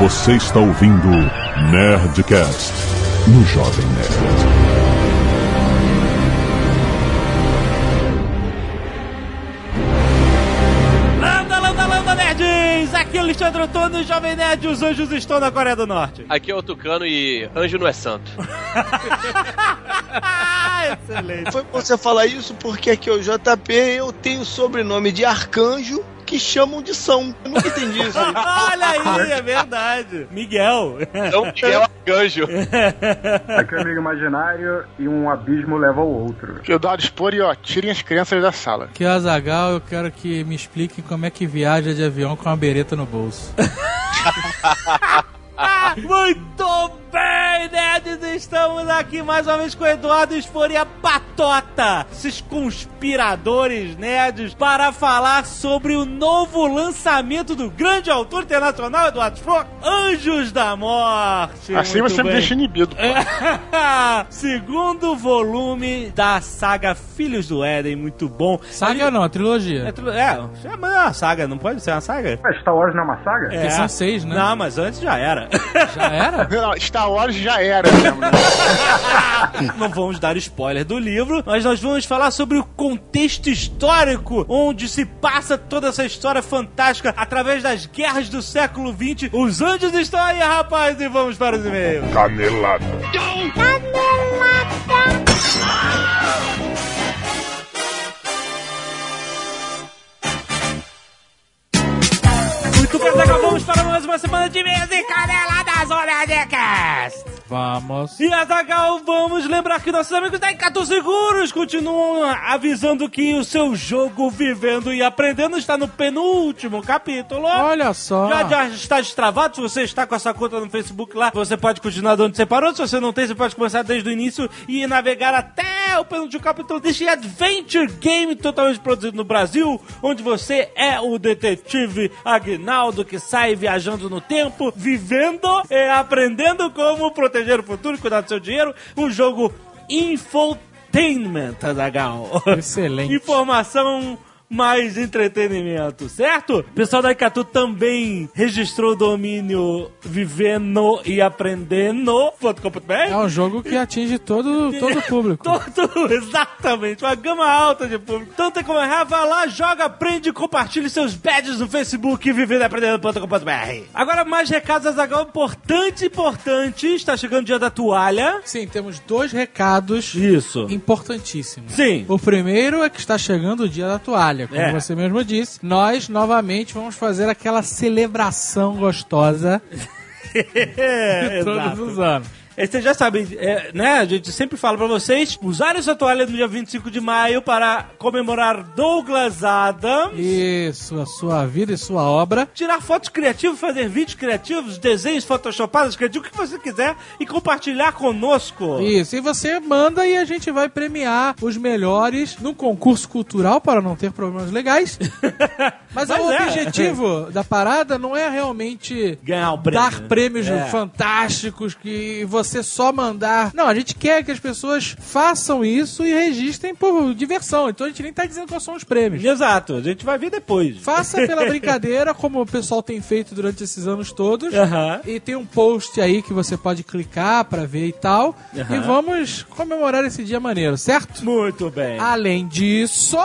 Você está ouvindo Nerdcast no Jovem Nerd. Landa, landa, landa, nerds! Aqui é o Alexandre Antônio, Jovem Nerd, os anjos estão na Coreia do Norte. Aqui é o Tucano e anjo não é santo. Excelente. Foi bom você falar isso porque aqui é o JP eu tenho o sobrenome de Arcanjo que chamam de São. Eu nunca entendi isso. Olha aí, é verdade. Miguel. Então, Miguel Arcanjo. Aqui é um amigo imaginário e um abismo leva ao outro. Eu dou expor e ó, tirem as crianças da sala. Que é o Azagal, eu quero que me expliquem como é que viaja de avião com uma bereta no bolso. Muito bem, nerds! Estamos aqui mais uma vez com o Eduardo Expor e a Patota, esses conspiradores nerds, para falar sobre o novo lançamento do grande autor internacional, Eduardo Expor, Anjos da Morte. Assim Muito você me bem. deixa inibido. pô. Segundo volume da saga Filhos do Éden, muito bom. Saga não, a É, trilogia. tru- é, chama uma saga, não pode ser uma saga? Star Wars não é uma saga? Porque são seis, né? Não, mas antes já era. Já era? Não, Star Wars já era mesmo. né? não vamos dar spoiler do livro, mas nós vamos falar sobre o contexto histórico onde se passa toda essa história fantástica através das guerras do século XX. Os anjos estão aí, rapaz, e vamos para os e-mails. Canelada. Muito bem, vamos para mais uma semana de e-mails e caneladas Olhadecas. Vamos. E Azagal, vamos lembrar que nossos amigos da Encato Seguros continuam avisando que o seu jogo Vivendo e Aprendendo está no penúltimo capítulo. Olha só. Já, já está destravado. Se você está com essa conta no Facebook lá, você pode continuar de onde você parou. Se você não tem, você pode começar desde o início e navegar até o penúltimo capítulo deste Adventure Game totalmente produzido no Brasil, onde você é o detetive Agnaldo que sai viajando no tempo, vivendo e aprendendo como proteger o futuro e cuidar do seu dinheiro. Um jogo infotainment, Azagal. Excelente. Informação mais entretenimento, certo? O pessoal da Icatu também registrou o domínio vivendo e aprendendo.com.br. É um jogo que atinge todo, todo o público. Todo, exatamente, uma gama alta de público. Então tem como errar, vai lá, joga, aprende, compartilhe seus badges no Facebook, vivendo e aprendendo.com.br. Agora, mais recados, Azaghal, importante, importante, está chegando o dia da toalha. Sim, temos dois recados Isso. importantíssimos. Sim. O primeiro é que está chegando o dia da toalha, como É. você mesmo disse. Nós, novamente, vamos fazer aquela celebração gostosa É, todos exato. os anos. É, Vocês já sabem, é, né? A gente sempre fala pra vocês usarem sua toalha no dia 25 de maio para comemorar Douglas Adams. Isso, a sua vida e sua obra. Tirar fotos criativas, fazer vídeos criativos, desenhos photoshopados, criativos, o que você quiser e compartilhar conosco. Isso, e você manda e a gente vai premiar os melhores num concurso cultural para não ter problemas legais. Mas, Mas o é. objetivo da parada não é realmente Ganhar um prêmio. dar prêmios É. fantásticos que você só mandar. Não, a gente quer que as pessoas façam isso e registrem por diversão. Então a gente nem tá dizendo quais são os prêmios. Exato, a gente vai ver depois. Faça pela brincadeira, como o pessoal tem feito durante esses anos todos. E tem um post aí que você pode clicar pra ver e tal. E vamos comemorar esse dia maneiro, certo? Muito bem. Além disso,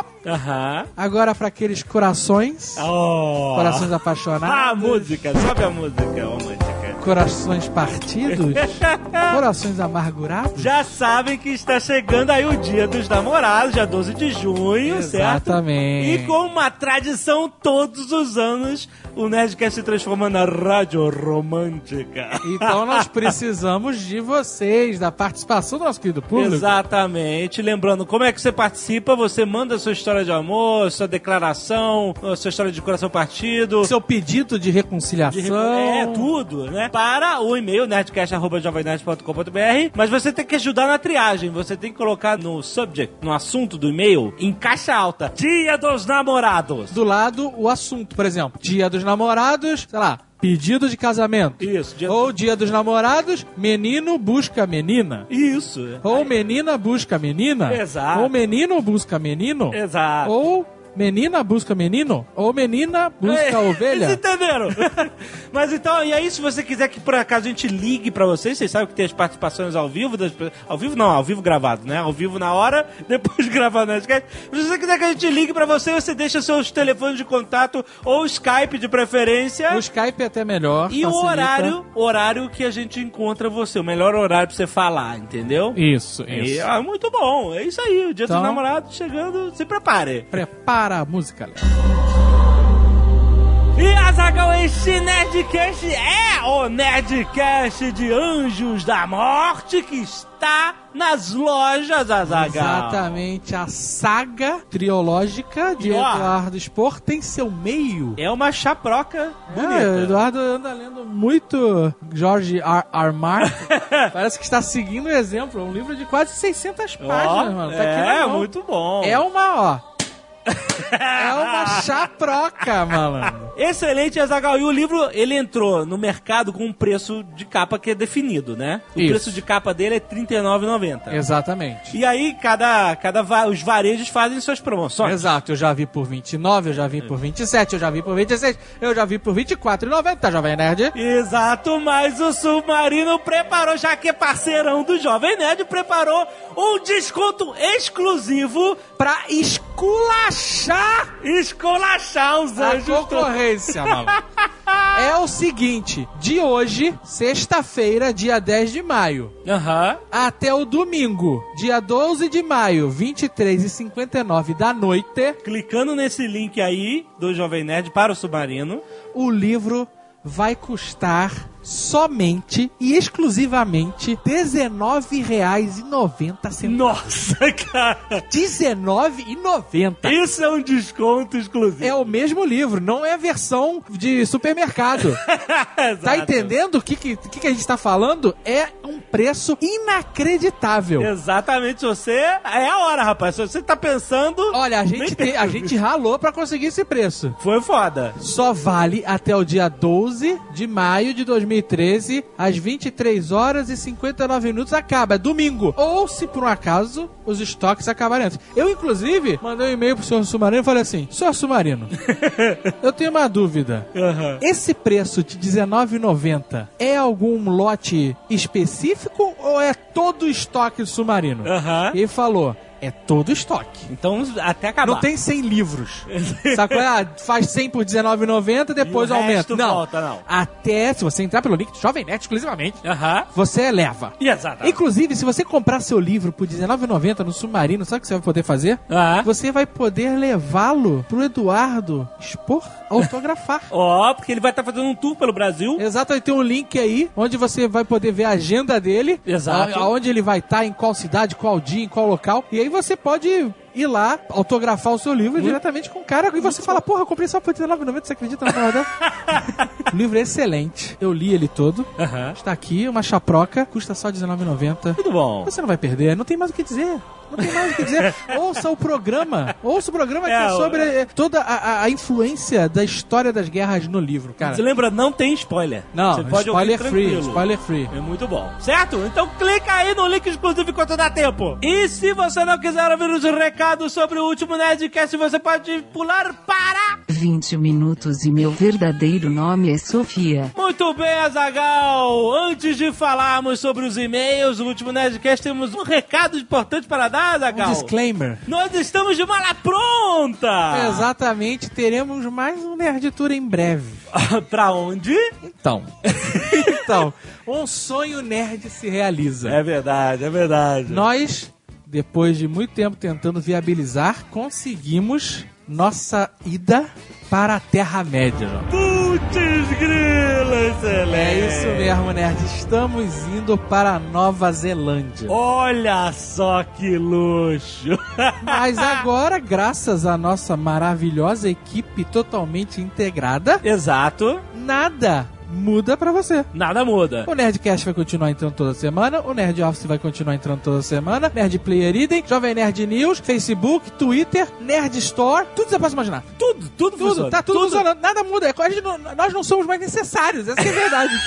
agora pra aqueles corações, Oh. corações Ah, a apaixonados, música, sobe a música romântica. Corações partidos, corações amargurados. Já sabem que está chegando aí o dia dos namorados, dia 12 de junho, certo? Exatamente. E com uma tradição todos os anos, o Nerdcast se transforma na rádio romântica. Então nós precisamos de vocês, da participação do nosso querido público. Exatamente. Lembrando, como é que você participa? Você manda sua história de amor, sua declaração, sua história de coração partido. Seu pedido de reconciliação. de É, tudo, né? Para o e-mail nerdcast.jovemnerd.com.br Mas você tem que ajudar na triagem. Você tem que colocar no subject, no assunto do e-mail, em caixa alta, Dia dos Namorados. Do lado, o assunto. Por exemplo, dia dos namorados, sei lá, pedido de casamento. Isso, dia... Ou dia dos namorados, menino busca menina. Isso. Ou menina busca menina. Exato. Ou menino busca menino. Exato. Ou menina busca menino ou menina busca É, ovelha. entenderam. Mas então, e aí, se você quiser que por acaso a gente ligue pra vocês, vocês sabem que tem as participações ao vivo, das, ao vivo não, ao vivo gravado, né? Ao vivo na hora, depois gravado na Skype. Se você quiser que a gente ligue pra você, você deixa seus telefones de contato ou Skype de preferência. O Skype é até melhor. E o facilita. horário, horário que a gente encontra você, o melhor horário pra você falar, entendeu? Isso, E, isso. ah, muito bom, é isso aí. O dia Então- dos namorados chegando, se prepare. Prepara a música, Léo. E Azagal, este Nerdcast é o Nerdcast de Anjos da Morte que está nas lojas, Azagal. Exatamente. A saga triológica de ó, Eduardo Spor tem seu meio. É uma chaproca bonita. É, Eduardo anda lendo muito George R. R. Martin. Parece que está seguindo o exemplo. É um livro de quase 600 Ó, páginas, mano. Tá é, muito bom. É uma, ó. É uma chaproca, malandro. Excelente, Azagal. E o livro, ele entrou no mercado com um preço de capa que é definido, né? O Isso. preço de capa dele é R$ 39,90. Exatamente. E aí, cada, cada va- os varejos fazem suas promoções. Exato, eu já vi por 29, eu já vi por 27, eu já vi por 26, eu já vi por 24,90, Jovem Nerd. Exato, mas o Submarino preparou, já que é parceirão do Jovem Nerd, preparou um desconto exclusivo Pra esculachar escolachar os a anjos. concorrência, maluco. É o seguinte, de hoje, sexta-feira, dia 10 de maio, Aham. até o domingo, dia 12 de maio, 23 e 59 da noite, Clicando nesse link aí do Jovem Nerd para o Submarino. o livro vai custar somente e exclusivamente R$19,90. Nossa, cara! R$19,90. Isso é um desconto exclusivo. É o mesmo livro, não é a versão de supermercado. Tá entendendo o que, que, que a gente tá falando? É um preço inacreditável. Exatamente, você. É a hora, rapaz. Se você tá pensando. Olha, a gente, tem- a gente ralou pra conseguir esse preço. Foi foda. Só vale até o dia 12 de maio de 2013, às 23 horas e 59 minutos. Acaba, é domingo. Ou se por um acaso os estoques acabarem antes. Eu, inclusive, mandei um e-mail pro senhor Submarino e falei assim: Senhor Submarino, eu tenho uma dúvida. Aham. Esse preço de R$19,90 é algum lote específico ou é todo o estoque Submarino? Aham. Ele falou: é todo estoque. Então, até acabar. Não tem 100 livros. Sacou? Ah, faz 100 por R$19,90, depois E aumenta. Não. volta, não. Até, se você entrar pelo link do Jovem Nerd exclusivamente, Aham. você leva. Exato. Inclusive, se você comprar seu livro por R$19,90 no Submarino, sabe o que você vai poder fazer? Ah. Você vai poder levá-lo pro Eduardo expor, autografar. Ó, porque ele vai estar fazendo um tour pelo Brasil. Exato, aí tem um link aí onde você vai poder ver a agenda dele. Exato. Aonde ele vai estar, em qual cidade, qual dia, em qual local. E aí você pode ir lá, autografar o seu livro diretamente com o cara. E você fala, porra, eu comprei só por R$19,90, você acredita na dela? O livro é excelente. Eu li ele todo. Está aqui, uma chaproca, custa só R$19,90. Tudo bom. Você não vai perder, não tem mais o que dizer. Não tem mais o que dizer. Ouça o programa. Ouça o programa que É, é sobre eh, toda a, a- influência da história das guerras no livro, cara. Você lembra, não tem spoiler. Não, Você pode spoiler ouvir free, tranquilo. spoiler free. É muito bom. Certo? Então clica aí no link exclusivo enquanto dá tempo. E se você não quiser ouvir os recados sobre o último Nerdcast, você pode pular para... 20 minutos e meu verdadeiro nome é Sofia. Muito bem, Azagal. Antes de falarmos sobre os e-mails do último Nerdcast, temos um recado importante para dar, Um Azagal. disclaimer. Nós estamos de mala pronta! Exatamente, teremos mais um Nerd Tour em breve. pra onde? Então. então, um sonho nerd se realiza. É verdade, é verdade. Nós, depois de muito tempo tentando viabilizar, conseguimos nossa ida para a Terra-média. Putz grila, excelente. É isso mesmo, nerd. Estamos indo para a Nova Zelândia. Olha só que luxo. Mas agora, graças à nossa maravilhosa equipe totalmente integrada, Exato. nada muda pra você. Nada muda. O Nerdcast vai continuar entrando toda semana, o Nerd Office vai continuar entrando toda semana, Nerd Player Idem, Jovem Nerd News, Facebook, Twitter, Nerd Store, tudo você possa imaginar. Tudo, tudo, Tudo, funciona. tá tudo, funcionando, nada muda. Não- nós não somos mais necessários, essa é a verdade.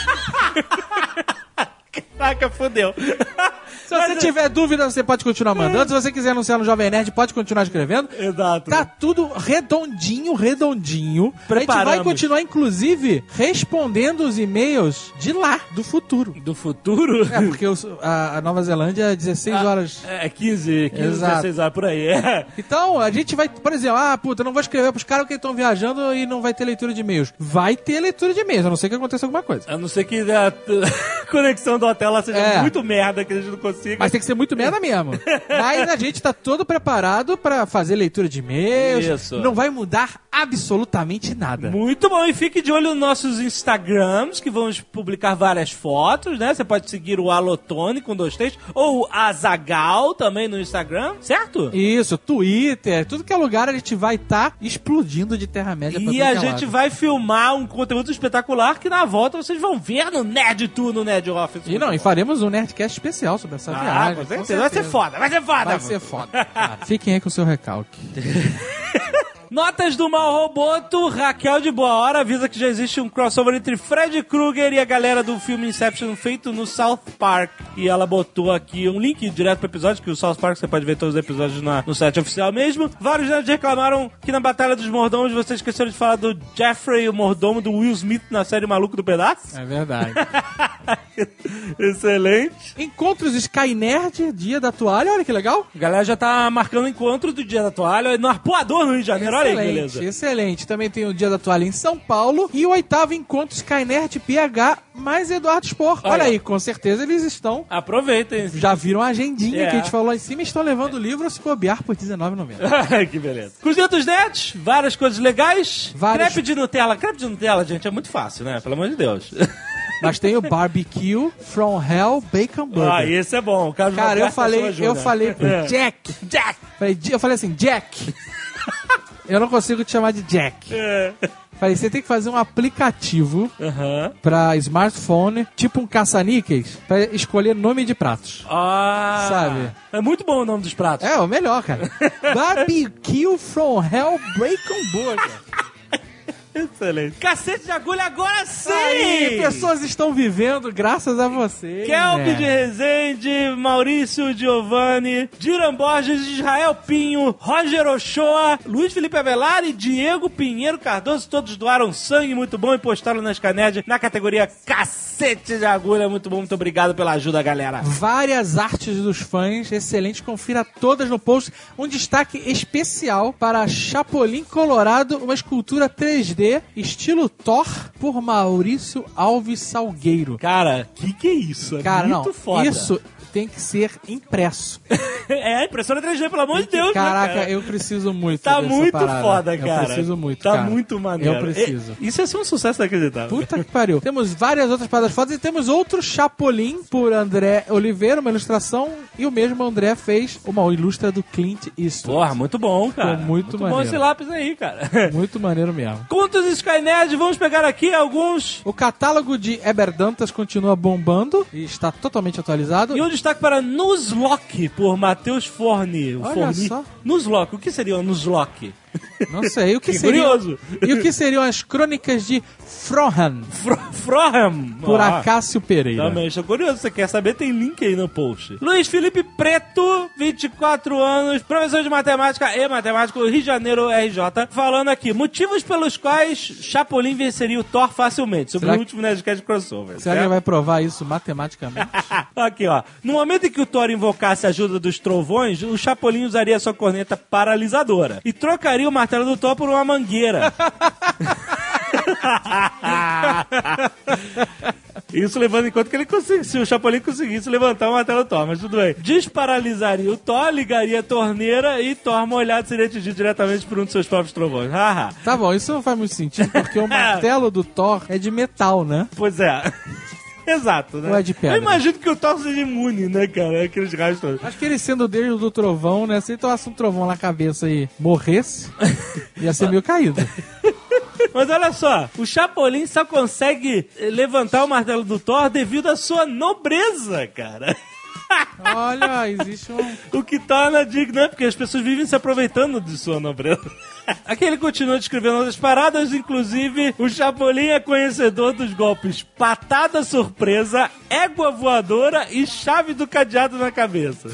Caraca, fodeu. Se você tiver dúvida, você pode continuar mandando. Se você quiser anunciar no Jovem Nerd, pode continuar escrevendo. Exato. Tá tudo redondinho, redondinho. A gente vai Preparamos. continuar, inclusive, respondendo os e-mails de lá, do futuro. Do futuro? É, porque a, a Nova Zelândia é 16 horas. É, 15, 15, Exato. 16 horas por aí. É. Então, a gente vai, por exemplo, ah, puta, eu não vou escrever pros caras que estão viajando e não vai ter leitura de e-mails. Vai ter leitura de e-mails, a não ser que aconteça alguma coisa. A não ser que a conexão do hotel lá seja É. muito merda, que a gente não consiga. Mas tem que ser muito merda mesmo. Mas a gente tá todo preparado pra fazer leitura de e-mails. Isso. Não vai mudar absolutamente nada. Muito bom, e fique de olho nos nossos Instagrams, que vamos publicar várias fotos, né? Você pode seguir o Alotone com dois três, ou o Azagal também no Instagram, certo? Isso, Twitter, tudo que é lugar a gente vai estar explodindo de Terra-média E a é gente lado. vai filmar um conteúdo espetacular que na volta vocês vão ver no Nerd Tour, no Nerd Office. E não, e faremos um Nerdcast especial sobre essa Ah, viagem. com certeza. Vai ser foda, vai ser foda. Vai ser foda. cara. Fiquem aí com o seu recalque. Notas do Mal Roboto, Raquel de Boa Hora avisa que já existe um crossover entre Fred Krueger e a galera do filme Inception feito no South Park. E ela botou aqui um link direto pro episódio, que o South Park você pode ver todos os episódios na- no site oficial mesmo. Vários nerds reclamaram que na Batalha dos Mordomos vocês esqueceram de falar do Jeffrey, o mordomo do Will Smith na série Maluco do Pedaço. É verdade. Excelente. Encontros Sky Nerd, dia da toalha, olha que legal. A galera já tá marcando o encontro do Dia da Toalha no Arpoador no Rio de Janeiro. Olha que excelente, beleza. excelente. Também tem o dia da toalha em São Paulo e o oitavo encontro Sky Nerd PH mais Eduardo Spor. Olha, Olha. aí, com certeza eles estão. Aproveitem. Já viram a agendinha É. que a gente falou lá em cima e estão levando o livro se bobear por R$19,90. que beleza. Cozinha dos Nets, várias coisas legais. Várias- Crepe de Nutella. Crepe de Nutella, gente, é muito fácil, né? Pelo amor de Deus. Mas tem o Barbecue From Hell Bacon Burger. ah, esse é bom. Carlos Cara, eu falei, eu falei pro É. Jack. Jack! Eu falei assim, Jack. eu não consigo te chamar de Jack. É. Falei, você tem que fazer um aplicativo Aham. pra smartphone, tipo um caça-níqueis, pra escolher nome de pratos. Ah, Sabe? É muito bom o nome dos pratos. É, o melhor, cara. Barbecue From Hell Bacon Burger. Excelente. Cacete de agulha agora sim! Aí, pessoas estão vivendo graças a você. Kelby de Rezende, Maurício Giovanni, Diran Borges, Israel Pinho, Roger Ochoa, Luiz Felipe Avelar e Diego Pinheiro Cardoso, todos doaram sangue muito bom e postaram na Scaned na categoria Cacete de Agulha. Muito bom, muito obrigado pela ajuda, galera. Várias artes dos fãs, excelente. Confira todas no post. Um destaque especial para Chapolin Colorado, uma escultura 3D, estilo Thor, por Maurício Alves Salgueiro. Cara, que que é isso? É Cara, muito não, foda. isso tem que ser impresso. é, impressora 3D, pelo amor de Deus, né, Caraca, cara? eu preciso muito Tá muito parada. foda, cara. Eu preciso muito, Tá cara. muito maneiro. Eu preciso. E- Isso ia ser um sucesso inacreditável. Puta que pariu. Temos várias outras paradas fodas e temos outro Chapolin por André Oliveira, uma ilustração, e o mesmo André fez uma ilustra do Clint Eastwood. Porra, muito bom, cara. Ficou muito bom maneiro. esse lápis aí, cara. Muito maneiro mesmo. Contos Skynet, vamos pegar aqui alguns. O catálogo de Eber Dantas continua bombando e está totalmente atualizado. E um destaque para Nuzlocke, por Matheus Forni. Olha Forni. só. Nuzlocke, o que seria o Nuzlocke? Não sei. O que, Que seria? curioso. E o que seriam as crônicas de Frohan Fro Froham. por Ah, Acácio Pereira? Também estou curioso, você quer saber? Tem link aí no post. Luiz Felipe Preto, 24 anos, professor de matemática e matemático, Rio de Janeiro, RJ, falando aqui, motivos pelos quais Chapolin venceria o Thor facilmente, sobre Será o que- último Nerdcast crossover. Será que certo? ele vai provar isso matematicamente? Aqui, ó. No momento em que o Thor invocasse a ajuda dos trovões, o Chapolin usaria sua corneta paralisadora e trocaria o martelo do Thor por uma mangueira. Isso levando em conta que ele conseguisse, se o Chapolin conseguisse levantar o martelo do Thor, mas tudo bem. Desparalisaria o Thor, ligaria a torneira e Thor molhado seria atingido diretamente por um de seus próprios trovões. Tá bom, isso não faz muito sentido, porque o martelo do Thor é de metal, né? Pois é. Exato, né? Ou é de pedra? Eu imagino que o Thor seja imune, né, cara? Aqueles raios todos. Acho que ele sendo o deus do trovão, né? Se ele tomasse um trovão na cabeça e morresse, ia ser meio caído. Mas olha só, o Chapolin só consegue levantar o martelo do Thor devido à sua nobreza, cara. Olha, existe um. O que torna digno, né? Porque as pessoas vivem se aproveitando de sua nobreza. Aqui ele continua descrevendo outras paradas, inclusive o Chapolin é conhecedor dos golpes patada surpresa, égua voadora e chave do cadeado na cabeça.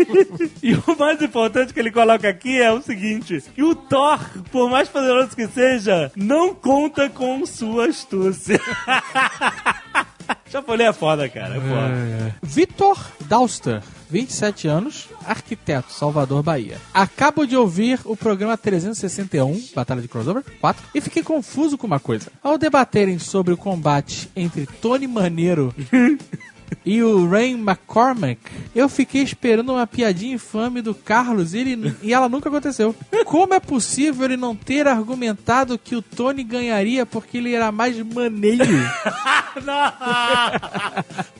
e o mais importante que ele coloca aqui é o seguinte: que o Thor, por mais poderoso que seja, não conta com sua astúcia. Chapolin é foda, cara. É foda. Vitor Dauster, 27 anos, arquiteto, Salvador, Bahia. Acabo de ouvir o programa 361, Batalha de Crossover 4, e fiquei confuso com uma coisa. Ao debaterem sobre o combate entre Tony Maneiro e o Ray McCormack, eu fiquei esperando uma piadinha infame do Carlos e, ele, e ela nunca aconteceu. Como é possível ele não ter argumentado que o Tony ganharia porque ele era mais maneiro?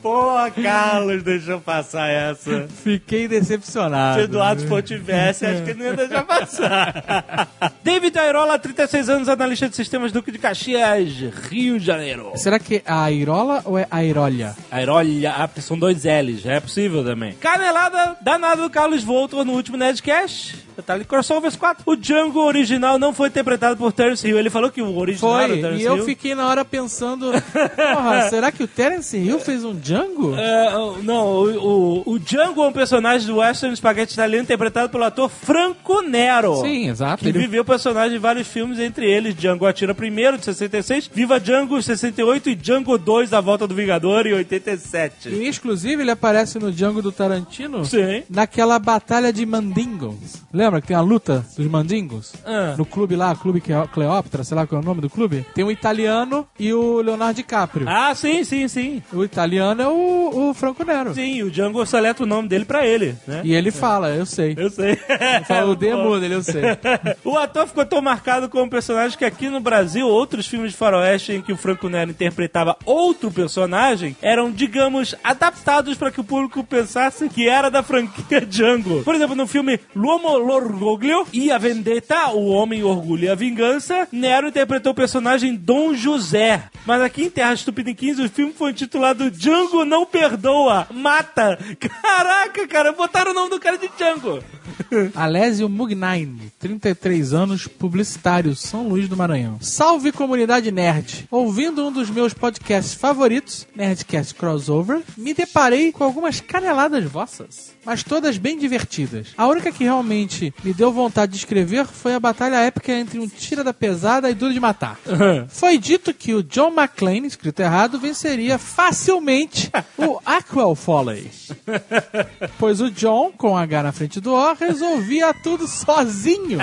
Pô, Carlos, deixa eu passar essa. Fiquei decepcionado. Se Eduardo tivesse, acho que ele não ia deixar passar. David Airola, 36 anos, analista de sistemas Duque de Caxias, Rio de Janeiro. Será que é a Airola ou é a Airolha? Airolha, ah, porque são dois L's, é possível também. Canelada danada do Carlos Voltor no último Nerdcast. Detalhe Crossovers 4. O Django original não foi interpretado por Terence Hill. Ele falou que o original era o Foi, Terence e eu Hill. fiquei na hora pensando, porra, será que o Terence Hill fez um Django? É, o- não, o, o, o Django é um personagem do Western Spaghetti Italiano interpretado pelo ator Franco Nero. Sim, exato. Que Ele viveu personagem em vários filmes, entre eles Django Atira Primeiro, de 66, Viva Django, 68 e Django 2, A Volta do Vingador, em 87. Em exclusivo, ele aparece no Django do Tarantino Sim. naquela batalha de mandingos. Lembra que tem a luta dos mandingos? Ah. No clube lá, Clube Cle- Cleópatra, sei lá qual é o nome do clube. Tem um italiano e o Leonardo DiCaprio. Ah, sim, sim, sim. O italiano é o, o Franco Nero. Sim, o Django seleta o nome dele pra ele, né? E ele fala, eu sei. Eu sei. Ele fala o demo dele, eu sei. o ator ficou tão marcado como personagem que aqui no Brasil, outros filmes de faroeste em que o Franco Nero interpretava outro personagem eram, digamos, adaptados para que o público pensasse que era da franquia Django. Por exemplo, no filme L'Uomo l'Orgoglio e a Vendetta, O Homem, Orgulho e a Vingança, Nero interpretou o personagem Dom José. Mas aqui em Terra 15, o filme foi intitulado Django Não Perdoa, Mata. Caraca, cara, botaram o nome do cara de Django. Alésio Mugnain, 33 anos, publicitário, São Luís do Maranhão. Salve comunidade nerd! Ouvindo um dos meus podcasts favoritos, Nerdcast Crossover, me deparei com algumas caneladas vossas, mas todas bem divertidas. A única que realmente me deu vontade de escrever foi a batalha épica entre um tira da pesada e duro de matar. Foi dito que o John McClane, escrito errado, venceria facilmente o Aquel Foley. Pois o John, com H na frente do O, resolvia tudo sozinho.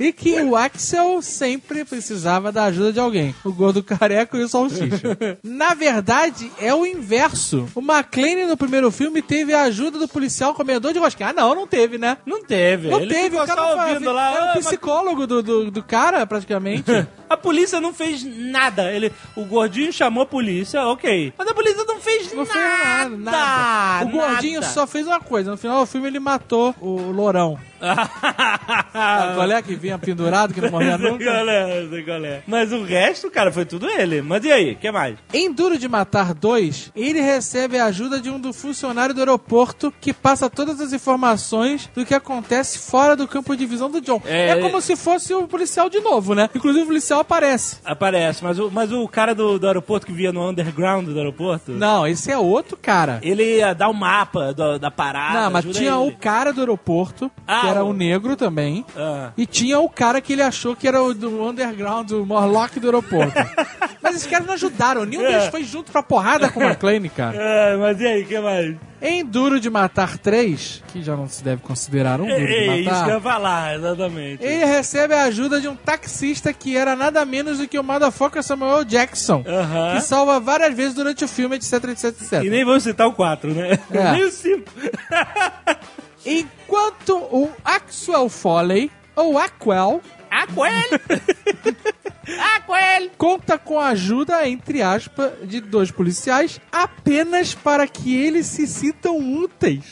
E que o Axel sempre precisava da ajuda de alguém. O gordo careca e o salsicha. Na verdade, é o inverso. O McClane no primeiro filme teve a ajuda do policial comedor de rosquinha. Ah, não, não teve, né? Não teve. Não ele teve, o cara só ouvindo foi- lá. É "Ah, o psicólogo do, do, do cara, praticamente. A polícia não fez nada. Ele, o gordinho chamou a polícia, ok. Mas a polícia não fez Não nada. fez nada, nada. O gordinho nada. só fez uma coisa. No final do filme ele matou o Lourão. Sabe é que vinha pendurado, que não morria nunca? qual é, sei qual é. Mas o resto, cara, foi tudo ele. Mas e aí, o que mais? Em Duro de Matar 2, ele recebe a ajuda de um do funcionário do aeroporto que passa todas as informações do que acontece fora do campo de visão do John. É, É, como se fosse o policial de novo, né? Inclusive o policial aparece. Aparece, mas o, mas o cara do, do aeroporto que via no underground do aeroporto, Não, esse é outro cara. ele ia dar o mapa do- da parada. Não, mas tinha ele. o cara do aeroporto, Ah, que era o- o negro também. Ah. E tinha o cara que ele achou que era o do underground, o Morlock do aeroporto. Mas esses caras não ajudaram, nenhum É. deles foi junto pra porrada com o McClane, cara. Ah, mas e aí, o que mais? Em Duro de Matar 3, que já não se deve considerar um Duro É, de é isso que eu Matar, ia falar, exatamente. ele recebe a ajuda de um taxista que era nada menos do que o motherfucker Samuel Jackson, Aham. que salva várias vezes durante o filme, etc, etc, etc. E nem vou citar o 4, né? É. nem o 5. Enquanto o Axel Foley, ou Aquel, Aquel! Ah, Coelho! conta com a ajuda, entre aspas, de dois policiais apenas para que eles se sintam úteis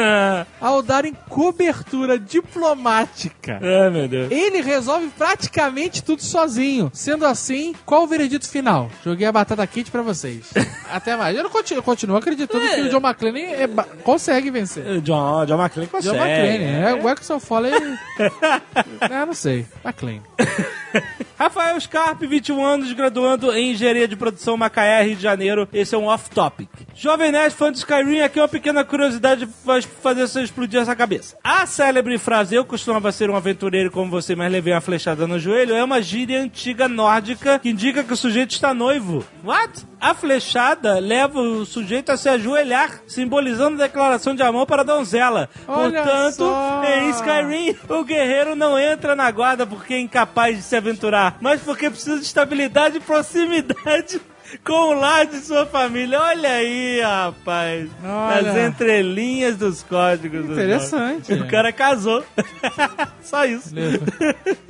ao darem cobertura diplomática. Ai, meu Deus. Ele resolve praticamente tudo sozinho. Sendo assim, qual o veredito final? Joguei a batata quente pra vocês. Até mais. Eu não continuo, continuo acreditando que o John McClane é consegue vencer. John, John McClane John consegue. McClane, é. O Exxon Foley... ah, não sei. McClane. Rafael Scarpe, 21 anos, graduando em Engenharia de Produção Macaé, Rio de Janeiro. Esse é um off-topic. Jovem Nerd, fã de Skyrim, aqui uma pequena curiosidade vai fazer você explodir essa cabeça. A célebre frase, eu costumava ser um aventureiro como você, mas levei uma flechada no joelho, é uma gíria antiga nórdica que indica que o sujeito está noivo. What? A flechada leva o sujeito a se ajoelhar, simbolizando a declaração de amor para a donzela. Olha Portanto, só. em Skyrim, o guerreiro não entra na guarda porque é incapaz de se aventurar, mas porque precisa de estabilidade e proximidade com o lar de sua família. Olha aí, rapaz. Olha. Nas entrelinhas dos códigos. do Interessante. jogo. O cara casou. Só isso. Beleza.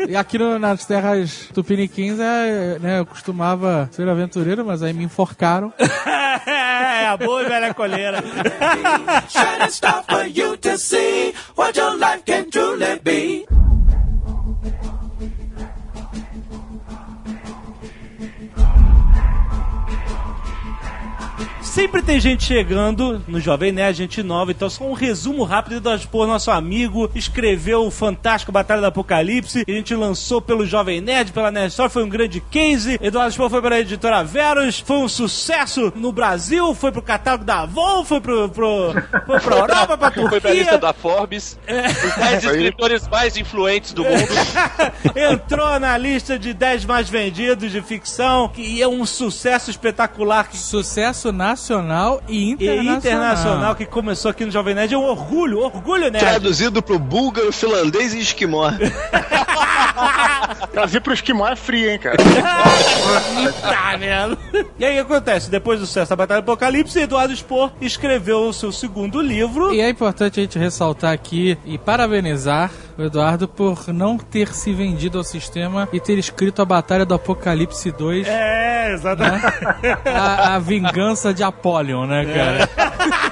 E aqui no- nas terras tupiniquins, é, né, eu costumava ser aventureiro, mas aí me enforcaram. é, a boa e velha colheira. Shining star for you to see what your life can truly be. Sempre tem gente chegando no Jovem Nerd, gente nova, então só um resumo rápido do Expor, nosso amigo, escreveu o fantástico Batalha do Apocalipse, que a gente lançou pelo Jovem Nerd, pela Nerd Store, foi um grande case. Eduardo Expor foi pela editora Verus, foi um sucesso no Brasil, foi pro catálogo da Avon, foi pro, pro, foi pra Europa, pra Foi pra lista Turquia, da Forbes. Os 10 escritores mais influentes do mundo. entrou na lista de 10 mais vendidos de ficção, que é um sucesso espetacular Sucesso nacional e e internacional. internacional que começou aqui no Jovem Nerd é um orgulho, orgulho, né? Traduzido pro búlgaro, finlandês e esquimó. Trazer pro esquimó é frio, hein, cara. Tá vendo? E aí o que acontece? Depois do sucesso da Batalha do Apocalipse, Eduardo Spor escreveu o seu segundo livro. E é importante a gente ressaltar aqui e parabenizar o Eduardo por não ter se vendido ao sistema e ter escrito a Batalha do Apocalipse 2, É, exatamente. a, a vingança de Apollyon, né, cara?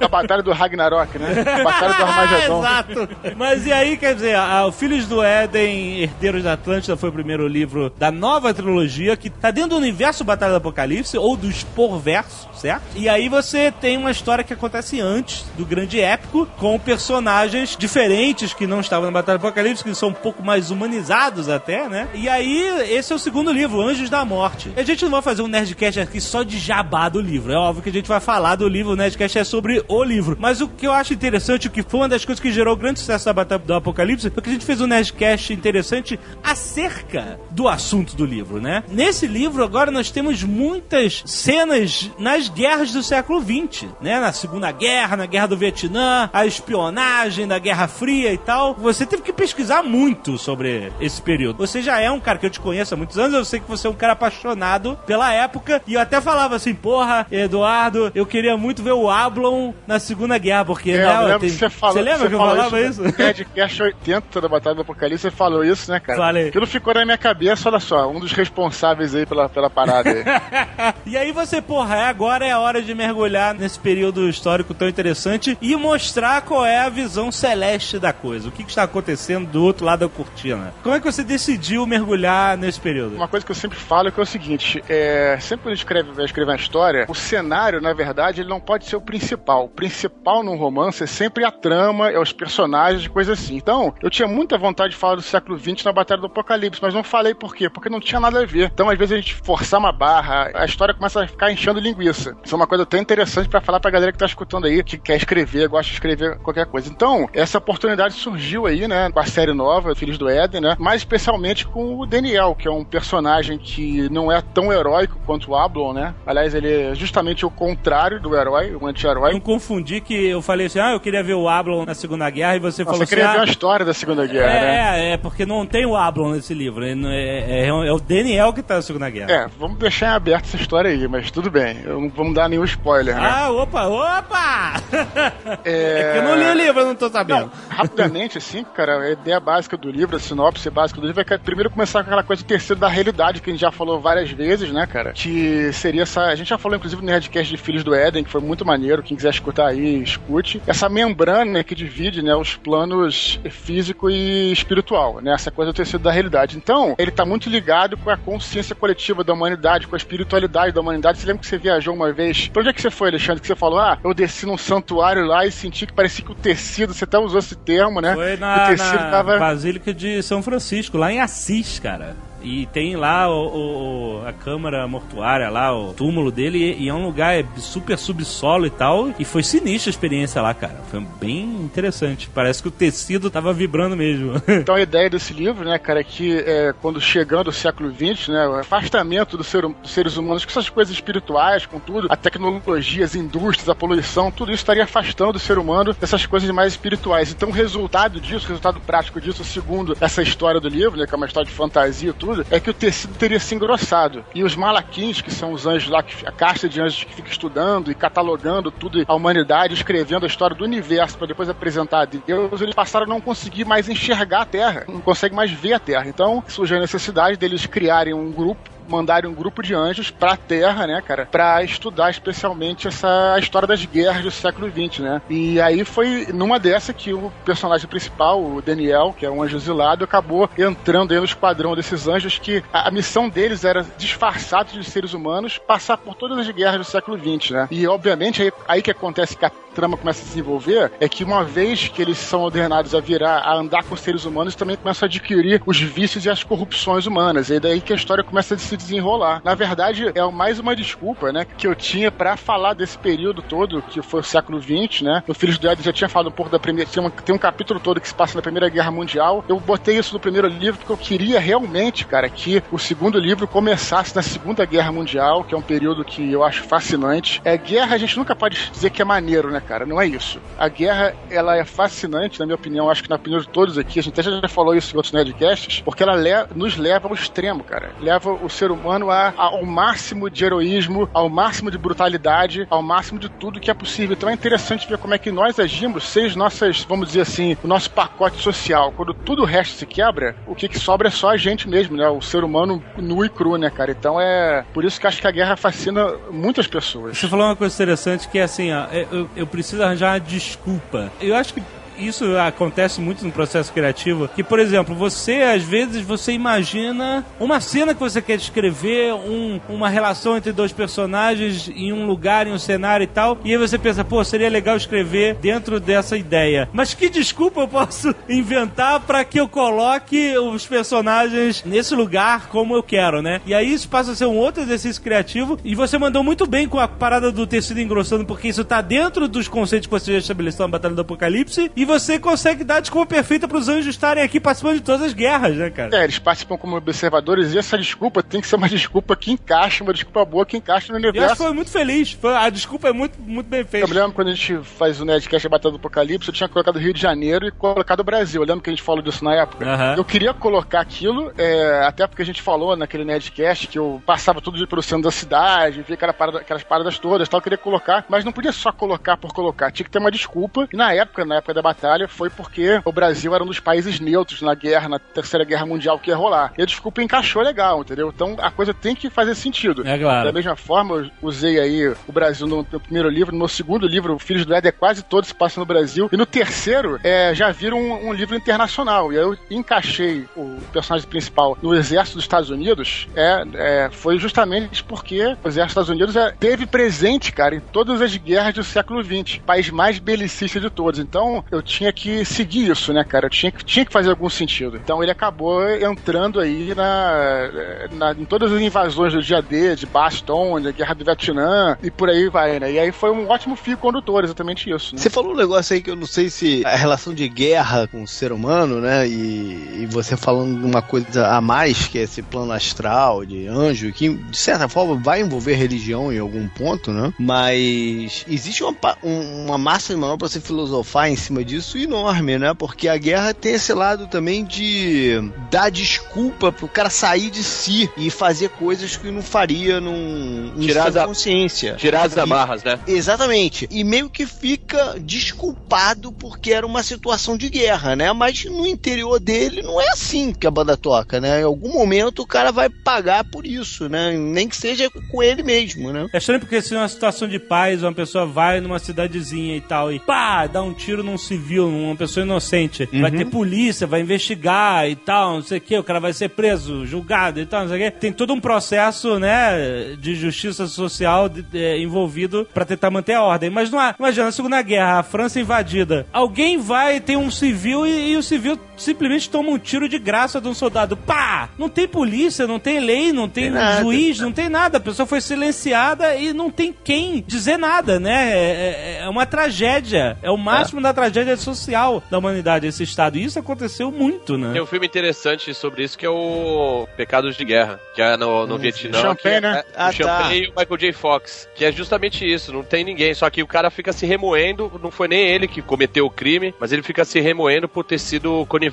A batalha do Ragnarok, né? A batalha do Armagedon. Exato. Mas e aí, quer dizer, a, o Filhos do Éden, Herdeiros da Atlântida foi o primeiro livro da nova trilogia que tá dentro do universo Batalha do Apocalipse ou do Sporverso, certo? E aí você tem uma história que acontece antes do grande épico com personagens diferentes que não estavam na Batalha do Apocalipse, que são um pouco mais humanizados até, né? E aí, esse é o segundo livro, Anjos da Morte. A gente não vai fazer um Nerdcast aqui só de jabá do livro. É óbvio que a gente vai falar do livro, o Nerdcast é sobre o livro. Mas o que eu acho interessante, o que foi uma das coisas que gerou grande sucesso da Batalha do Apocalipse, foi que a gente fez um Nerdcast interessante acerca do assunto do livro, né? Nesse livro, agora, nós temos muitas cenas nas guerras do século XX, né? Na Segunda Guerra, na Guerra do Vietnã, a espionagem da Guerra Fria e tal. Você teve que pesquisar muito sobre esse período. Você já é um cara que eu te conheço há muitos anos, eu sei que você é um cara apaixonado pela época, e eu até falava assim, porra, Eduardo, eu queria muito ver o Ablon na Segunda Guerra, porque, É, né, eu lembro tem- que você falou. Você lembra você que eu falava isso? No Nerdcast 80 da Batalha do Apocalipse, você falou isso, né, cara? Falei. Aquilo ficou na minha cabeça, olha só, um dos responsáveis aí pela, pela parada aí. e aí você, porra, é agora é a hora de mergulhar nesse período histórico tão interessante e mostrar qual é a visão celeste da coisa. O que, que está acontecendo do outro lado da cortina. Como é que você decidiu mergulhar nesse período? Uma coisa que eu sempre falo é que é o seguinte: é, sempre quando a gente escreve, vai escrever uma história, o cenário, na verdade, ele não pode ser o principal. O principal num romance é sempre a trama, é os personagens coisas assim. Então, eu tinha muita vontade de falar do século XX na Batalha do Apocalipse, mas não falei por quê? Porque não tinha nada a ver. Então, às vezes, a gente forçar uma barra, a história começa a ficar enchendo linguiça. Isso é uma coisa até interessante pra falar pra galera que tá escutando aí, que quer escrever, gosta de escrever qualquer coisa. Então, essa oportunidade surgiu aí, né, com a série nova, Filhos do Éden, né, mais especialmente com o Daniel, que é um personagem que não é tão heróico quanto o Ablon, né? Aliás, ele é justamente o contrário do herói, o anti-herói. Eu confundi que eu falei assim, ah, eu queria ver o Ablon na Segunda Guerra e você Nossa, falou assim, queria ver ah, uma história da Segunda Guerra, né? é, é, é, porque não tem o Ablon nesse livro. É, é- é- é o Daniel que tá na Segunda Guerra. É, vamos deixar em aberto essa história aí, mas tudo bem. Eu não vamos dar nenhum spoiler, né? Ah, opa, opa! É- É que eu não li o livro, eu não tô sabendo. Não, rapidamente, assim, cara, a ideia básica do livro, a sinopse básica do livro é que primeiro começar com aquela coisa de terceiro da realidade que a gente já falou várias vezes, né, cara? Que seria essa. A gente já falou, inclusive, no Nerdcast de Filhos do Éden, que foi muito maneiro. Quem quiser escutar aí, escute. Essa membrana né, que divide né, os planos físico e espiritual, né? Essa coisa do terceiro da realidade. Então, ele tá muito ligado com a consciência coletiva da humanidade, com a espiritualidade da humanidade. Você lembra que você viajou uma vez? Pra onde é que você foi, Alexandre? Que você falou, ah, eu desci num santuário lá e senti que parecia que o tecido, você até usou esse termo, né? Foi na, na tava. Basílica de São Francisco, lá em Assis, cara. E tem lá o, o- a câmara mortuária lá, o túmulo dele, e, e é um lugar é super subsolo e tal. E foi sinistra a experiência lá, cara. Foi bem interessante. Parece que o tecido tava vibrando mesmo. Então a ideia desse livro, né, cara, é que é, quando chegando o século XX, né, o afastamento do ser, hum- dos seres humanos com essas coisas espirituais, com tudo, a tecnologia, as indústrias, a poluição, tudo isso estaria afastando o ser humano dessas coisas mais espirituais. Então o resultado disso, o resultado prático disso, segundo essa história do livro, né, que é uma história de fantasia e tudo, é que o tecido teria se engrossado. E os malaquins, que são os anjos lá, a casta de anjos que fica estudando e catalogando tudo, a humanidade, escrevendo a história do universo para depois apresentar a Deus, eles passaram a não conseguir mais enxergar a Terra, não conseguem mais ver a Terra. Então surgiu a necessidade deles criarem um grupo mandarem um grupo de anjos pra Terra, né, cara, pra estudar especialmente essa a história das guerras do século XX, né? E aí foi numa dessa que o personagem principal, o Daniel, que é um anjo exilado, acabou entrando aí no esquadrão desses anjos que a, a missão deles era disfarçados de seres humanos, passar por todas as guerras do século XX, né? E obviamente aí, aí que acontece que a trama começa a se desenvolver é que uma vez que eles são ordenados a virar, a andar com seres humanos, também começam a adquirir os vícios e as corrupções humanas. E daí que a história começa a se desenrolar. Na verdade, é mais uma desculpa, né, que eu tinha pra falar desse período todo, que foi o século XX, né? No Filhos do Éden já tinha falado um pouco da primeira, tem um, tem um capítulo todo que se passa na Primeira Guerra Mundial. Eu botei isso no primeiro livro porque eu queria realmente, cara, que o segundo livro começasse na Segunda Guerra Mundial, que é um período que eu acho fascinante. É guerra, a gente nunca pode dizer que é maneiro, né, cara? Não é isso. A guerra, ela é fascinante, na minha opinião, acho que na opinião de todos aqui, a gente até já falou isso em outros Nerdcasts, porque ela le- nos leva ao extremo, cara. Leva o ser humano a, a- ao máximo de heroísmo, ao máximo de brutalidade, ao máximo de tudo que é possível. Então é interessante ver como é que nós agimos sem as nossas, vamos dizer assim, o nosso pacote social. Quando tudo o resto se quebra, o que, que sobra é só a gente mesmo, né? O ser humano nu e cru, né, cara? Então é por isso que acho que a guerra fascina muitas pessoas. Você falou uma coisa interessante que é assim, ó, eu, eu preciso arranjar uma desculpa. Eu acho que isso acontece muito no processo criativo, que, por exemplo, você, às vezes, você imagina uma cena que você quer descrever, um- uma relação entre dois personagens em um lugar, em um cenário e tal, e aí você pensa, pô, seria legal escrever dentro dessa ideia. Mas que desculpa eu posso inventar para que eu coloque os personagens nesse lugar como eu quero, né? E aí isso passa a ser um outro exercício criativo, e você mandou muito bem com a parada do tecido engrossando, porque isso tá dentro dos conceitos que você já estabeleceu na Batalha do Apocalipse, e você consegue dar a desculpa perfeita pros anjos estarem aqui participando de todas as guerras, né, cara? É, eles participam como observadores e essa desculpa tem que ser uma desculpa que encaixa, uma desculpa boa que encaixa no E eu acho que universo. foi muito feliz. Foi- a desculpa é muito, muito bem feita. Eu me lembro quando a gente faz o Nerdcast Batalha do Apocalipse, eu tinha colocado Rio de Janeiro e colocado Brasil. Eu lembro que a gente falou disso na época. Aham. Eu queria colocar aquilo, é, até porque a gente falou naquele Nerdcast que eu passava tudo pelo centro da cidade, via aquela parada- aquelas paradas todas e tal, eu queria colocar, mas não podia só colocar por colocar, tinha que ter uma desculpa. E na época, na época da batalha, foi porque o Brasil era um dos países neutros na guerra, na Terceira Guerra Mundial que ia rolar. E a desculpa encaixou legal, entendeu? Então a coisa tem que fazer sentido. É claro. Da mesma forma, eu usei aí o Brasil no meu primeiro livro, no meu segundo livro, Filhos do Éden, é quase todo se passa no Brasil. E no terceiro, é, já vira um, um livro internacional. E aí eu encaixei o personagem principal no exército dos Estados Unidos, é, é, foi justamente porque o exército dos Estados Unidos é, teve presente, cara, em todas as guerras do século XX. País mais belicista de todos. Então, eu tinha que seguir isso, né, cara? Tinha que, tinha que fazer algum sentido. Então ele acabou entrando aí na, na- em todas as invasões do dia D, de Baston, da Guerra do Vietnã e por aí vai, né? E aí foi um ótimo fio condutor, exatamente isso. Né? Você falou um negócio aí que eu não sei se a relação de guerra com o ser humano, né? E, e você falando de uma coisa a mais, que é esse plano astral de anjo, que de certa forma vai envolver religião em algum ponto, né? Mas existe uma, um- uma massa de manobra pra você filosofar em cima disso enorme, né? Porque a guerra tem esse lado também de dar desculpa pro cara sair de si e fazer coisas que não faria num, Tirar da- consciência. Tirar as amarras, né? Exatamente. E meio que fica desculpado porque era uma situação de guerra, né? Mas no interior dele não é assim que a banda toca, né? Em algum momento o cara vai pagar por isso, né? Nem que seja com ele mesmo, né? É estranho porque se numa situação de paz, uma pessoa vai numa cidadezinha e tal, e pá, dá um tiro num civil, numa pessoa inocente. Vai ter polícia, vai investigar e tal, não sei o que, o cara vai ser preso, julgado e tal, não sei o que. Tem todo um processo, né, de justiça social de- de- envolvido pra tentar manter a ordem. Mas não há, imagina, na Segunda Guerra, a França invadida. Alguém vai, tem um civil e, e o civil simplesmente toma um tiro de graça de um soldado. Pá! Não tem polícia, não tem lei, não tem, Tem nada. juiz, não tem nada. A pessoa foi silenciada e não tem quem dizer nada, né? É, é- é uma tragédia. É o máximo da tragédia social da humanidade, esse estado. E isso aconteceu muito, né? Tem um filme interessante sobre isso que é o Pecados de Guerra, que é no, no Vietnã. Champagne, que é, né? é, Ah, o Champagne tá. e o Michael J. Fox. Que é justamente isso, não tem ninguém. Só que o cara fica se remoendo, não foi nem ele que cometeu o crime, mas ele fica se remoendo por ter sido conivente.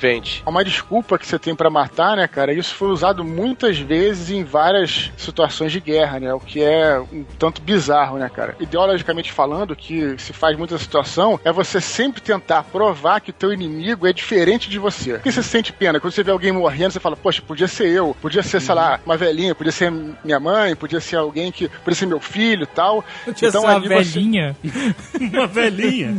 É uma desculpa que você tem pra matar, né, cara? Isso foi usado muitas vezes em várias situações de guerra, né? O que é um tanto bizarro, né, cara? Ideologicamente falando, o que se faz muito nessa situação é você sempre tentar provar que o teu inimigo é diferente de você. Por que você sente pena? Quando você vê alguém morrendo, você fala, poxa, podia ser eu, podia ser, sei lá, uma velhinha, podia ser minha mãe, podia ser alguém que. podia ser meu filho e tal. Tinha Então, então, uma ali você- velhinha. Uma velhinha.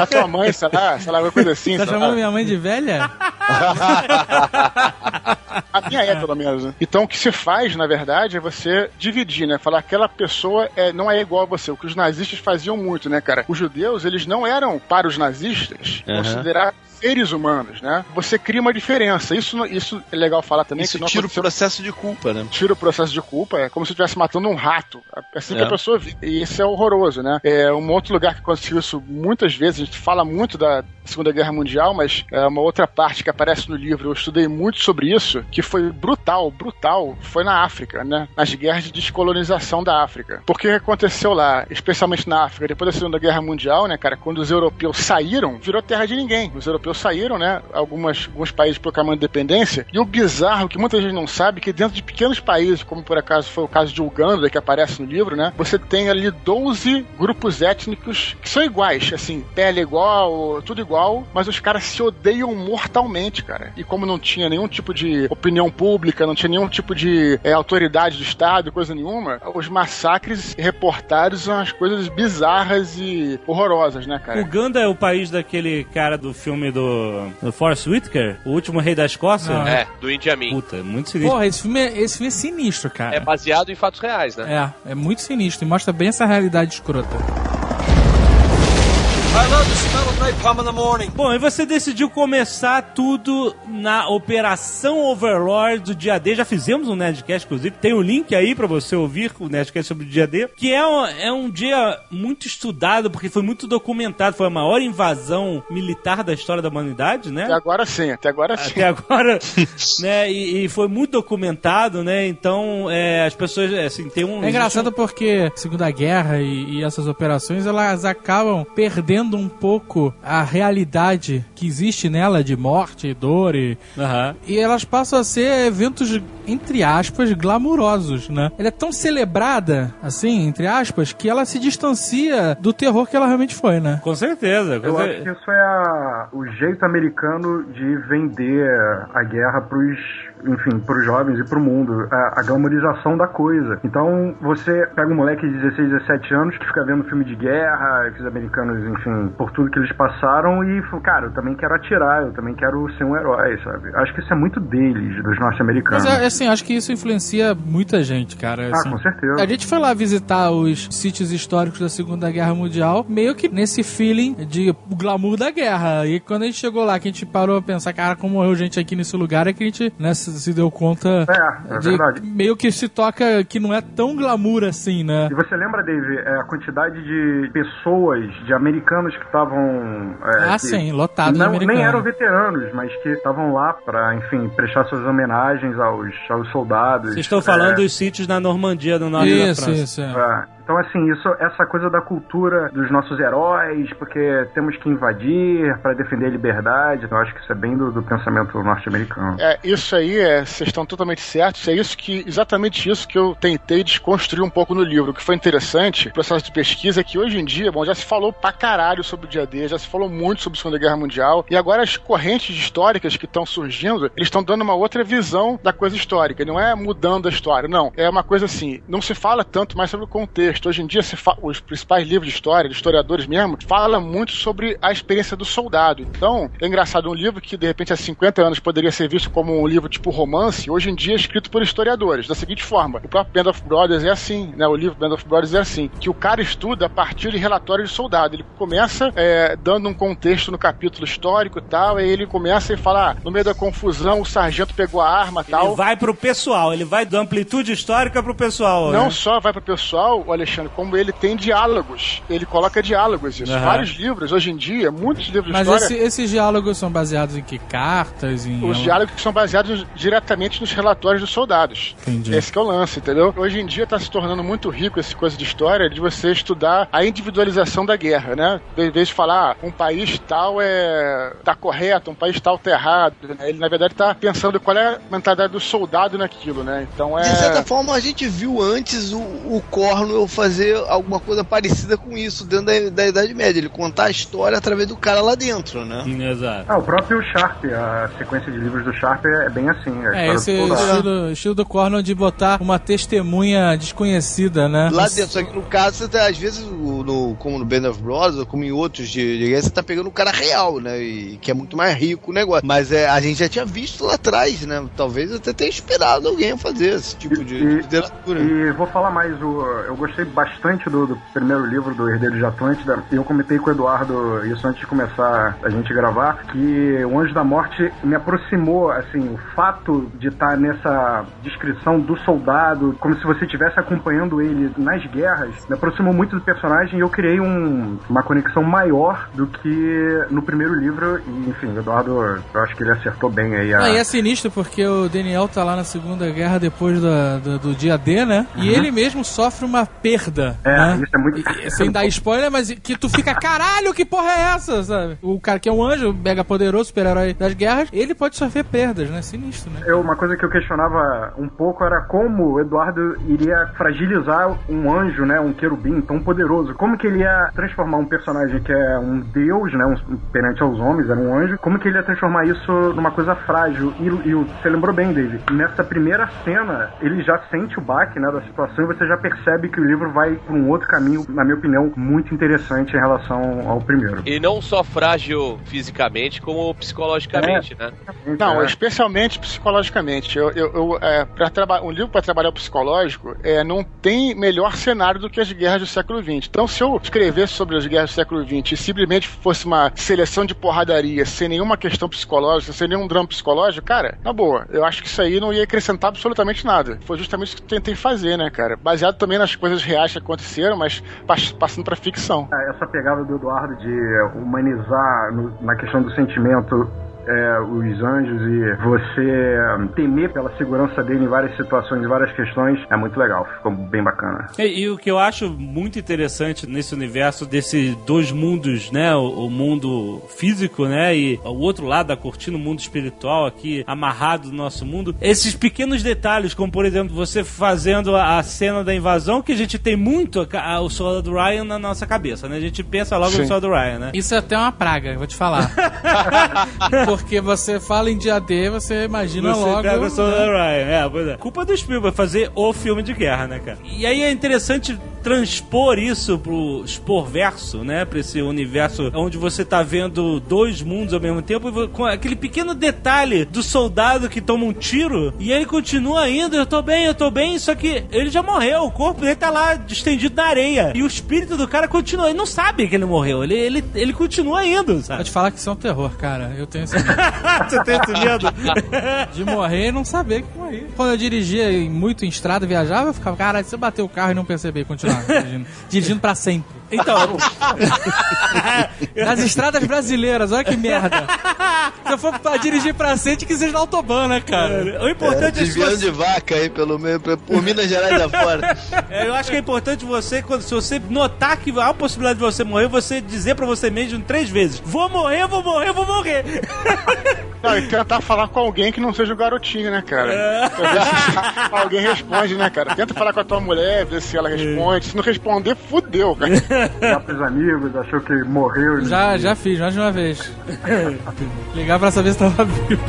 A tua mãe, sei lá, sei lá, alguma coisa assim. Tá sei lá. chamando minha mãe de velha? A minha é, pelo menos, né? Então, o que se faz, na verdade, é você dividir, né? Falar que aquela pessoa é, não é igual a você. O que os nazistas faziam muito, né, cara? Os judeus, eles não eram, para os nazistas, Aham. considerados seres humanos, né? Você cria uma diferença. Isso, isso é legal falar também. Isso que tira o aconteceu- processo de culpa, né? tira o processo de culpa, é como se estivesse matando um rato. É assim que É. a pessoa vive. E isso é horroroso, né? É um outro lugar que aconteceu isso muitas vezes, a gente fala muito da Segunda Guerra Mundial, mas é uma outra parte que aparece no livro, eu estudei muito sobre isso, que foi brutal, brutal, foi na África, né? Nas guerras de descolonização da África. Porque o que aconteceu lá, especialmente na África, depois da Segunda Guerra Mundial, né, cara, quando os europeus saíram, virou terra de ninguém. Os europeus saíram, né? Algumas, alguns países proclamando independência. E o bizarro, que muita gente não sabe, que dentro de pequenos países, como por acaso foi o caso de Uganda, que aparece no livro, né? Você tem ali 12 grupos étnicos que são iguais, assim, pele igual, tudo igual, mas os caras se odeiam mortalmente, cara. E como não tinha nenhum tipo de opinião pública, não tinha nenhum tipo de é, autoridade do Estado, coisa nenhuma, os massacres reportados são as coisas bizarras e horrorosas, né, cara? Uganda é o país daquele cara do filme do, do Forrest Whitaker, o último rei da Escócia. Ah. É, do Idi Amin. Puta, é muito sinistro. Porra, esse filme, é, esse filme é sinistro, cara. É baseado em fatos reais, né? É, é muito sinistro e mostra bem essa realidade escrota. I love the smell of napalm in the morning. Bom, e você decidiu começar tudo na Operação Overlord do dia D. Já fizemos um Nerdcast, inclusive. Tem o link aí pra você ouvir o Nerdcast sobre o dia D. Que é um, é um dia muito estudado, porque foi muito documentado. Foi a maior invasão militar da história da humanidade, né? Até agora sim, até agora sim. Até agora, né? E, e foi muito documentado, né? Então, é, as pessoas, assim, tem um... É engraçado porque Segunda Guerra e, e essas operações elas acabam perdendo um pouco a realidade que existe nela de morte, dor e, Aham. e elas passam a ser eventos entre aspas glamurosos, né? Ela é tão celebrada assim, entre aspas, que ela se distancia do terror que ela realmente foi, né? Com certeza. com Eu acho que isso é a- o jeito americano de vender a guerra pros enfim, pros jovens e pro mundo, a, a glamorização da coisa. Então, você pega um moleque de 16, 17 anos que fica vendo filme de guerra, que os americanos, enfim, por tudo que eles passaram e, cara, eu também quero atirar, eu também quero ser um herói, sabe? Acho que isso é muito deles, dos norte-americanos. Mas é, assim, acho que isso influencia muita gente, cara. Ah, assim. com certeza. A gente foi lá visitar os sítios históricos da Segunda Guerra Mundial, meio que nesse feeling de o glamour da guerra. E quando a gente chegou lá, que a gente parou a pensar, cara, como morreu gente aqui nesse lugar, é que a gente né, se se deu conta É, é de verdade. meio que se toca que não é tão glamour assim, né? E você lembra, Dave, é, a quantidade de pessoas, de americanos que estavam. é, Ah, que sim, lotado não. Nem eram veteranos, mas que estavam lá pra, enfim, prestar suas homenagens aos, aos soldados. Vocês estão falando É, dos sítios na Normandia, no norte da Isso, França. isso. É. é. Então, assim, isso, essa coisa da cultura dos nossos heróis, porque temos que invadir pra defender a liberdade, eu acho que isso é bem do, do pensamento norte-americano. É, isso aí, é, vocês estão totalmente certos. É isso que, exatamente isso que eu tentei desconstruir um pouco no livro. O que foi interessante, o processo de pesquisa, é que hoje em dia, bom, já se falou pra caralho sobre o dia D, já se falou muito sobre a Segunda Guerra Mundial, e agora as correntes históricas que estão surgindo, eles estão dando uma outra visão da coisa histórica. Não é mudando a história, não. É uma coisa assim, não se fala tanto mais sobre o contexto. Hoje em dia, os principais livros de história, de historiadores mesmo, falam muito sobre a experiência do soldado. Então, é engraçado, um livro que de repente há 50 anos poderia ser visto como um livro tipo romance, hoje em dia é escrito por historiadores, da seguinte forma: o próprio Band of Brothers é assim, né? O livro Band of Brothers é assim, que o cara estuda a partir de relatórios de soldado. Ele começa é, dando um contexto no capítulo histórico e tal, aí ele começa e fala: ah, no meio da confusão, o sargento pegou a arma e tal. Ele vai pro pessoal, ele vai da amplitude histórica pro pessoal. Não né? só vai para o pessoal, o Alexandre, como ele tem diálogos. Ele coloca diálogos, isso. Aham. Vários livros, hoje em dia, muitos livros de Mas história. esse- esses diálogos são baseados em que? Cartas? Em Os diálogos que são baseados diretamente nos relatórios dos soldados. Entendi. Esse que é o lance, entendeu? Hoje em dia tá se tornando muito rico essa coisa de história de você estudar a individualização da guerra, né? Em vez de falar ah, um país tal é tá correto, um país tal tá errado, né? ele na verdade tá pensando qual é a mentalidade do soldado naquilo, né? Então é De certa forma, a gente viu antes o, o Cornwell fazer alguma coisa parecida com isso dentro da, da Idade Média. Ele contar a história através do cara lá dentro, né? Exato. Ah, o próprio Sharp, a sequência de livros do Sharp é, bem assim. É, esse estilo, estilo do Cornwell de botar uma testemunha desconhecida, né? Lá dentro, só que no caso, você tá, às vezes, no, como no Band of Brothers, ou como em outros de, de guerra, você tá pegando o cara real, né? E que é muito mais rico o negócio. Mas é, a gente já tinha visto lá atrás, né? Talvez até tenha esperado alguém fazer esse tipo de, de E- literatura. E vou falar mais, o, eu gostei bastante do, do primeiro livro do Herdeiro de Atlântida. Eu comentei com o Eduardo isso antes de começar a gente gravar, que o Anjo da Morte me aproximou, assim, o fato de estar nessa descrição do soldado, como se você estivesse acompanhando ele nas guerras, me aproximou muito do personagem e eu criei um- uma conexão maior do que no primeiro livro. E, enfim, o Eduardo, eu acho que ele acertou bem aí a... Ah, e é sinistro porque o Daniel tá lá na Segunda Guerra depois da- do, do dia D, né? E ele mesmo sofre uma perda. É, né? isso é muito... E- Sem dar spoiler, mas que tu fica, caralho, que porra é essa? Sabe? O cara que é um anjo, mega poderoso, super-herói das guerras, ele pode sofrer perdas, né? Sinistro, né? Eu, uma coisa que eu questionava um pouco era como o Eduardo iria fragilizar um anjo, né, um querubim tão poderoso. Como que ele ia transformar um personagem que é um deus, né, um, perante aos homens, era um anjo, como que ele ia transformar isso numa coisa frágil? E, e você lembrou bem, David, nessa primeira cena, ele já sente o baque, né, da situação e você já percebe que o livro vai por um outro caminho, na minha opinião, muito interessante em relação ao primeiro. E não só frágil fisicamente, como psicologicamente, né? Não, É. especialmente psicologicamente. Eu, eu, eu, é, traba- um livro para trabalhar o psicológico é, não tem melhor cenário do que as guerras do século XX. Então, se eu escrevesse sobre as guerras do século XX e simplesmente fosse uma seleção de porradaria sem nenhuma questão psicológica, sem nenhum drama psicológico, cara, na boa, eu acho que isso aí não ia acrescentar absolutamente nada. Foi justamente isso que eu tentei fazer, né, cara? Baseado também nas coisas reais que aconteceram, mas pas- passando pra ficção. É, essa pegada do Eduardo de humanizar no- na questão do sentimento é, os anjos e você hum, temer pela segurança dele em várias situações, em várias questões, é muito legal. Ficou bem bacana. E, e o que eu acho muito interessante nesse universo desses dois mundos, né? O, o mundo físico, né? E o outro lado da cortina, o mundo espiritual aqui amarrado no nosso mundo. Esses pequenos detalhes, como por exemplo, você fazendo a, a cena da invasão, que a gente tem muito a a- o soldado Ryan na nossa cabeça, né? A gente pensa logo Sim. no soldado Ryan, né? Isso é até uma praga, vou te falar. Porque você fala em dia D, você imagina Você logo. pega o Soldado né? Ryan. É, pois é. Culpa do Spielberg fazer o filme de guerra, né, cara? E aí é interessante transpor isso pro Sporverso, né? Pra esse universo onde você tá vendo dois mundos ao mesmo tempo, com aquele pequeno detalhe do soldado que toma um tiro e ele continua indo, eu tô bem, eu tô bem, só que ele já morreu, o corpo dele tá lá estendido na areia. E o espírito do cara continua, ele não sabe que ele morreu, ele, ele, ele continua indo, sabe? te falar que isso é um terror, cara. Eu tenho esse Você tem esse medo? de morrer e não saber que morri. Quando eu dirigia muito em estrada, viajava, eu ficava, cara, se eu bater o carro e não perceber, e continuar dirigindo. dirigindo pra sempre. Então, Nas estradas brasileiras, olha que merda. Se eu for pra dirigir pra sempre, que seja na autobahn, né, cara? o importante é, se Desviando você... de vaca aí pelo meio, pra- por Minas Gerais afora. É, Eu acho que é importante você, quando, se você notar que há a possibilidade de você morrer, você dizer pra você mesmo três vezes: Vou morrer, vou morrer, vou morrer. Não, e tentar falar com alguém que não seja o garotinho, né, cara? Se alguém responde, né, cara? Tenta falar com a tua mulher, ver se ela responde. Se não responder, fudeu, cara. Lá pros amigos, achou que morreu. Já, já fiz, mais de uma vez. Ligar pra saber se tava vivo.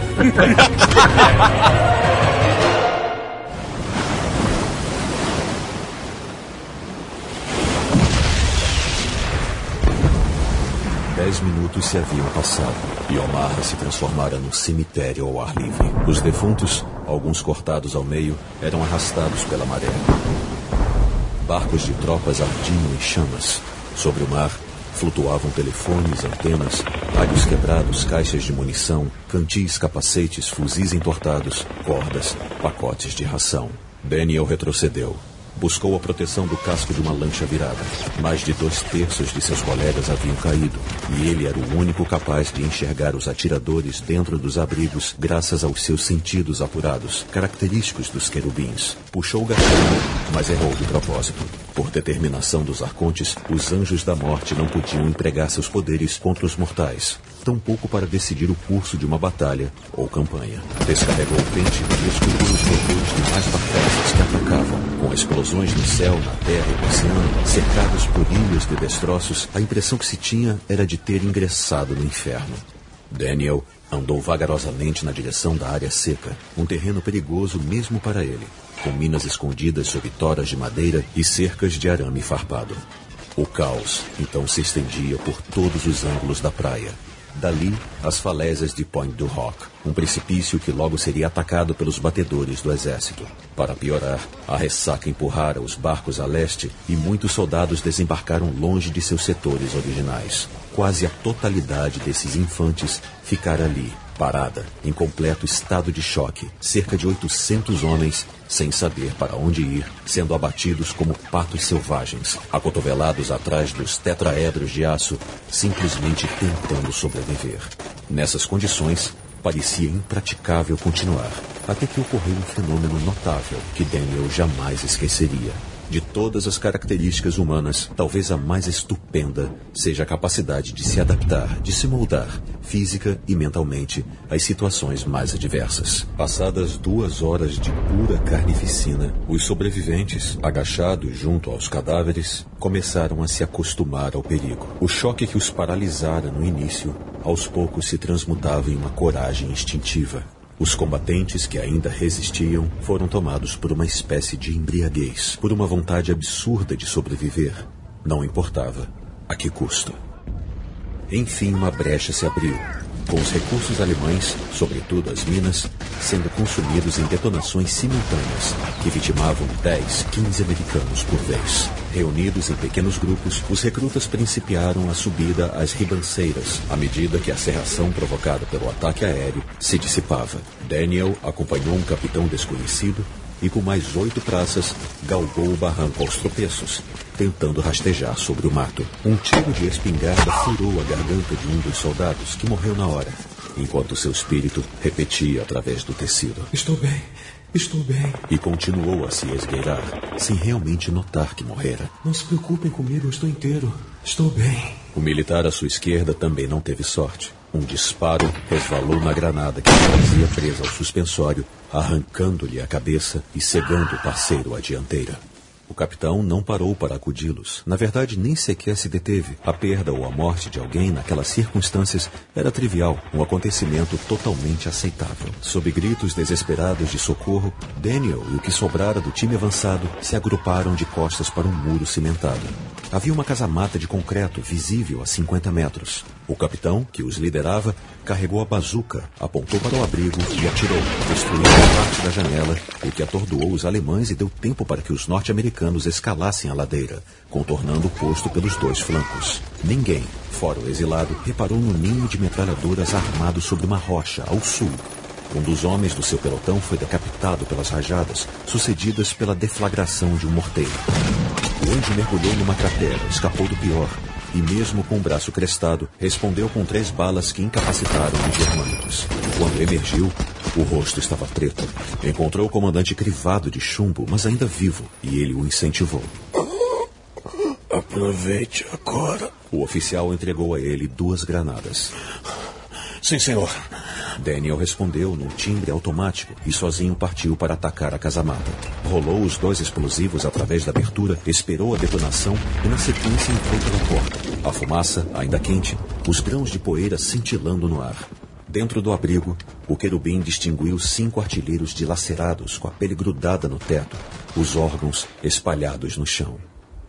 Dez minutos se haviam passado e Omaha se transformara num cemitério ao ar livre. Os defuntos, alguns cortados ao meio, eram arrastados pela maré. Barcos de tropas ardiam em chamas. Sobre o mar, flutuavam telefones, antenas, rádios quebrados, caixas de munição, cantis, capacetes, fuzis entortados, cordas, pacotes de ração. Daniel retrocedeu. Buscou a proteção do casco de uma lancha virada. Mais de dois terços de seus colegas haviam caído, e ele era o único capaz de enxergar os atiradores dentro dos abrigos graças aos seus sentidos apurados, característicos dos querubins. Puxou o gatilho, mas errou de propósito. Por determinação dos arcontes, os anjos da morte não podiam empregar seus poderes contra os mortais, tampouco para decidir o curso de uma batalha ou campanha. Descarregou o pente e esculpiu os motores de mais bactérias que atacavam. Com explosões no céu, na terra e no oceano, cercados por ilhas de destroços, a impressão que se tinha era de ter ingressado no inferno. Daniel andou vagarosamente na direção da área seca, um terreno perigoso mesmo para ele, com minas escondidas sob toras de madeira e cercas de arame farpado. O caos então se estendia por todos os ângulos da praia. Dali, as falésias de Point du Rock, um precipício que logo seria atacado pelos batedores do exército. Para piorar, a ressaca empurrara os barcos a leste e muitos soldados desembarcaram longe de seus setores originais. Quase a totalidade desses infantes ficara ali, parada, em completo estado de choque. Cerca de 800 homens, sem saber para onde ir, sendo abatidos como patos selvagens, acotovelados atrás dos tetraedros de aço, simplesmente tentando sobreviver. Nessas condições, parecia impraticável continuar, até que ocorreu um fenômeno notável que Daniel jamais esqueceria. De todas as características humanas, talvez a mais estupenda seja a capacidade de se adaptar, de se moldar, física e mentalmente, às situações mais adversas. Passadas duas horas de pura carnificina, os sobreviventes, agachados junto aos cadáveres, começaram a se acostumar ao perigo. O choque que os paralisara no início, aos poucos se transmutava em uma coragem instintiva. Os combatentes que ainda resistiam foram tomados por uma espécie de embriaguez, por uma vontade absurda de sobreviver. Não importava a que custo. Enfim, uma brecha se abriu, com os recursos alemães, sobretudo as minas, sendo consumidos em detonações simultâneas que vitimavam 10, 15 americanos por vez. Reunidos em pequenos grupos, os recrutas principiaram a subida às ribanceiras, à medida que a serração provocada pelo ataque aéreo se dissipava. Daniel acompanhou um capitão desconhecido e, com mais oito praças, galgou o barranco aos tropeços, tentando rastejar sobre o mato. Um tiro de espingarda furou a garganta de um dos soldados, que morreu na hora, enquanto seu espírito repetia através do tecido. Estou bem. Estou bem. E continuou a se esgueirar, sem realmente notar que morrera. Não se preocupem comigo, eu estou inteiro. Estou bem. O militar à sua esquerda também não teve sorte. Um disparo resvalou na granada que trazia presa ao suspensório, arrancando-lhe a cabeça e cegando o parceiro à dianteira. O capitão não parou para acudi-los. Na verdade, nem sequer se deteve. A perda ou a morte de alguém naquelas circunstâncias era trivial, um acontecimento totalmente aceitável. Sob gritos desesperados de socorro, Daniel e o que sobrara do time avançado se agruparam de costas para um muro cimentado. Havia uma casamata de concreto visível a 50 metros. O capitão, que os liderava, carregou a bazuca, apontou para o abrigo e atirou, destruindo parte da janela, o que atordoou os alemães e deu tempo para que os norte-americanos escalassem a ladeira, contornando o posto pelos dois flancos. Ninguém, fora o exilado, reparou no ninho de metralhadoras armado sobre uma rocha, ao sul. Um dos homens do seu pelotão foi decapitado pelas rajadas, sucedidas pela deflagração de um morteiro. O anjo mergulhou numa cratera, escapou do pior, e mesmo com o braço crestado, respondeu com três balas que incapacitaram os germânicos. Quando emergiu, o rosto estava preto. Encontrou o comandante crivado de chumbo, mas ainda vivo, e ele o incentivou. Aproveite agora. O oficial entregou a ele duas granadas. Sim, senhor. Daniel respondeu num timbre automático e sozinho partiu para atacar a casamata. Rolou os dois explosivos através da abertura, esperou a detonação e na sequência entrou pela porta. A fumaça, ainda quente, os grãos de poeira cintilando no ar. Dentro do abrigo, o querubim distinguiu cinco artilheiros dilacerados com a pele grudada no teto, os órgãos espalhados no chão.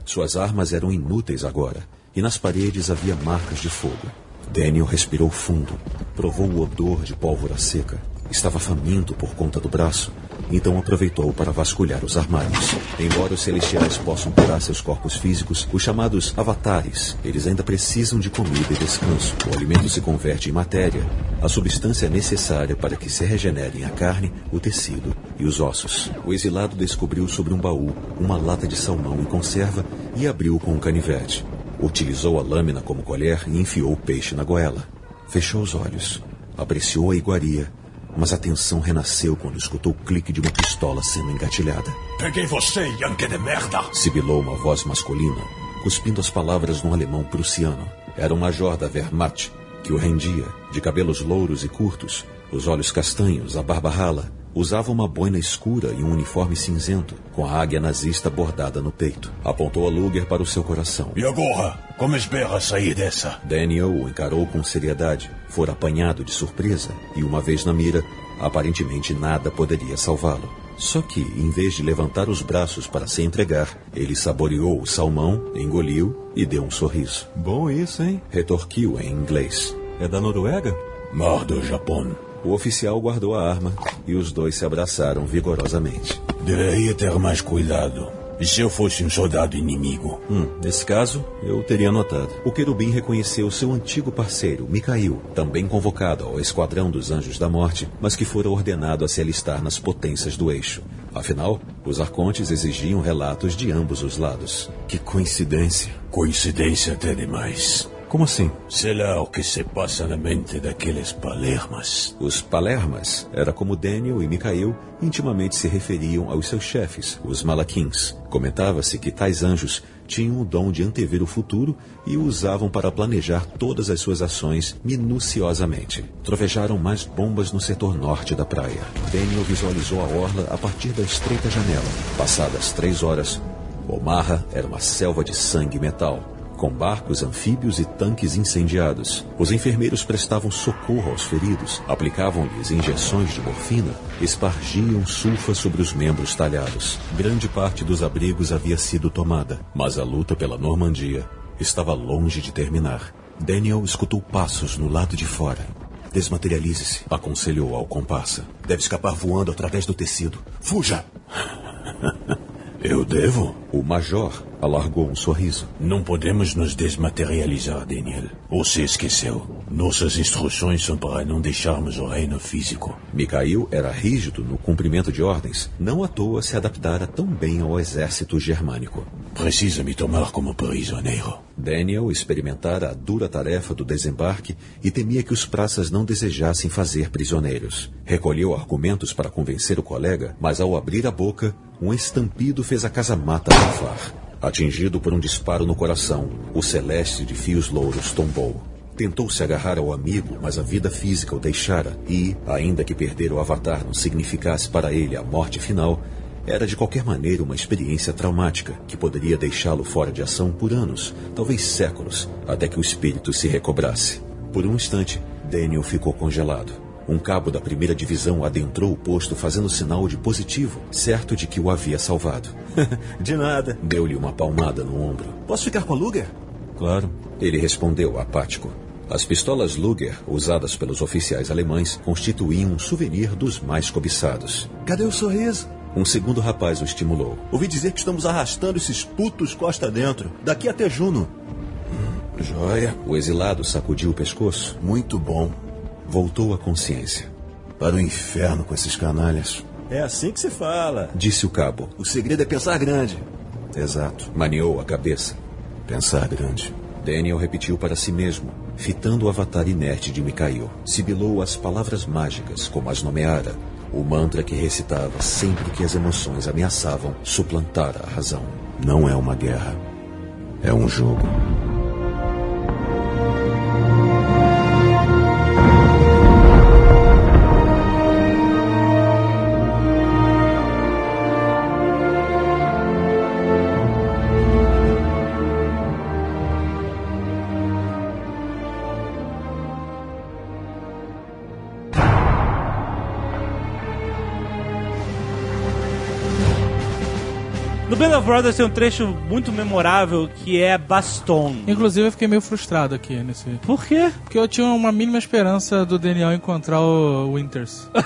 Suas armas eram inúteis agora, e nas paredes havia marcas de fogo. Daniel respirou fundo, provou o odor de pólvora seca. Estava faminto por conta do braço, então aproveitou para vasculhar os armários. Embora os celestiais possam curar seus corpos físicos, os chamados avatares, eles ainda precisam de comida e descanso. O alimento se converte em matéria, a substância necessária para que se regenerem a carne, o tecido e os ossos. O exilado descobriu sobre um baú uma lata de salmão em conserva e abriu com um canivete. Utilizou a lâmina como colher e enfiou o peixe na goela. Fechou os olhos, apreciou a iguaria, mas a tensão renasceu quando escutou o clique de uma pistola sendo engatilhada. Peguei você, Yankee de merda! Sibilou uma voz masculina, cuspindo as palavras num alemão prussiano. Era um major da Wehrmacht, que o rendia, de cabelos louros e curtos, os olhos castanhos, a barba rala. Usava uma boina escura e um uniforme cinzento, com a águia nazista bordada no peito. Apontou a Luger para o seu coração. E agora? Como espera sair dessa? Daniel o encarou com seriedade. Fora apanhado de surpresa e, uma vez na mira, aparentemente nada poderia salvá-lo. Só que, em vez de levantar os braços para se entregar, ele saboreou o salmão, engoliu e deu um sorriso. Bom isso, hein? Retorquiu em inglês. É da Noruega? Mar do Japão. O oficial guardou a arma e os dois se abraçaram vigorosamente. Deveria ter mais cuidado. E se eu fosse um soldado inimigo? Hum, nesse caso, eu teria notado. O querubim reconheceu seu antigo parceiro, Micail, também convocado ao Esquadrão dos Anjos da Morte, mas que fora ordenado a se alistar nas potências do eixo. Afinal, os arcontes exigiam relatos de ambos os lados. Que coincidência. Coincidência até demais. Como assim? Sei lá o que se passa na mente daqueles palermas. Os palermas era como Daniel e Micael intimamente se referiam aos seus chefes, os malaquins. Comentava-se que tais anjos tinham o dom de antever o futuro e o usavam para planejar todas as suas ações minuciosamente. Trovejaram mais bombas no setor norte da praia. Daniel visualizou a orla a partir da estreita janela. Passadas três horas, Omaha era uma selva de sangue e metal com barcos, anfíbios e tanques incendiados. Os enfermeiros prestavam socorro aos feridos, aplicavam-lhes injeções de morfina, espargiam sulfa sobre os membros talhados. Grande parte dos abrigos havia sido tomada, mas a luta pela Normandia estava longe de terminar. Daniel escutou passos no lado de fora. Desmaterialize-se, aconselhou ao comparsa. Deve escapar voando através do tecido. Fuja! Eu devo? O major alargou um sorriso. Não podemos nos desmaterializar, Daniel. Se esqueceu. Nossas instruções são para não deixarmos o reino físico. Mikhail era rígido no cumprimento de ordens. Não à toa se adaptara tão bem ao exército germânico. Precisa me tomar como prisioneiro. Daniel experimentara a dura tarefa do desembarque e temia que os praças não desejassem fazer prisioneiros. Recolheu argumentos para convencer o colega, mas ao abrir a boca, um estampido fez a casa-mata abafar. Atingido por um disparo no coração, o celeste de fios louros tombou. Tentou se agarrar ao amigo, mas a vida física o deixara e, ainda que perder o avatar não significasse para ele a morte final, Era de qualquer maneira uma experiência traumática que poderia deixá-lo fora de ação por anos, talvez séculos, até que o espírito se recobrasse. Por um instante, Daniel ficou congelado. Um cabo da primeira divisão adentrou o posto fazendo sinal de positivo, certo de que o havia salvado. de nada. Deu-lhe uma palmada no ombro. Posso ficar com a Luger? Claro. Ele respondeu apático. As pistolas Luger, usadas pelos oficiais alemães, constituíam um souvenir dos mais cobiçados. Cadê o sorriso? Um segundo rapaz o estimulou. Ouvi dizer que estamos arrastando esses putos costa dentro, daqui até Juno. Joia. O exilado sacudiu o pescoço. Muito bom. Voltou à consciência. Para o inferno com esses canalhas. É assim que se fala. Disse o cabo. O segredo é pensar grande. Exato. Maniou a cabeça. Pensar grande. Daniel repetiu para si mesmo, fitando o avatar inerte de Mikhail. Sibilou as palavras mágicas, como as nomeara. O mantra que recitava sempre que as emoções ameaçavam suplantar a razão. Não é uma guerra. É um jogo. Of Brothers tem um trecho muito memorável que é Baston. Inclusive, eu fiquei meio frustrado aqui nesse. Por quê? Porque eu tinha uma mínima esperança do Daniel encontrar o Winters.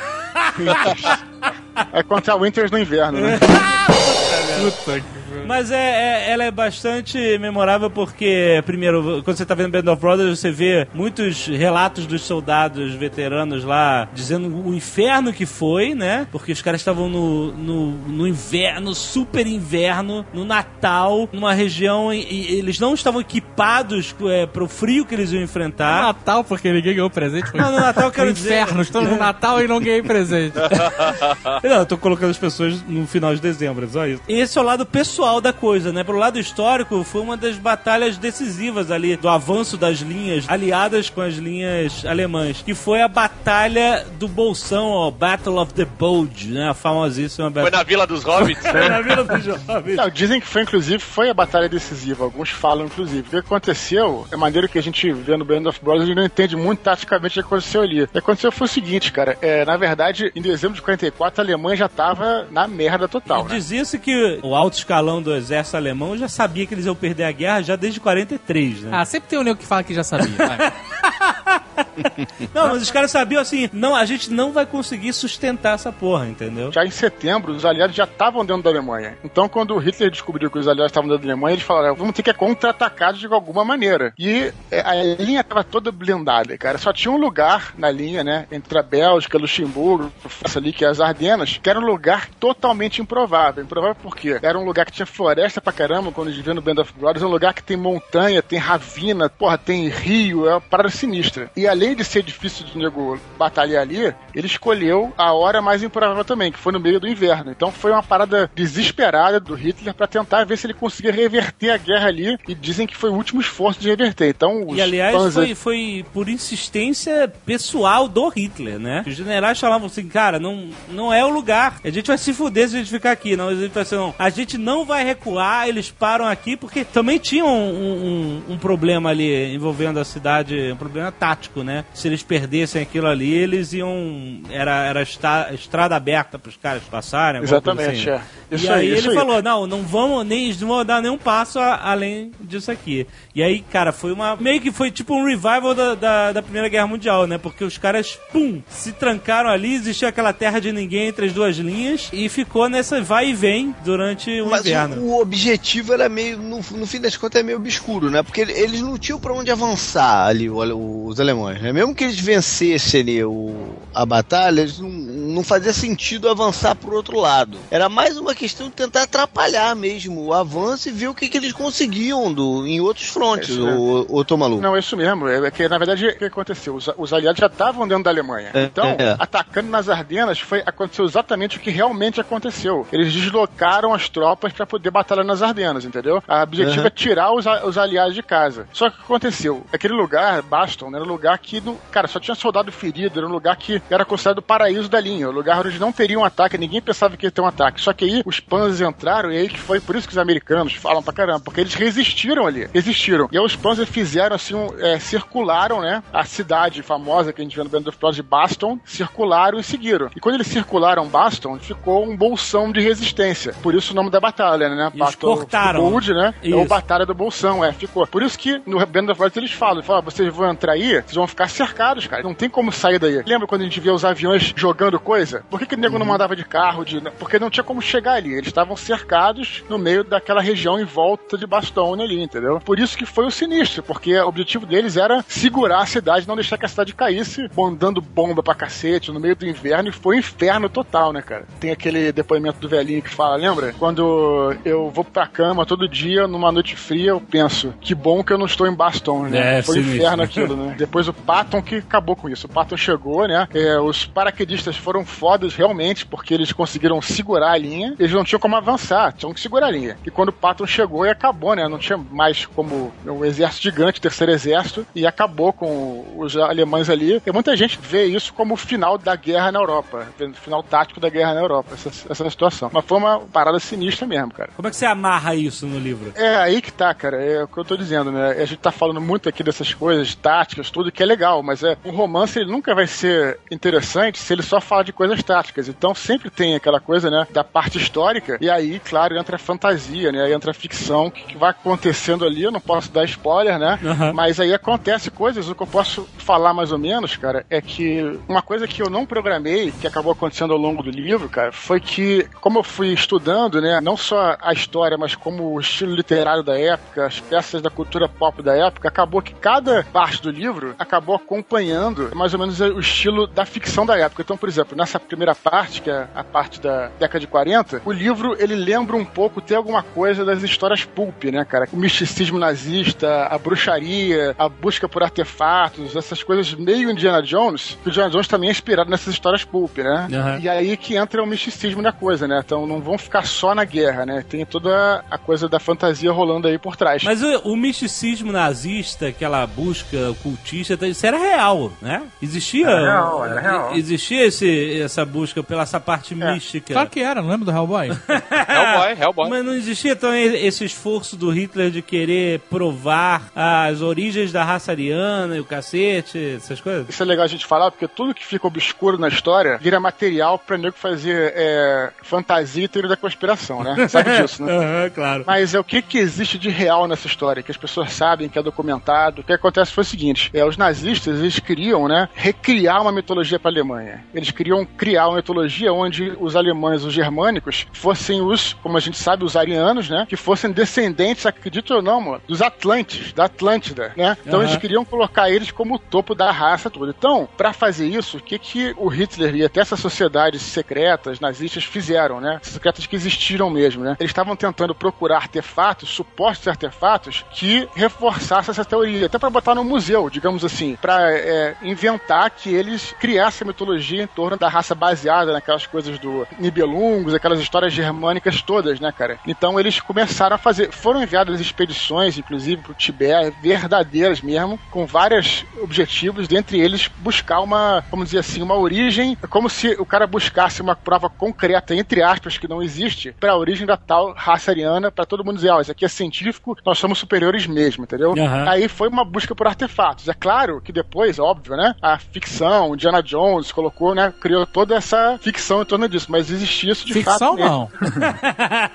É contra a Winters no inverno, né? Puta que Mas é, é- ela é bastante memorável porque, primeiro, quando você tá vendo Band of Brothers, você vê muitos relatos dos soldados veteranos lá dizendo o inferno que foi, né? Porque os caras estavam no, no, no inverno, super inverno, no Natal, numa região e, e eles não estavam equipados é, pro frio que eles iam enfrentar. Natal, porque ninguém ganhou presente. Não, no Natal eu quero dizer- Inferno, estamos no Natal e não ganhei presente. Não, eu tô colocando as pessoas no final de dezembro, só isso. Esse é o lado pessoal da coisa, né? Pro lado histórico, foi uma das batalhas decisivas ali do avanço das linhas aliadas com as linhas alemãs, que foi a batalha do Bolsão, ó, Battle of the Bulge, né? A famosíssima Foi batalha. na Vila dos Hobbits, Foi né? na Vila dos Jovens. Não, dizem que foi, inclusive, foi a batalha decisiva. Alguns falam, inclusive. O que aconteceu, é maneiro que a gente vê no Band of Brothers, a gente não entende muito taticamente o que aconteceu ali. O que aconteceu foi o seguinte, cara. É, na verdade, em dezembro de 44, a Alemanha já tava na merda total, né? Dizia-se que o alto escalão do exército alemão já sabia que eles iam perder a guerra já desde 43, né? Ah, sempre tem um nego que fala que já sabia. Não, mas os caras sabiam assim, não, a gente não vai conseguir sustentar essa porra, entendeu? Já em setembro, os aliados já estavam dentro da Alemanha. Então, quando o Hitler descobriu que os aliados estavam dentro da Alemanha, eles falaram: vamos ter que contra-atacar de alguma maneira. E é, a linha estava toda blindada, cara. Só tinha um lugar na linha, né? Entre a Bélgica, Luxemburgo, França ali, que é as Ardenas, que era um lugar totalmente improvável. Improvável por quê? Era um lugar que tinha floresta pra caramba, quando a gente no Band of Brothers, é um lugar que tem montanha, tem ravina, porra, tem rio, é uma parada sinistra. E além de ser difícil de nego batalhar ali, ele escolheu a hora mais improvável também, que foi no meio do inverno. Então foi uma parada desesperada do Hitler pra tentar ver se ele conseguia reverter a guerra ali. E dizem que foi o último esforço de reverter. Então, E aliás, foi, foi por insistência pessoal do Hitler, né? Os generais falavam assim, cara, não, não é o lugar. A gente vai se fuder se a gente ficar aqui. Não, a gente vai assim, não. A gente não vai recuar, eles param aqui, porque também tinha um, um- um problema ali envolvendo a cidade, um problema tático, né? Se eles perdessem aquilo ali, eles iam. Era, era esta- estrada aberta para os caras passarem. Exatamente, assim. é. Isso e aí, aí, isso ele aí. falou: não, não vamos nem, não vão dar nenhum passo a- além disso aqui. E aí, cara, foi uma. Meio que foi tipo um revival da, da, da Primeira Guerra Mundial, né? Porque os caras, pum, se trancaram ali, existiu aquela terra de ninguém entre as duas linhas e ficou nessa vai e vem durante o Mas inverno. o, o objetivo era meio, no, no fim das contas, é meio obscuro, né? Porque eles não tinham pra onde avançar ali, os alemães, né? Mesmo que eles vencessem ali o, a batalha, eles não, não fazia sentido avançar pro outro lado. Era mais uma questão de tentar atrapalhar mesmo o avanço e ver o que, que eles conseguiam do, em outros frontes, né? o, o Tô Maluco. Não, é isso mesmo. É que, na verdade, o que aconteceu? Os, os aliados já estavam dentro da Alemanha. É, então, é. atacando nas Ardenas, foi, aconteceu exatamente o que realmente aconteceu. Eles deslocaram as tropas para poder batalhar nas Ardenas, entendeu? O objetivo Uhum. é tirar os, os aliados de casa. Só que o que aconteceu? Aquele lugar, Baston, era um lugar que, cara, só tinha soldado ferido, era um lugar que era considerado o paraíso da linha. O lugar onde eles não teriam ataque, ninguém pensava que ia ter um ataque. Só que aí os panzers entraram e aí que foi por isso que os americanos falam pra caramba, porque eles resistiram ali, resistiram. E aí os panzers fizeram assim, um, é, circularam, né, a cidade famosa que a gente vê no Band of Brothers de Baston, circularam e seguiram. E quando eles circularam Baston, ficou um bolsão de resistência. Por isso o nome da batalha, né? Eles Battle cortaram, Bold, né? É Isso. o Batalha do Bolsão, é, ficou. Por isso que no Band of Brothers eles falam, falam, "Ah, vocês vão entrar aí, vocês vão ficar cercados, cara. Não tem como sair daí. Lembra quando a gente via os aviões jogando coisa? Por que, que o nego Uhum. não mandava de carro? De... Porque não tinha como chegar ali. Eles estavam cercados no meio daquela região em volta de Bastogne ali, entendeu? Por isso que foi o sinistro, porque o objetivo deles era segurar a cidade, não deixar que a cidade caísse, mandando bomba pra cacete no meio do inverno, e foi um inferno total, né, cara? Tem aquele depoimento do velhinho que fala, lembra? Quando eu vou pra cama todo dia, numa noite fria, eu penso, que bom que eu não estou em Bastogne, né? É, foi um inferno aquilo, né? Depois o Patton que acabou com isso. O Patton chegou, né? É, os paraquedistas foram fodas realmente, porque eles conseguiram segurar a linha. Eles não tinham como avançar, tinham que segurar a linha. E quando o Patton chegou, e acabou, né? Não tinha mais como um exército gigante, terceiro exército, e acabou com os alemães ali. E muita gente vê isso como o final da guerra na Europa, o final tático da guerra na Europa, essa, essa situação. Mas foi uma parada sinistra mesmo, cara. Como é que você amarra isso no livro? É aí que tá, cara. É o que eu tô dizendo, né? A gente tá falando muito aqui dessas coisas, táticas, tudo que é legal, mas é um romance ele nunca vai ser interessante se ele só fala de coisas táticas. Então sempre tem aquela coisa, né, da parte histórica, e aí, claro, entra a fantasia, né? Aí entra a ficção, o que, que vai acontecendo ali, eu não posso dar spoiler, né? Aham. Mas aí acontece coisas, o que eu posso falar mais ou menos, cara, é que uma coisa que eu não programei, que acabou acontecendo ao longo do livro, cara, foi que, como eu fui estudando, né, não só a história, mas como o estilo literário da época, as peças da cultura pop da época, acabou que cada parte do livro acabou acompanhando mais ou menos o estilo da ficção da época. Então, por exemplo, nessa primeira parte, que é a parte da década de 40, o livro ele lembra um pouco, tem alguma coisa das histórias pulp, né, cara? O misticismo nazista, a bruxaria, a busca por artefatos, essas coisas meio Indiana Jones, que o Indiana Jones também é inspirado nessas histórias pulp, né? Aham. E aí que entra o misticismo da coisa, né? Então não vão ficar só na guerra, né? Tem toda a coisa da fantasia rolando aí por trás. Mas o, o misticismo nazista, aquela busca ocultista, isso era real, né? Existia. Era real, era real. Existia esse, essa busca pela essa parte mística. Claro que era, não lembra do Hellboy? Hellboy, Hellboy. Mas não existia também esse esforço do Hitler de querer provar as origens da raça ariana e o cacete, essas coisas? Isso é legal a gente falar, porque tudo que fica obscuro na história vira material pra nego fazer é, fantasia e teoria da conspiração, né? Sabe disso, né? Aham, claro. Mas é o que, que existe de real nessa história, que as pessoas sabem, que é documentado. O que acontece foi o seguinte: é, os nazistas eles queriam né, recriar uma mitologia para a Alemanha. Eles queriam criar uma mitologia onde os alemães, os germânicos, fossem os, como a gente sabe, os arianos, né? Que fossem descendentes, acredito ou não, mano, dos Atlantes, da Atlântida, né? Então Aham. eles queriam colocar eles como o topo da raça toda. Então, para fazer isso, o que, que o Hitler e até essas sociedades secretas, nazistas, fizeram, né? Secretas que existiram mesmo, né? Eles estavam tentando procurar artefatos, supostos artefatos, que reforçassem essa teoria. Até para botar no museu, digamos assim, para inventar que eles criassem a mitologia em torno da raça baseada naquelas coisas do Nibelungos, aquelas histórias germânicas todas, né, cara? Então eles começaram a fazer. Foram enviadas expedições, inclusive, pro Tibete, verdadeiras mesmo, com vários objetivos, dentre eles buscar uma, vamos dizer assim, uma origem, como se o cara buscasse uma prova concreta, entre aspas, que não existe, para a origem da tal raça ariana, para todo mundo dizer, ó, isso aqui é científico, nós somos superiores mesmo, entendeu? Aham. Aí foi uma busca por artefatos. É claro que depois, óbvio, né, a ficção, Indiana Jones colocou, né, criou toda essa ficção em torno disso, mas existia isso de Ficção fato. mesmo. não.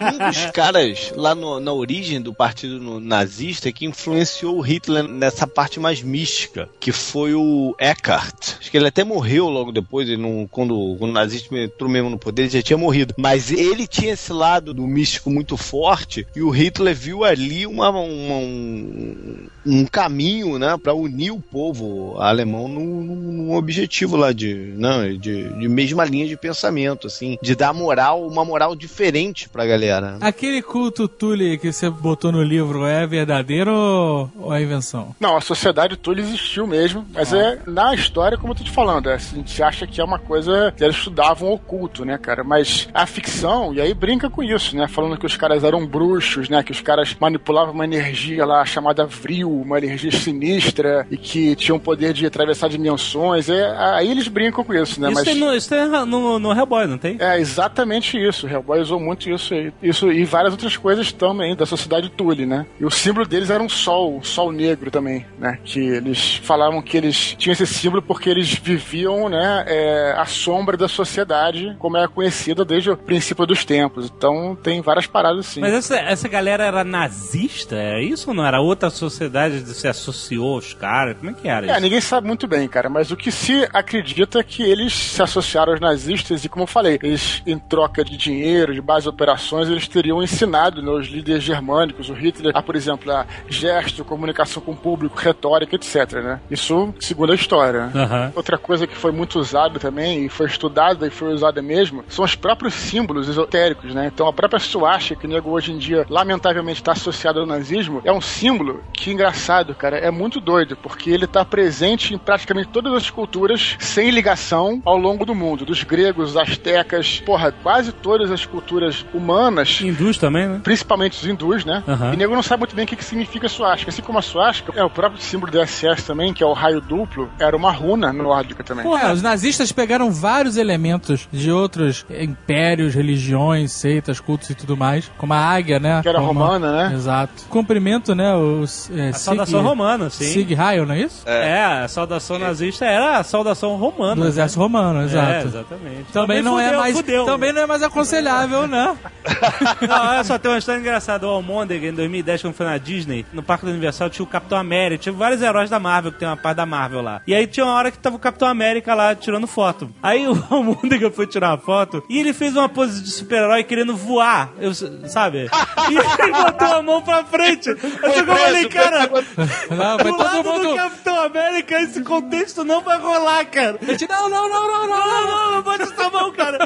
Um dos caras lá no- na origem do partido nazista que influenciou o Hitler nessa parte mais mística, que foi o Eckhart. Acho que ele até morreu logo depois, ele não, quando, quando o nazismo entrou mesmo no poder, ele já tinha morrido. Mas ele tinha esse lado do místico muito forte e o Hitler viu ali uma, uma- um, um caminho, né, para unir o povo alemão num, num- objetivo lá de, né, de, de mesma linha de pensamento, assim, de dar moral, uma moral diferente pra galera. Aquele culto Tule que você botou no livro é verdadeiro ou- é invenção? Não, a sociedade toda existiu mesmo, mas é na história, como eu tô te falando, é, a gente acha que é uma coisa que eles estudavam oculto, né, cara? Mas a ficção, e aí brinca com isso, né? Falando que os caras eram bruxos, né? Que os caras manipulavam uma energia lá chamada Vril, uma energia sinistra, e que tinham o poder de atravessar dimensões. É, aí eles brincam com isso, né? Isso mas tem, no, isso tem no, no Hellboy, não tem? é exatamente isso. O Hellboy usou muito isso aí. Isso e várias outras coisas também da sociedade Tule, né? E o símbolo deles era um sol, um sol negro também, né? Que eles falavam que eles tinham esse símbolo porque eles viviam, né, é, à sombra da sociedade, como é conhecida desde o princípio dos tempos. Então tem várias paradas assim. Mas essa, essa galera era nazista? É isso ou não? Era outra sociedade que se associou aos caras? Como é que era É, isso? ninguém sabe muito bem, cara, mas o que se acredita é que eles se associaram aos nazistas e, como eu falei, eles, em troca de dinheiro, de base de operações, eles teriam ensinado né, os líderes germânicos, o Hitler, a, por exemplo, a gesto, comunicação com o público, retórica, etc, né? Isso segundo a história. Aham. Outra coisa que foi muito usada também, e foi estudada e foi usada mesmo, são os próprios símbolos esotéricos, né? Então a própria suástica, que o nego hoje em dia, lamentavelmente, está associado ao nazismo, é um símbolo que, engraçado, cara, é muito doido, porque ele está presente em praticamente todas as culturas sem ligação ao longo do mundo. Dos gregos, astecas, porra, quase todas as culturas humanas. Hindus também, né? Principalmente os hindus, né? Aham. E nego não sabe muito bem o que, que significa suástica. Assim como a suástica, é o próprio símbolo do SS também, que é o raio duplo, era uma runa nórdica também. É, os nazistas pegaram vários elementos de outros impérios, religiões, seitas, cultos e tudo mais, como a águia, né? Que era Como- romana, né? Exato. Cumprimento, né? Os, é, A saudação romana, sim. Sig Heil, não é isso? É. a saudação nazista era a saudação romana. Do exército romano, É, exato. exatamente. Também não é fudeu, mais, fudeu. também não é mais aconselhável, né? Não, olha só, tem uma história engraçada. O Almondega, em 2010, quando foi na Disney, no Parque do Universal, tinha o Capitão América. Tinha vários heróis da Marvel, que tem uma parte da Marvel lá. E aí tinha uma hora que tava o Capitão América lá tirando foto. Aí o Almondega foi tirar uma foto e ele fez uma pose de super-herói querendo voar, eu, sabe? E ele botou a mão pra frente. Eu falei, cara, Não, mas todo lado do mundo. Capitão América, esse contexto não vai rolar, cara. Gente, Não, não, não, não, não, Não, não. não, não pode essa mão, cara.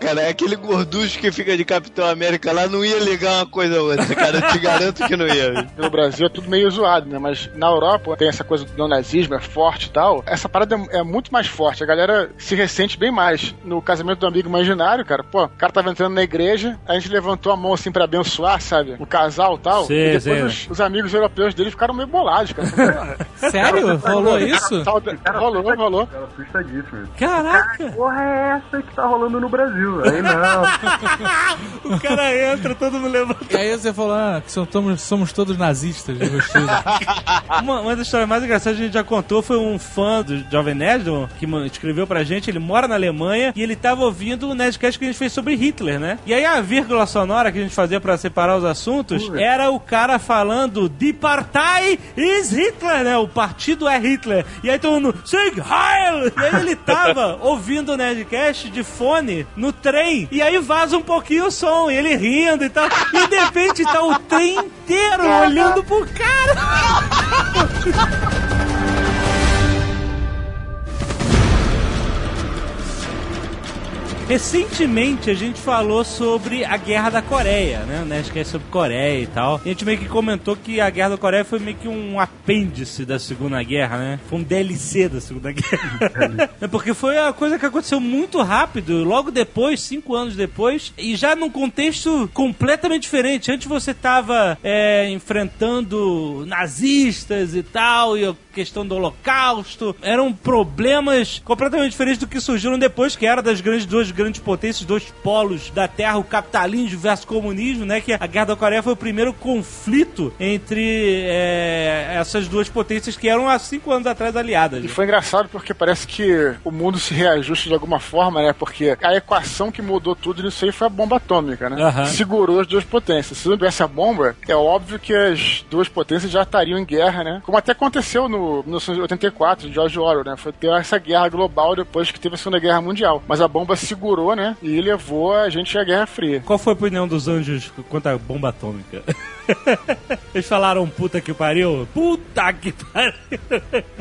Cara, é aquele gorducho que fica de Capitão América lá não ia ligar uma coisa ou outra, cara. Eu te garanto que não ia. No Brasil é tudo meio zoado, né? Mas na Europa tem essa coisa do nazismo, é forte e tal. Essa parada é, é muito mais forte. A galera se ressente bem mais. No casamento do amigo imaginário, cara, pô, o cara tava entrando na igreja, a gente levantou a mão assim pra abençoar, sabe? O casal e tal. Sim, e depois sim. os, os amigos europeus dele ficaram meio bolados, cara. Sério? Rolou isso? tal- rolou, rolou. Caraca. Porra, é essa que tá rolando no Brasil? Aí não. O cara entra, todo mundo levanta. E aí você falou ah, que somos, somos todos nazistas, de vestido. Uma, uma das histórias mais engraçadas que a gente já contou foi um fã do Jovem Nerd que escreveu pra gente. Ele mora na Alemanha e ele tava ouvindo o Nerdcast que a gente fez sobre Hitler, né? E aí a vírgula sonora que a gente fazia pra separar os assuntos era o cara falando Die Partei is Hitler, né? O partido é Hitler. E aí todo mundo, Sig Heil! E aí ele tava ouvindo o Nerdcast de fone no trem. E aí vaza um pouquinho o som. E ele rindo e tal. E de repente tá o trem inteiro olhando pro cara. Recentemente a gente falou sobre a Guerra da Coreia, né? O Nerdcast sobre Coreia e tal. E a gente meio que comentou que a Guerra da Coreia foi meio que um apêndice da Segunda Guerra, né? Foi um DLC da Segunda Guerra. é porque foi a coisa que aconteceu muito rápido, logo depois, cinco anos depois, e já num contexto completamente diferente. Antes você tava é, enfrentando nazistas e tal, e questão do holocausto. Eram problemas completamente diferentes do que surgiram depois, que era das grandes duas grandes potências, dois polos da Terra, o capitalismo versus comunismo, né? Que a Guerra da Coreia foi o primeiro conflito entre é, essas duas potências que eram há cinco anos atrás aliadas. E foi engraçado porque parece que o mundo se reajusta de alguma forma, né? Porque a equação que mudou tudo nisso aí foi a bomba atômica, né? Aham. Segurou as duas potências. Se não tivesse a bomba, é óbvio que as duas potências já estariam em guerra, né? Como até aconteceu no 1984, de George Orwell, né? Foi ter essa guerra global depois que teve a Segunda Guerra Mundial. Mas a bomba segurou, né? E levou a gente à Guerra Fria. Qual foi a opinião dos anjos quanto à bomba atômica? Eles falaram puta que pariu? Puta que pariu!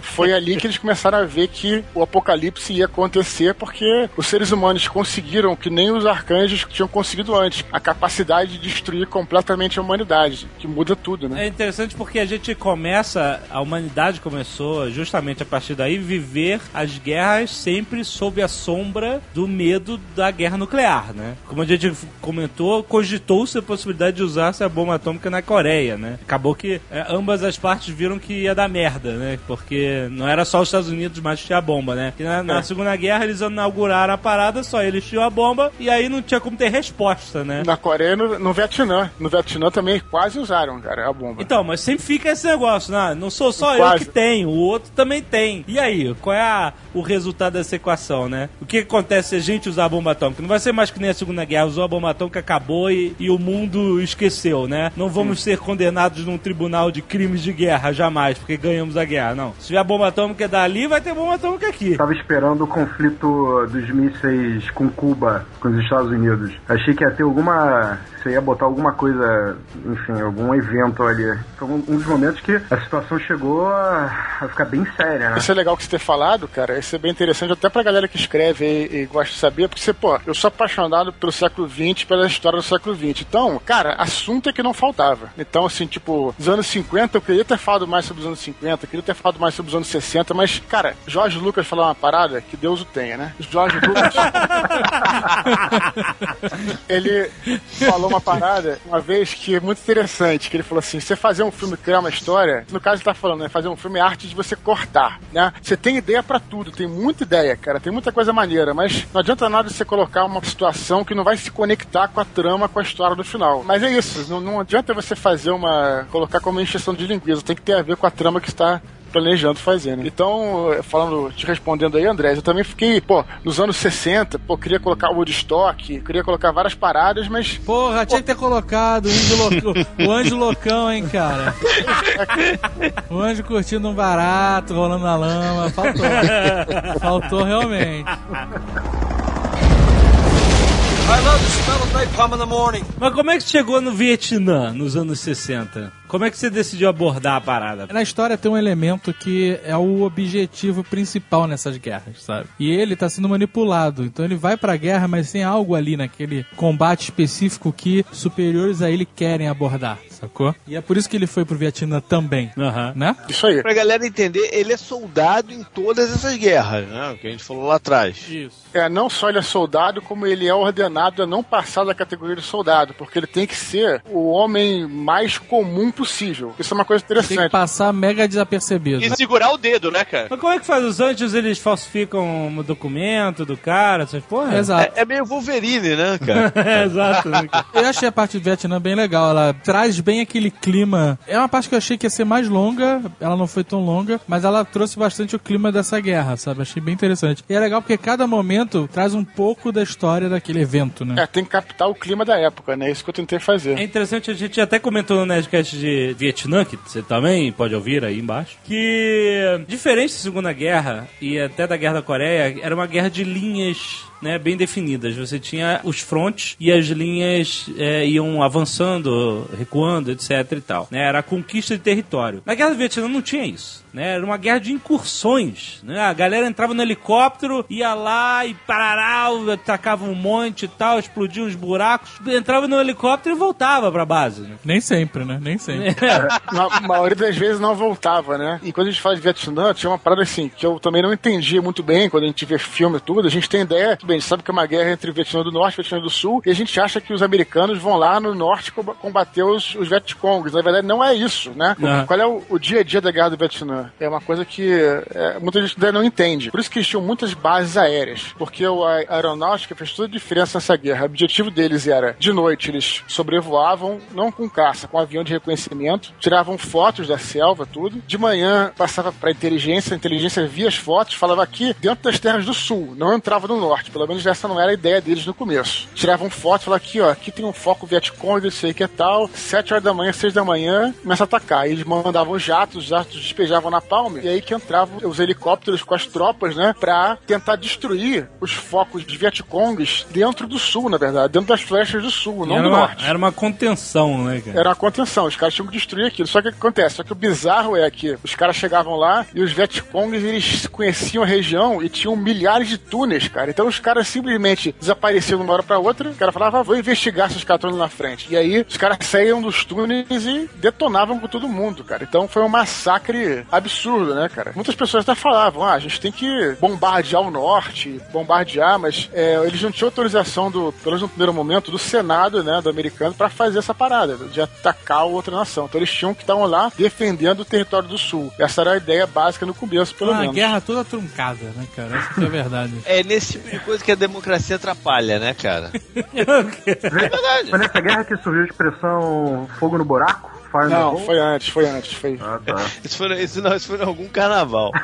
Foi ali que eles começaram a ver que o apocalipse ia acontecer porque os seres humanos conseguiram que nem os arcanjos tinham conseguido antes, a capacidade de destruir completamente a humanidade, que muda tudo, né? É interessante porque a gente começa, a humanidade começou justamente a partir daí viver as guerras sempre sob a sombra do medo da guerra nuclear, né? Como a gente comentou, cogitou-se a possibilidade de usar essa bomba atômica na Coreia, né? Acabou que é, ambas as partes viram que ia dar merda, né? Porque não era só os Estados Unidos mais que tinha a bomba, né? Que na, na É. Segunda Guerra eles inauguraram a parada, só eles tinham a bomba e aí não tinha como ter resposta, né? Na Coreia no, no Vietnã. No Vietnã também quase usaram, cara, a bomba. Então, mas sempre fica esse negócio, né? Não sou só Quase. eu que tenho, o outro também tem. E aí, qual é a- o resultado dessa equação, né? O que acontece se a gente usar a bomba atômica? Não vai ser mais que nem a Segunda Guerra, usou a bomba atômica, acabou e, e o mundo esqueceu, né? Não vamos ser condenados num tribunal de crimes de guerra, jamais, porque ganhamos a guerra, não. Se tiver bomba atômica dali, vai ter bomba atômica aqui. Tava esperando o conflito dos mísseis com Cuba, com os Estados Unidos. Achei que ia ter alguma. Você ia botar alguma coisa, enfim, algum evento ali. Foi um, um dos momentos que a situação chegou a, a ficar bem séria, né? Isso é legal que você ter falado, cara. Isso é bem interessante até pra galera que escreve e, e gosta de saber, porque você, pô, eu sou apaixonado pelo século XX, pela história do século XX. Então, cara, assunto é que não faltava. Então, assim, tipo, os anos 50, eu queria ter falado mais sobre os anos 50, eu queria ter falado mais sobre os anos 60, mas, cara, Jorge Lucas falou uma parada que Deus o tenha, né? Jorge Lucas. ele falou uma parada uma vez que é muito interessante, que ele falou assim, você fazer um filme, criar uma história, no caso ele tá falando, né, fazer um filme é arte de você cortar, né? Você tem ideia pra tudo, tem muita ideia, cara, tem muita coisa maneira, mas não adianta nada você colocar uma situação que não vai se conectar com a trama, com a história do final. Mas é isso, não, não adianta você fazer uma, colocar como encheção de linguiça, tem que ter a ver com a trama que está planejando fazer, né? Então, falando, te respondendo aí, André, eu também fiquei, pô, nos anos 60, pô, queria colocar o Woodstock, queria colocar várias paradas, mas. Porra, tinha que ter colocado o anjo, louco, o anjo loucão, hein, cara. O anjo curtindo um barato, rolando na lama. Faltou. Faltou realmente. Mas como é que chegou no Vietnã, nos anos 60? Como é que você decidiu abordar a parada? Na história tem um elemento que é o objetivo principal nessas guerras, sabe? E ele tá sendo manipulado. Então ele vai pra guerra, mas tem algo ali naquele combate específico que superiores a ele querem abordar, sacou? E é por isso que ele foi pro Vietnã também, né? Isso aí. Pra galera entender, ele é soldado em todas essas guerras, né? O que a gente falou lá atrás. Isso. É, não só ele é soldado, como ele é ordenado a não passar da categoria de soldado, porque ele tem que ser o homem mais comum possível. Isso é uma coisa Tem que interessante. passar mega desapercebido. E segurar o dedo, né, cara? Mas como é que faz? Os anjos, eles falsificam o documento do cara, essas porra? Exato. É, é meio Wolverine, né, cara? É, exato. né, cara? Eu achei a parte do Vietnã bem legal. Ela traz bem aquele clima. É uma parte que eu achei que ia ser mais longa. Ela não foi tão longa, mas ela trouxe bastante o clima dessa guerra, sabe? Achei bem interessante. E é legal porque cada momento traz um pouco da história daquele evento, né? É, tem que captar o clima da época, né? Isso que eu tentei fazer. É interessante, a gente até comentou no Nerdcast de Vietnã, que você também pode ouvir aí embaixo, que diferente da Segunda Guerra e até da Guerra da Coreia, era uma guerra de linhas né, bem definidas. Você tinha os frontes e as linhas é, iam avançando, recuando, etc e tal. Né, era a conquista de território. Na Guerra do Vietnã não tinha isso. Né, era uma guerra de incursões. Né? A galera entrava no helicóptero, ia lá e parará, atacava um monte e tal, explodia uns buracos, entrava no helicóptero e voltava pra base. Né? Nem sempre, né? Nem sempre. Na maioria das vezes não voltava, né? E quando a gente fala de Vietnã, tinha uma parada assim, que eu também não entendia muito bem quando a gente vê filme e tudo. A gente tem ideia, tudo bem, a gente sabe que é uma guerra entre Vietnã do Norte e Vietnã do Sul, e a gente acha que os americanos vão lá no norte comba- combater os, os Vietcongs. Na verdade, não é isso, né? Qual é o, o dia a dia da guerra do Vietnã? É uma coisa que é, muita gente ainda não entende. Por isso que eles tinham muitas bases aéreas, porque o- a aeronáutica fez toda a diferença nessa guerra. O objetivo deles era, de noite, eles sobrevoavam, não com caça, com avião de reconhecimento, tiravam fotos da selva, tudo. De manhã, passava pra inteligência, a inteligência via as fotos, falava aqui dentro das terras do sul, não entrava no norte. Pelo menos essa não era a ideia deles no começo. Tiravam fotos, falavam aqui, ó, aqui tem um foco Vietcong, isso aí que é tal, sete horas da manhã, seis da manhã, começa a atacar. E eles mandavam jatos, os jatos despejavam na palma, e aí que entravam os helicópteros com as tropas, né, pra tentar destruir os focos de Vietcongs dentro do sul, na verdade, dentro das flechas do sul, não era, do uma, norte. era uma contenção, né, cara? Era uma contenção, os caras tinham que destruir aquilo. Só que o que acontece? Só que o bizarro é que os caras chegavam lá e os Vietcongs eles conheciam a região e tinham milhares de túneis, cara. Então os caras simplesmente desapareciam de uma hora pra outra. O cara falava, ah, vou investigar se os caras estão na frente. E aí os caras saíam dos túneis e detonavam com todo mundo, cara. Então foi um massacre absurdo, né, cara? Muitas pessoas até falavam, ah, a gente tem que bombardear o norte, bombardear, mas é, eles não tinham autorização do, pelo menos no primeiro momento, do Senado, né, do americano, pra fazer essa parada, de atacar outra nação. Então eles tinham que estar lá defendendo o território do sul. Essa era a ideia básica no começo, pelo Ah, a menos. guerra toda truncada, né, cara? Essa que é a verdade. É nesse tipo de coisa que a democracia atrapalha, né, cara? verdade. Foi nessa guerra que surgiu a expressão fogo no buraco? Fire no Não, hole? foi antes, foi antes, foi. Ah, tá. Isso foi, isso não, isso foi em algum carnaval.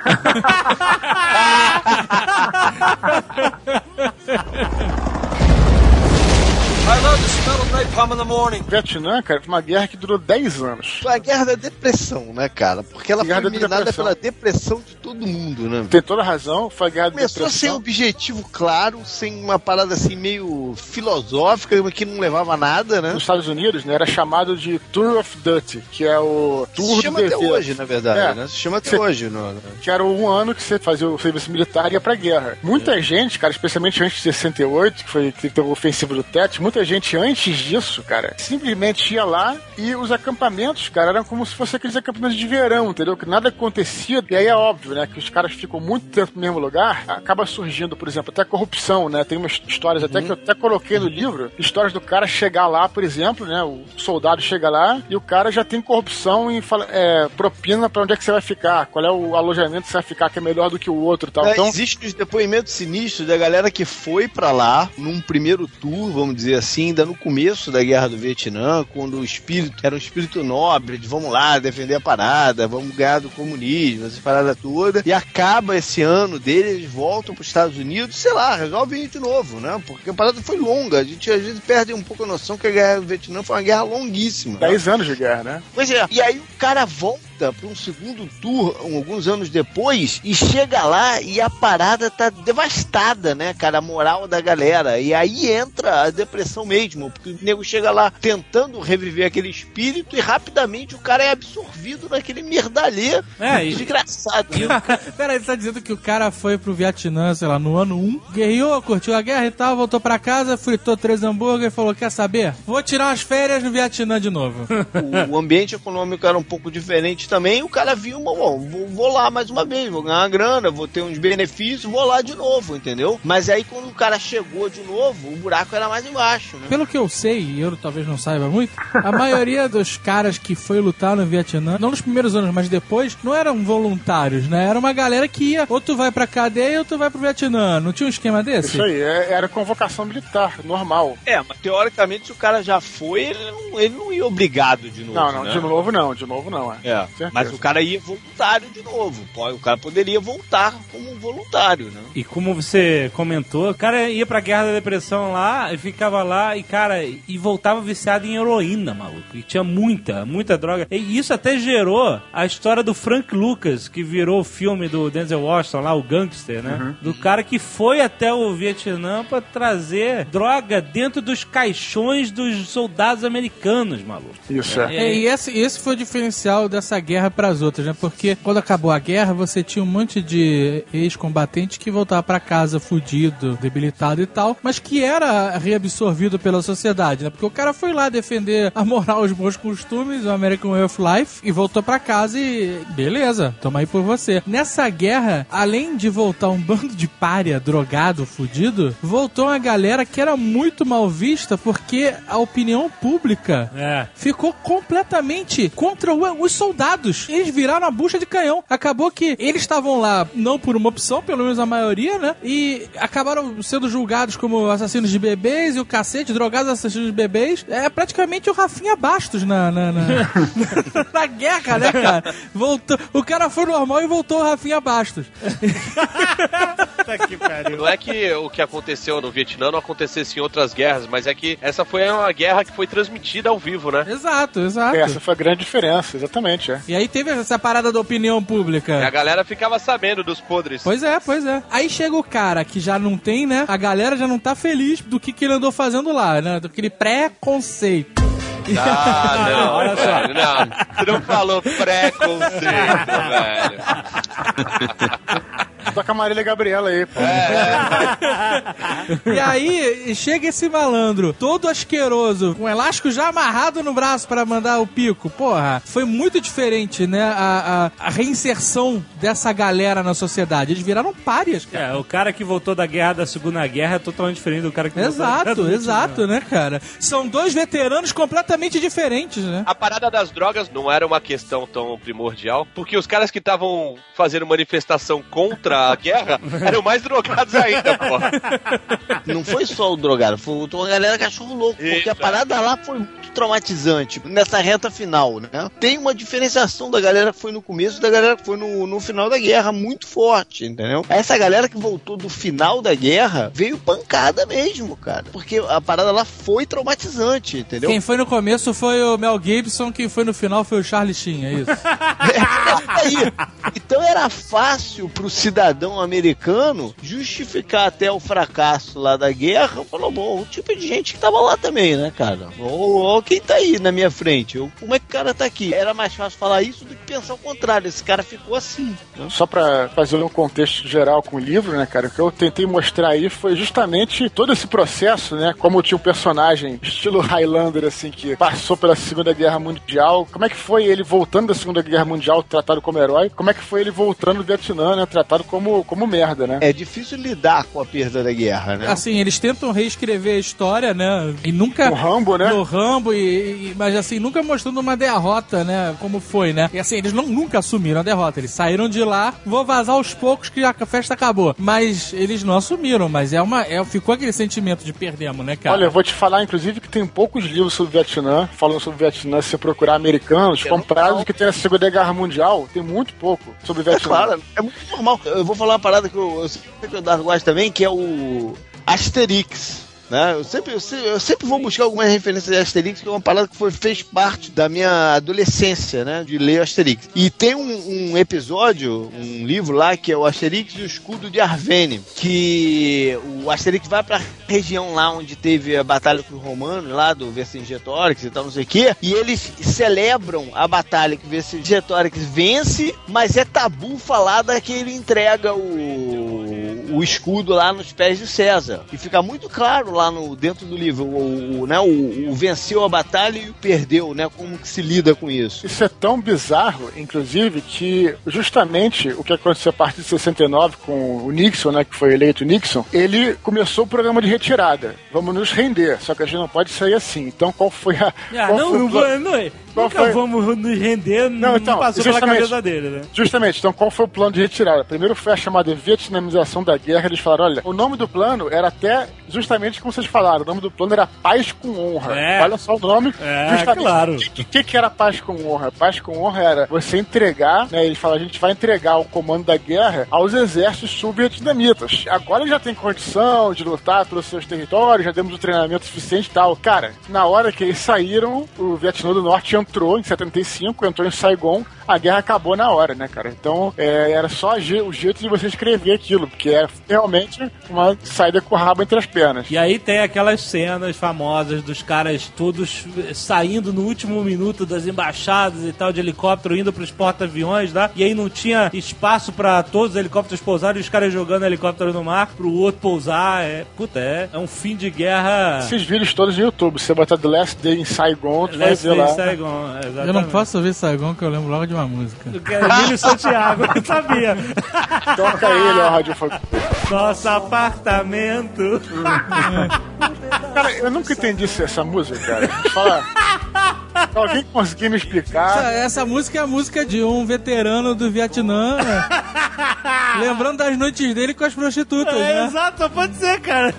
Vietnã, cara, foi uma guerra que durou 10 anos. Foi a guerra da depressão, né, cara? Porque ela Guerra foi da minada depressão. pela depressão de todo mundo, né? Tem toda razão, foi a guerra da Começou sem depressão. objetivo claro, sem uma parada assim meio filosófica, que não levava a nada, né? Nos Estados Unidos, né, era chamado de Tour of Duty, que é o Tour Se chama até dever. hoje, na verdade, É. né? Se chama até Cê- hoje, não, né? que era um ano que você fazia o serviço militar e ia pra guerra. Muita gente, cara, especialmente antes de 68, que foi que teve o ofensivo do Tete, muita gente antes disso, cara, simplesmente ia lá e os acampamentos, cara, eram como se fossem aqueles acampamentos de verão, entendeu? Que nada acontecia. E aí é óbvio, né, que os caras ficam muito tempo no mesmo lugar, acaba surgindo, por exemplo, até corrupção, né? Tem umas histórias até que eu até coloquei no livro, histórias do cara chegar lá, por exemplo, né? O soldado chega lá e o cara já tem corrupção e fala, é, propina pra onde é que você vai ficar, qual é o alojamento que você vai ficar, que é melhor do que o outro e tal. É, Então, Existem os depoimentos sinistros da galera que foi pra lá num primeiro tour, vamos dizer assim, ainda no começo da guerra do Vietnã, quando o espírito era um espírito nobre, de vamos lá defender a parada, vamos ganhar do comunismo, essa parada toda, e acaba esse ano dele, eles voltam para os Estados Unidos, sei lá, resolvem de novo, né? Porque a parada foi longa, a gente às vezes perde um pouco a noção que a guerra do Vietnã foi uma guerra longuíssima. 10 anos de guerra, né? Pois é. E aí o cara volta para um segundo tour, alguns anos depois, e chega lá e a parada tá devastada, né, cara? A moral da galera. E aí entra a depressão mesmo, porque o nego chega lá tentando reviver aquele espírito e rapidamente o cara é absorvido naquele merdalhê É, e- desgraçado. Peraí, você tá dizendo que o cara foi pro Vietnã, sei lá, no ano 1, guerreou, curtiu a guerra e tal, voltou pra casa, fritou três hambúrguer e falou: Quer saber? Vou tirar umas férias no Vietnã de novo. o, o ambiente econômico era um pouco diferente também. O cara viu, bom, vou, vou lá mais uma vez, vou ganhar uma grana, vou ter uns benefícios, vou lá de novo, entendeu? Mas aí quando o cara chegou de novo, o buraco era mais embaixo, né? Pelo que eu sei, e eu talvez não saiba muito, a maioria dos caras que foi lutar no Vietnã, não nos primeiros anos, mas depois, não eram voluntários, né? Era uma galera que ia, ou tu vai pra cadeia ou tu vai pro Vietnã. Não tinha um esquema desse? Isso aí, é- era convocação militar, normal. É, mas teoricamente se o cara já foi, ele não, ele não ia obrigado de novo. Não, não, né? de novo não, de novo não, é. É, Certeza. mas o cara ia voluntário de novo. Pô, O cara poderia voltar como um voluntário, né? E como você comentou, o cara ia pra Guerra da Depressão lá e ficava lá e, cara, e voltava viciado em heroína, maluco. E tinha muita, muita droga. E isso até gerou a história do Frank Lucas, que virou o filme do Denzel Washington lá, o Gangster, né? Do cara que foi até o Vietnã pra trazer droga dentro dos caixões dos soldados americanos, maluco. Isso É, e esse, esse foi o diferencial dessa guerra pras outras, né? Porque quando acabou a guerra, você tinha um monte de ex-combatente que voltava pra casa fudido, debilitado e tal, mas que era reabsorvido pela sociedade, né? Porque o cara foi lá defender a moral, os bons costumes, o American Way of Life, e voltou pra casa e beleza, toma aí por você. Nessa guerra, além de voltar um bando de pária, drogado, fudido, voltou uma galera que era muito mal vista porque a opinião pública É. ficou completamente contra os soldados. Eles viraram a bucha de canhão. Acabou que eles estavam lá não por uma opção, pelo menos a maioria, né? E acabaram sendo julgados como assassinos de bebês e o cacete, drogados assassinos de bebês. É praticamente o Rafinha Bastos na, na, na, na guerra, né, cara? Voltou, o cara foi normal e voltou o Rafinha Bastos. Não é que o que aconteceu no Vietnã não acontecesse em outras guerras, mas é que essa foi uma guerra que foi transmitida ao vivo, né? Exato, exato. Essa foi a grande diferença, exatamente, é. E aí teve essa parada da opinião pública. E a galera ficava sabendo dos podres. Pois é, pois é. Aí chega o cara que já não tem, né? A galera já não tá feliz do que, que ele andou fazendo lá, né? Daquele preconceito. Ah, não, Olha só. não. Você não falou preconceito, velho. Toca a Marília Gabriela aí, pô. E aí, chega esse malandro, todo asqueroso, com um elástico já amarrado no braço pra mandar o pico. Porra, foi muito diferente, né? A, a- a reinserção dessa galera na sociedade. Eles viraram párias, cara. É, o cara que voltou da guerra da Segunda Guerra é totalmente diferente do cara que voltou da guerra Exato, do Vietnã. exato, né, cara? São dois veteranos completamente diferentes, né? A parada das drogas não era uma questão tão primordial, porque os caras que estavam fazendo manifestação contra a guerra eram mais drogados ainda, porra. Não foi só o drogado, foi uma galera cachorro louco, porque a parada lá foi muito traumatizante nessa reta final, né? Tem uma diferenciação da galera que foi no começo e da galera que foi no, no final da guerra muito forte, entendeu? Essa galera que voltou do final da guerra veio pancada mesmo, cara, porque a parada lá foi traumatizante, entendeu? Quem foi no começo foi o Mel Gibson, quem foi no final foi o Charlie Sheen, é isso? Aí, então era fácil pro cidadão americano justificar até o fracasso lá da guerra. Falou, bom, o tipo de gente que tava lá também, né, cara? Ou, quem tá aí na minha frente? Como é que o cara tá aqui? Era mais fácil falar isso do que pensar o contrário. Esse cara ficou assim. né? Só pra fazer um contexto geral com o livro, né, cara, o que eu tentei mostrar aí foi justamente todo esse processo, né, como tinha um personagem estilo Highlander, assim, que passou pela Segunda Guerra Mundial, como é que foi ele voltando da Segunda Guerra Mundial tratado como herói, como é que foi ele voltando do Vietnã, né, tratado como, como merda, né. É difícil lidar com a perda da guerra, né? Assim, eles tentam reescrever a história, né? E nunca. No Rambo, né? No Rambo, e, e- mas assim, nunca mostrando uma derrota, né? Como foi, né? E assim, eles não, nunca assumiram a derrota. Eles saíram de lá, vou vazar aos poucos que a festa acabou. Mas eles não assumiram, mas é uma. É, ficou aquele sentimento de perdemos, né, cara? Olha, eu vou te falar, inclusive, que tem poucos livros sobre o Vietnã, falando sobre o Vietnã, se você procurar americanos, comparados do que tem na Segunda Guerra Mundial, tem muito pouco sobre o É Vietnã. claro, é muito normal. Eu vou falar uma parada que eu, eu sei que o Eduardo gosta também, que é o Asterix. Né? Eu, sempre, eu, sempre, eu sempre vou buscar algumas referências de Asterix, que é uma parada que foi, fez parte da minha adolescência, né? De ler Asterix. E tem um, um episódio, um livro lá, que é o Asterix e o Escudo de Arvene, que o Asterix vai pra região lá onde teve a batalha com os romanos, lá do Vercingetorix e tal, não sei o quê, e eles celebram a batalha que o Vercingetorix vence, mas é tabu falar da que ele entrega o, o escudo lá nos pés de César. E fica muito claro lá no, dentro do livro, o, o, né, o, o venceu a batalha e o perdeu, né? Como que se lida com isso. Isso é tão bizarro, inclusive, que justamente o que aconteceu a partir de 69 com o Nixon, né, que foi eleito Nixon, ele começou o programa de retirada. Vamos nos render, só que a gente não pode sair assim. Então, qual foi a. Ah, qual não, foi não, não, Qual nunca foi? vamos nos render, não, Não, então, passou pela cabeça dele, né? Justamente, então qual foi o plano de retirada? Primeiro foi a chamada vietnamização da guerra. Eles falaram: olha, o nome do plano era até justamente como vocês falaram, o nome do plano era Paz com Honra. É. Olha só o nome. É, claro. O que, que, que era Paz com Honra? Paz com Honra era você entregar, né? Eles falaram: a gente vai entregar o comando da guerra aos exércitos sul-vietnamitas. Agora já tem condição de lutar pelos seus territórios, já temos o treinamento suficiente e tal. Cara, na hora que eles saíram, o Vietnã do Norte entrou em 75, entrou em Saigon, a guerra acabou na hora, né, cara? Então é, era só o jeito de você escrever aquilo, porque era realmente uma saída com o rabo entre as pernas. E aí tem aquelas cenas famosas dos caras todos saindo no último minuto das embaixadas e tal de helicóptero indo pros porta-aviões lá. E aí não tinha espaço pra todos os helicópteros pousarem e os caras jogando helicóptero no mar pro outro pousar. É, puta, é, é um fim de guerra. Esses vídeos todos no YouTube, se você botar The Last Day in Saigon, tu vai Last ver Day in lá. Saigon, é, Eu não exatamente. posso ouvir Saigon que eu lembro logo de uma música. Emílio Santiago, eu sabia. Toca ele, ó, Rádio Fogo. Nosso apartamento. Cara, eu nunca entendi essa- essa música, cara. Se alguém conseguir me Essa, explicar. essa música é a música de um veterano do Vietnã. né? lembrando das noites dele com as prostitutas, É, né? exato, pode ser, cara.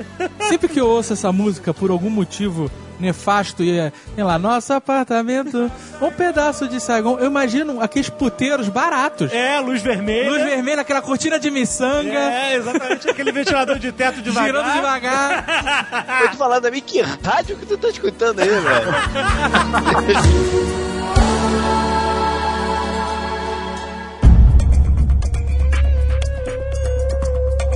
Sempre que eu ouço essa música, por algum motivo nefasto, e é, sei lá, nosso apartamento, um pedaço de Saigon, eu imagino aqueles puteiros baratos. É, luz vermelha. Luz vermelha, aquela cortina de miçanga, É, exatamente, aquele ventilador de teto devagar. girando devagar. Vou te falar também que rádio que tu tá escutando aí, velho.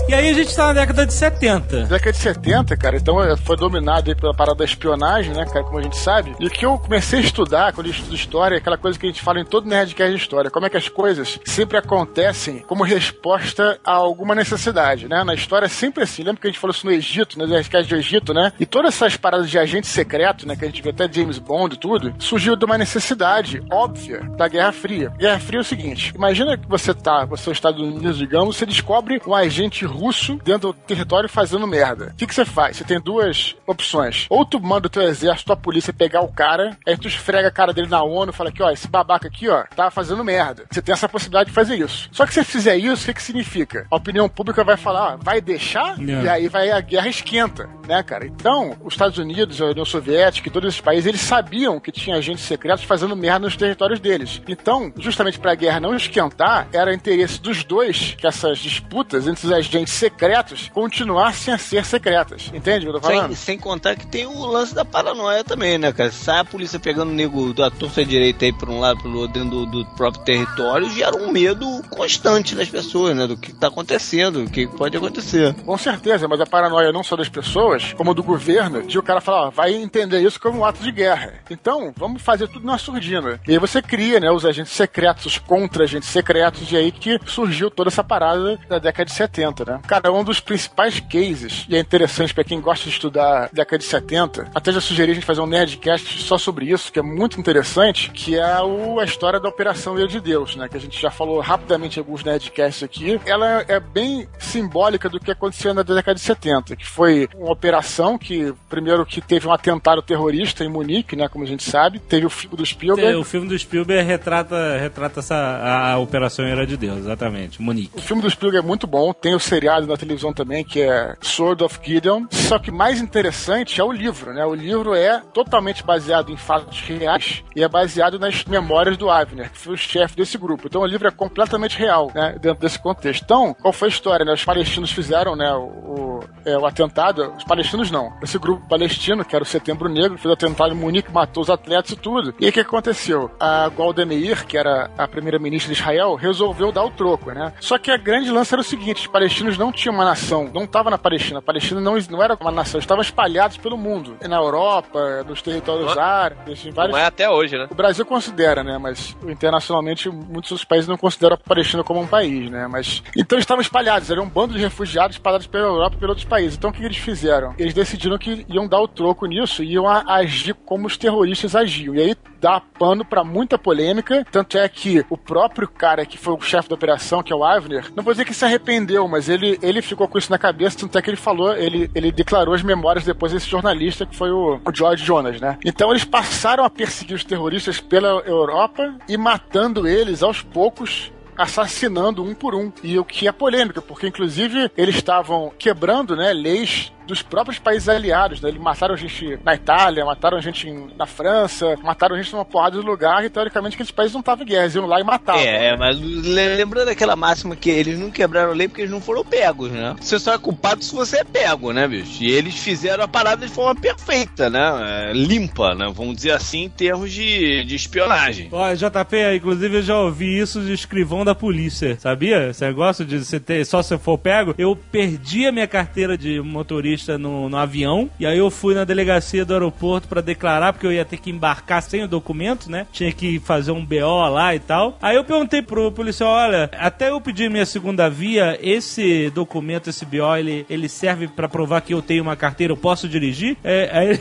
E aí a gente tá na década de 70. década de 70, cara, então eh, foi dominado pela parada da espionagem, né, cara, como a gente sabe. E o que eu comecei a estudar quando eu estudo história, é aquela coisa que a gente fala em todo Nerdcast de história, como é que as coisas sempre acontecem como resposta a alguma necessidade, né? Na história é sempre assim. Lembra que a gente falou isso no Egito, nas Nerdcast do Egito, né? E todas essas paradas de agente secreto, né, que a gente vê até James Bond e tudo, surgiu de uma necessidade óbvia da Guerra Fria. Guerra Fria é o seguinte, imagina que você tá, você é os Estados Unidos, digamos, você descobre um agente russo dentro do território fazendo merda. O que, que você faz? Você tem duas opções. Ou tu manda o teu exército, a polícia pegar o cara, aí tu esfrega a cara dele na ONU e fala que, ó, esse babaca aqui, ó, tá fazendo merda. Você tem essa possibilidade de fazer isso. Só que se você fizer isso, o que, que significa? A opinião pública vai falar, ó, vai deixar? Yeah. E aí vai a guerra esquenta, né, cara? Então, os Estados Unidos, a União Soviética e todos esses países, eles sabiam que tinha agentes secretos fazendo merda nos territórios deles. Então, justamente pra guerra não esquentar, era interesse dos dois que essas disputas entre os agentes secretos continuassem a ser secretas. Entende o que eu tô falando? Sem, sem contar que tem o lance da paranoia também, né, cara? Sai a polícia pegando o nego da torta direita aí por um lado, pelo outro, dentro do, do próprio território, gera um medo constante das pessoas, né? Do que tá acontecendo, do que pode acontecer. Com certeza, mas a paranoia não só das pessoas, como do governo, de o cara falar, ó, vai entender isso como um ato de guerra. Então, vamos fazer tudo na surdina. E aí você cria, né, os agentes secretos, os contra-agentes secretos, e aí que surgiu toda essa parada da década de 70, né? Cara, um dos principais cases, e é interessante pra quem gosta de estudar década de 70, até já sugeri a gente fazer um Nerdcast só sobre isso, que é muito interessante, que é o, a história da Operação Ilha de Deus, né? Que a gente já falou rapidamente em alguns Nerdcasts aqui. Ela é bem simbólica do que aconteceu na década de 70, que foi uma operação que, primeiro, que teve um atentado terrorista em Munique, né? Como a gente sabe, teve o filme do Spielberg. O filme do Spielberg retrata, retrata essa, a, Operação Era de Deus, exatamente. Munique. O filme do Spielberg é muito bom, tem o seriado na televisão também, que é Sword of Gideon. Só que mais interessante é o livro, né? O livro é totalmente baseado em fatos reais e é baseado nas memórias do Avner, que foi o chefe desse grupo. Então o livro é completamente real, né? Dentro desse contexto. Então, qual foi a história, né? Os palestinos fizeram, né? O, o, é, o atentado. Os palestinos não. Esse grupo palestino, que era o Setembro Negro, fez o atentado em Munique, matou os atletas e tudo. E o que aconteceu? A Golda Meir, que era a primeira-ministra de Israel, resolveu dar o troco, né? Só que a grande lance era o seguinte: os palestinos não tinham uma nação, não estava na Palestina. A Palestina não, não era uma nação, estavam espalhados pelo mundo. Na Europa, nos territórios árabes, em vários. Não é até hoje, né? O Brasil considera, né? Mas internacionalmente muitos dos países não consideram a Palestina como um país, né? Mas então estavam espalhados, eram um bando de refugiados espalhados pela Europa e pelos outros países. Então o que eles fizeram? Eles decidiram que iam dar o troco nisso e iam agir como os terroristas agiam. E aí dá pano pra muita polêmica, tanto é que o próprio cara que foi o chefe da operação, que é o Avner, não vou dizer que se arrependeu, mas ele, ele ficou com isso na cabeça, tanto é que ele falou, ele, ele declarou as memórias depois desse jornalista que foi o, o George Jonas, né? Então eles passaram a perseguir os terroristas pela Europa e matando eles aos poucos assassinando um por um. E o que é polêmica, porque inclusive eles estavam quebrando, né, leis dos próprios países aliados, né? Eles mataram gente na Itália, mataram gente em- na França, mataram gente numa porrada de lugar e teoricamente aqueles países não estavam em guerra, eles iam lá e matavam. É, mas le- lembrando aquela máxima que eles não quebraram a lei porque eles não foram pegos, né? Você só é culpado se você é pego, né, bicho? E eles fizeram a parada de forma perfeita, né? É, limpa, né? Vamos dizer assim, em termos de, de espionagem. Ó, JP, inclusive eu já ouvi isso de escrivão da polícia, sabia? Esse negócio de você ter, só se eu for pego. Eu perdi a minha carteira de motorista no, no avião, e aí eu fui na delegacia do aeroporto pra declarar, porque eu ia ter que embarcar sem o documento, né? Tinha que fazer um BO lá e tal. Aí eu perguntei pro policial, olha, até eu pedir minha segunda via, esse documento, esse BO, ele, ele serve pra provar que eu tenho uma carteira, eu posso dirigir? É, aí...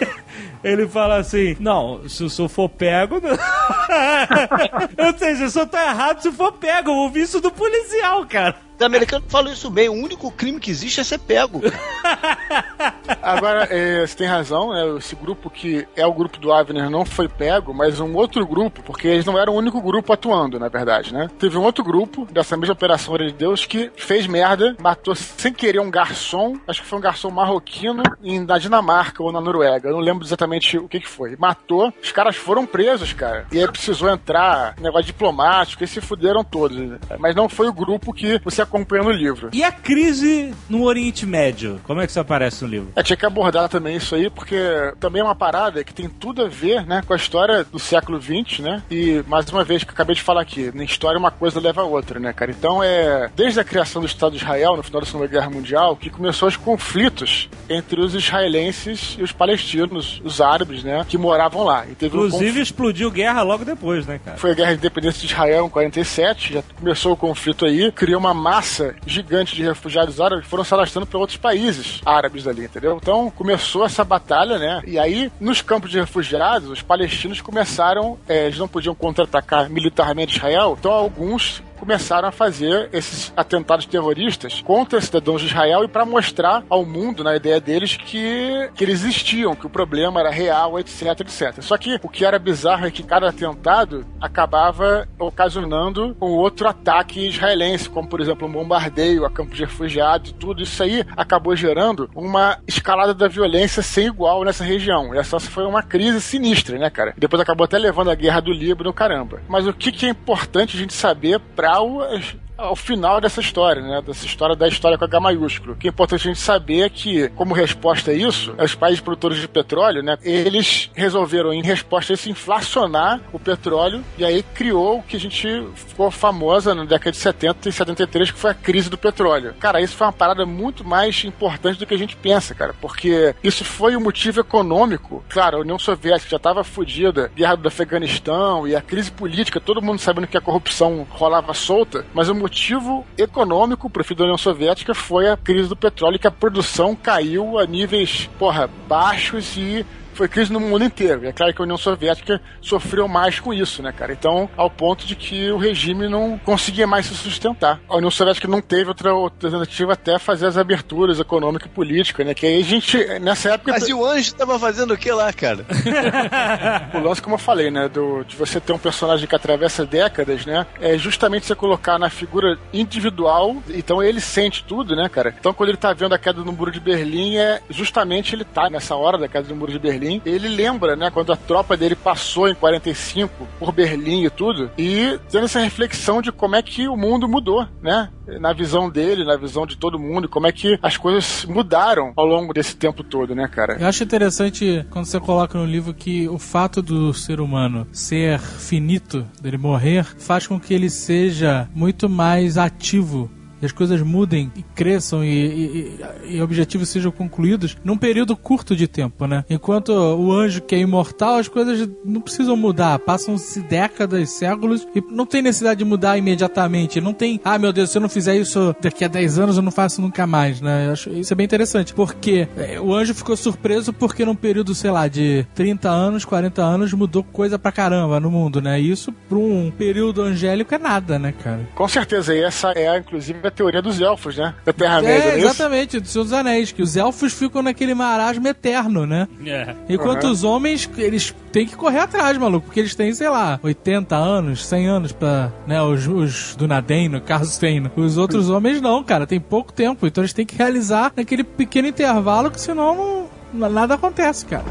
Ele fala assim: Não, se eu só for pego. Não. Ou seja, só tô errado se for pego. Eu ouvi isso do policial, cara. Os americanos falam isso bem, o único crime que existe é ser pego. Agora, é, você tem razão, né? Esse grupo que é o grupo do Avner não foi pego, mas um outro grupo, porque eles não eram o único grupo atuando, na verdade, né? Teve um outro grupo dessa mesma Operação Hora de Deus que fez merda, matou sem querer um garçom, acho que foi um garçom marroquino em- na Dinamarca ou na Noruega, eu não lembro exatamente o que que foi. Matou, os caras foram presos, cara. E aí precisou entrar negócio diplomático e se fuderam todos. né? Mas não foi o grupo que você acompanha no livro. E a crise no Oriente Médio? Como é que isso aparece no livro? É, tinha que abordar também isso aí, porque também é uma parada que tem tudo a ver, né, com a história do século XX, né? E, mais uma vez, que eu acabei de falar aqui, na história uma coisa leva a outra, né, cara? Então é. Desde a criação do Estado de Israel, no final da Segunda Guerra Mundial, que começou os conflitos entre os israelenses e os palestinos, os árabes, né, que moravam lá. E teve um Inclusive explodiu guerra logo depois, né, cara? Foi a Guerra de Independência de Israel em 47, já começou o conflito aí, criou uma massa gigante de refugiados árabes que foram se alastrando para outros países árabes ali, entendeu? Então começou essa batalha, né? E aí, nos campos de refugiados, os palestinos começaram, é, eles não podiam contra-atacar militarmente Israel, então alguns começaram a fazer esses atentados terroristas contra cidadãos de Israel e para mostrar ao mundo, na ideia deles, que, que eles existiam, que o problema era real, etc, etc. Só que o que era bizarro é que cada atentado acabava ocasionando um outro ataque israelense, como por exemplo um bombardeio a campos de refugiados, tudo isso aí acabou gerando uma escalada da violência sem igual nessa região. E essa foi uma crise sinistra, né, cara? Depois acabou até levando a guerra do Líbano, caramba. Mas o que, que é importante a gente saber para geral ao final dessa história, né? Dessa história da história com H maiúsculo. O que é importante a gente saber é que, como resposta a isso, os países produtores de petróleo, né? Eles resolveram, em resposta a isso, inflacionar o petróleo e aí criou o que a gente ficou famosa na década de 70 e 73, que foi a crise do petróleo. Cara, isso foi uma parada muito mais importante do que a gente pensa, cara, porque isso foi o motivo econômico. Claro, a União Soviética já estava fodida, guerra do Afeganistão e a crise política, todo mundo sabendo que a corrupção rolava solta, mas o motivo econômico pro fim da União Soviética foi a crise do petróleo, que a produção caiu a níveis, porra, baixos e foi crise no mundo inteiro. E é claro que a União Soviética sofreu mais com isso, né, cara? Então, ao ponto de que o regime não conseguia mais se sustentar. A União Soviética não teve outra alternativa até fazer as aberturas econômicas e políticas, né? Que aí a gente, nessa época. Mas e o anjo tava fazendo o que lá, cara? o lance, como eu falei, né? Do, de você ter um personagem que atravessa décadas, né? É justamente você colocar na figura individual. Então ele sente tudo, né, cara? Então quando ele tá vendo a queda do muro de Berlim, é justamente ele tá nessa hora da queda do muro de Berlim. Ele lembra, né, quando a tropa dele passou em 45 por Berlim e tudo, e tendo essa reflexão de como é que o mundo mudou, né? Na visão dele, na visão de todo mundo, como é que as coisas mudaram ao longo desse tempo todo, né, cara? Eu acho interessante quando você coloca no livro que o fato do ser humano ser finito, dele morrer, faz com que ele seja muito mais ativo as coisas mudem e cresçam e, e, e, objetivos sejam concluídos num período curto de tempo, né? Enquanto o anjo que é imortal, as coisas não precisam mudar, passam-se décadas, séculos e não tem necessidade de mudar imediatamente. Não tem, ah, meu Deus, se eu não fizer isso daqui a 10 anos, eu não faço nunca mais, né? Eu acho isso é bem interessante, porque é, o anjo ficou surpreso porque num período, sei lá, de 30 anos, 40 anos, mudou coisa pra caramba no mundo, né? E isso, pra um período angélico, é nada, né, cara? Com certeza, e essa é, inclusive, a teoria dos elfos, né? Da Terra-média, é, exatamente, do Senhor dos Anéis, que os elfos ficam naquele marasmo eterno, né? É. Enquanto Uhum. os homens, eles têm que correr atrás, maluco, porque eles têm, sei lá, 80 anos, 100 anos pra, né, os, os do Nadem, no caso tem. Os outros homens não, cara, tem pouco tempo, então eles têm que realizar naquele pequeno intervalo, que senão não, nada acontece, cara.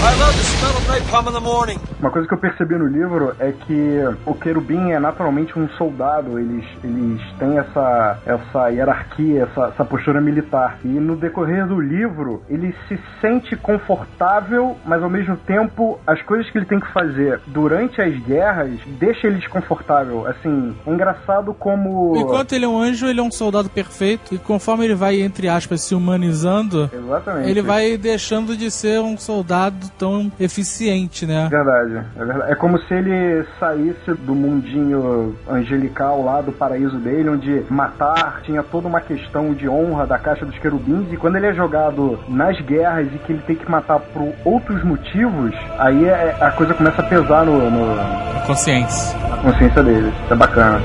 I love the smell Uma coisa que eu percebi no livro é que o querubim é naturalmente um soldado. Eles, eles têm essa, essa hierarquia, essa, essa postura militar. E no decorrer do livro, ele se sente confortável, mas ao mesmo tempo, as coisas que ele tem que fazer durante as guerras deixa ele desconfortável. Assim, é engraçado como. Enquanto ele é um anjo, ele é um soldado perfeito, e conforme ele vai, entre aspas, se humanizando, Exatamente. ele vai deixando de ser um soldado tão eficiente, né? Verdade, é verdade. É como se ele saísse do mundinho angelical lá do paraíso dele, onde matar tinha toda uma questão de honra da caixa dos querubins, e quando ele é jogado nas guerras e que ele tem que matar por outros motivos, aí é- a coisa começa a pesar no, no- A consciência. na consciência dele. Isso é bacana.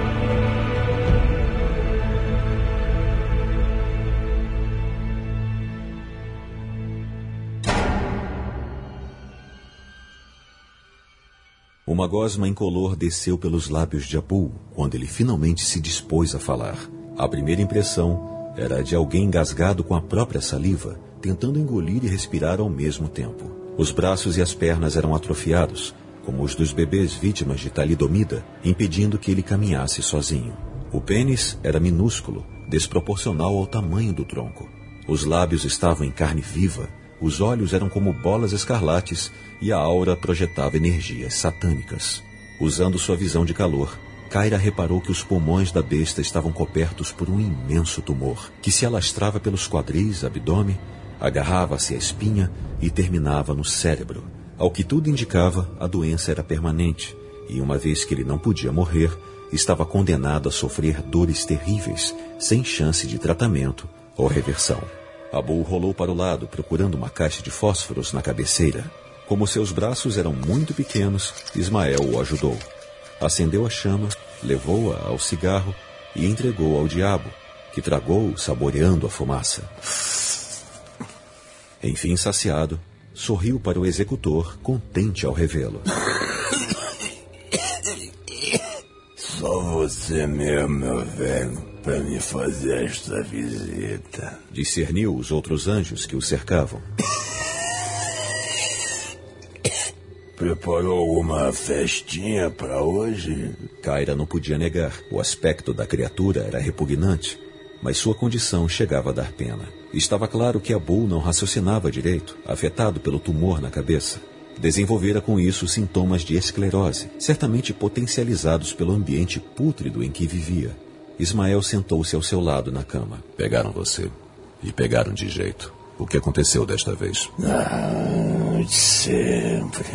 Uma gosma incolor desceu pelos lábios de Abu quando ele finalmente se dispôs a falar. A primeira impressão era de alguém engasgado com a própria saliva, tentando engolir e respirar ao mesmo tempo. Os braços e as pernas eram atrofiados, como os dos bebês vítimas de talidomida, impedindo que ele caminhasse sozinho. O pênis era minúsculo, desproporcional ao tamanho do tronco. Os lábios estavam em carne viva, os olhos eram como bolas escarlates e a aura projetava energias satânicas. Usando sua visão de calor, Kyra reparou que os pulmões da besta estavam cobertos por um imenso tumor, que se alastrava pelos quadris, abdômen, agarrava-se à espinha e terminava no cérebro. Ao que tudo indicava, a doença era permanente, e uma vez que ele não podia morrer, estava condenado a sofrer dores terríveis, sem chance de tratamento ou reversão. Abu rolou para o lado, procurando uma caixa de fósforos na cabeceira. Como seus braços eram muito pequenos, Ismael o ajudou. Acendeu a chama, levou-a ao cigarro e entregou ao diabo, que tragou, saboreando a fumaça. Enfim saciado, sorriu para o executor, contente ao revê-lo. Só você mesmo, meu velho, para me fazer esta visita. Discerniu os outros anjos que o cercavam. Preparou alguma festinha para hoje? Kyra não podia negar. O aspecto da criatura era repugnante, mas sua condição chegava a dar pena. Estava claro que Abu não raciocinava direito, afetado pelo tumor na cabeça. Desenvolvera com isso sintomas de esclerose, certamente potencializados pelo ambiente pútrido em que vivia. Ismael sentou-se ao seu lado na cama. Pegaram você. E pegaram de jeito. O que aconteceu desta vez? Ah, sempre.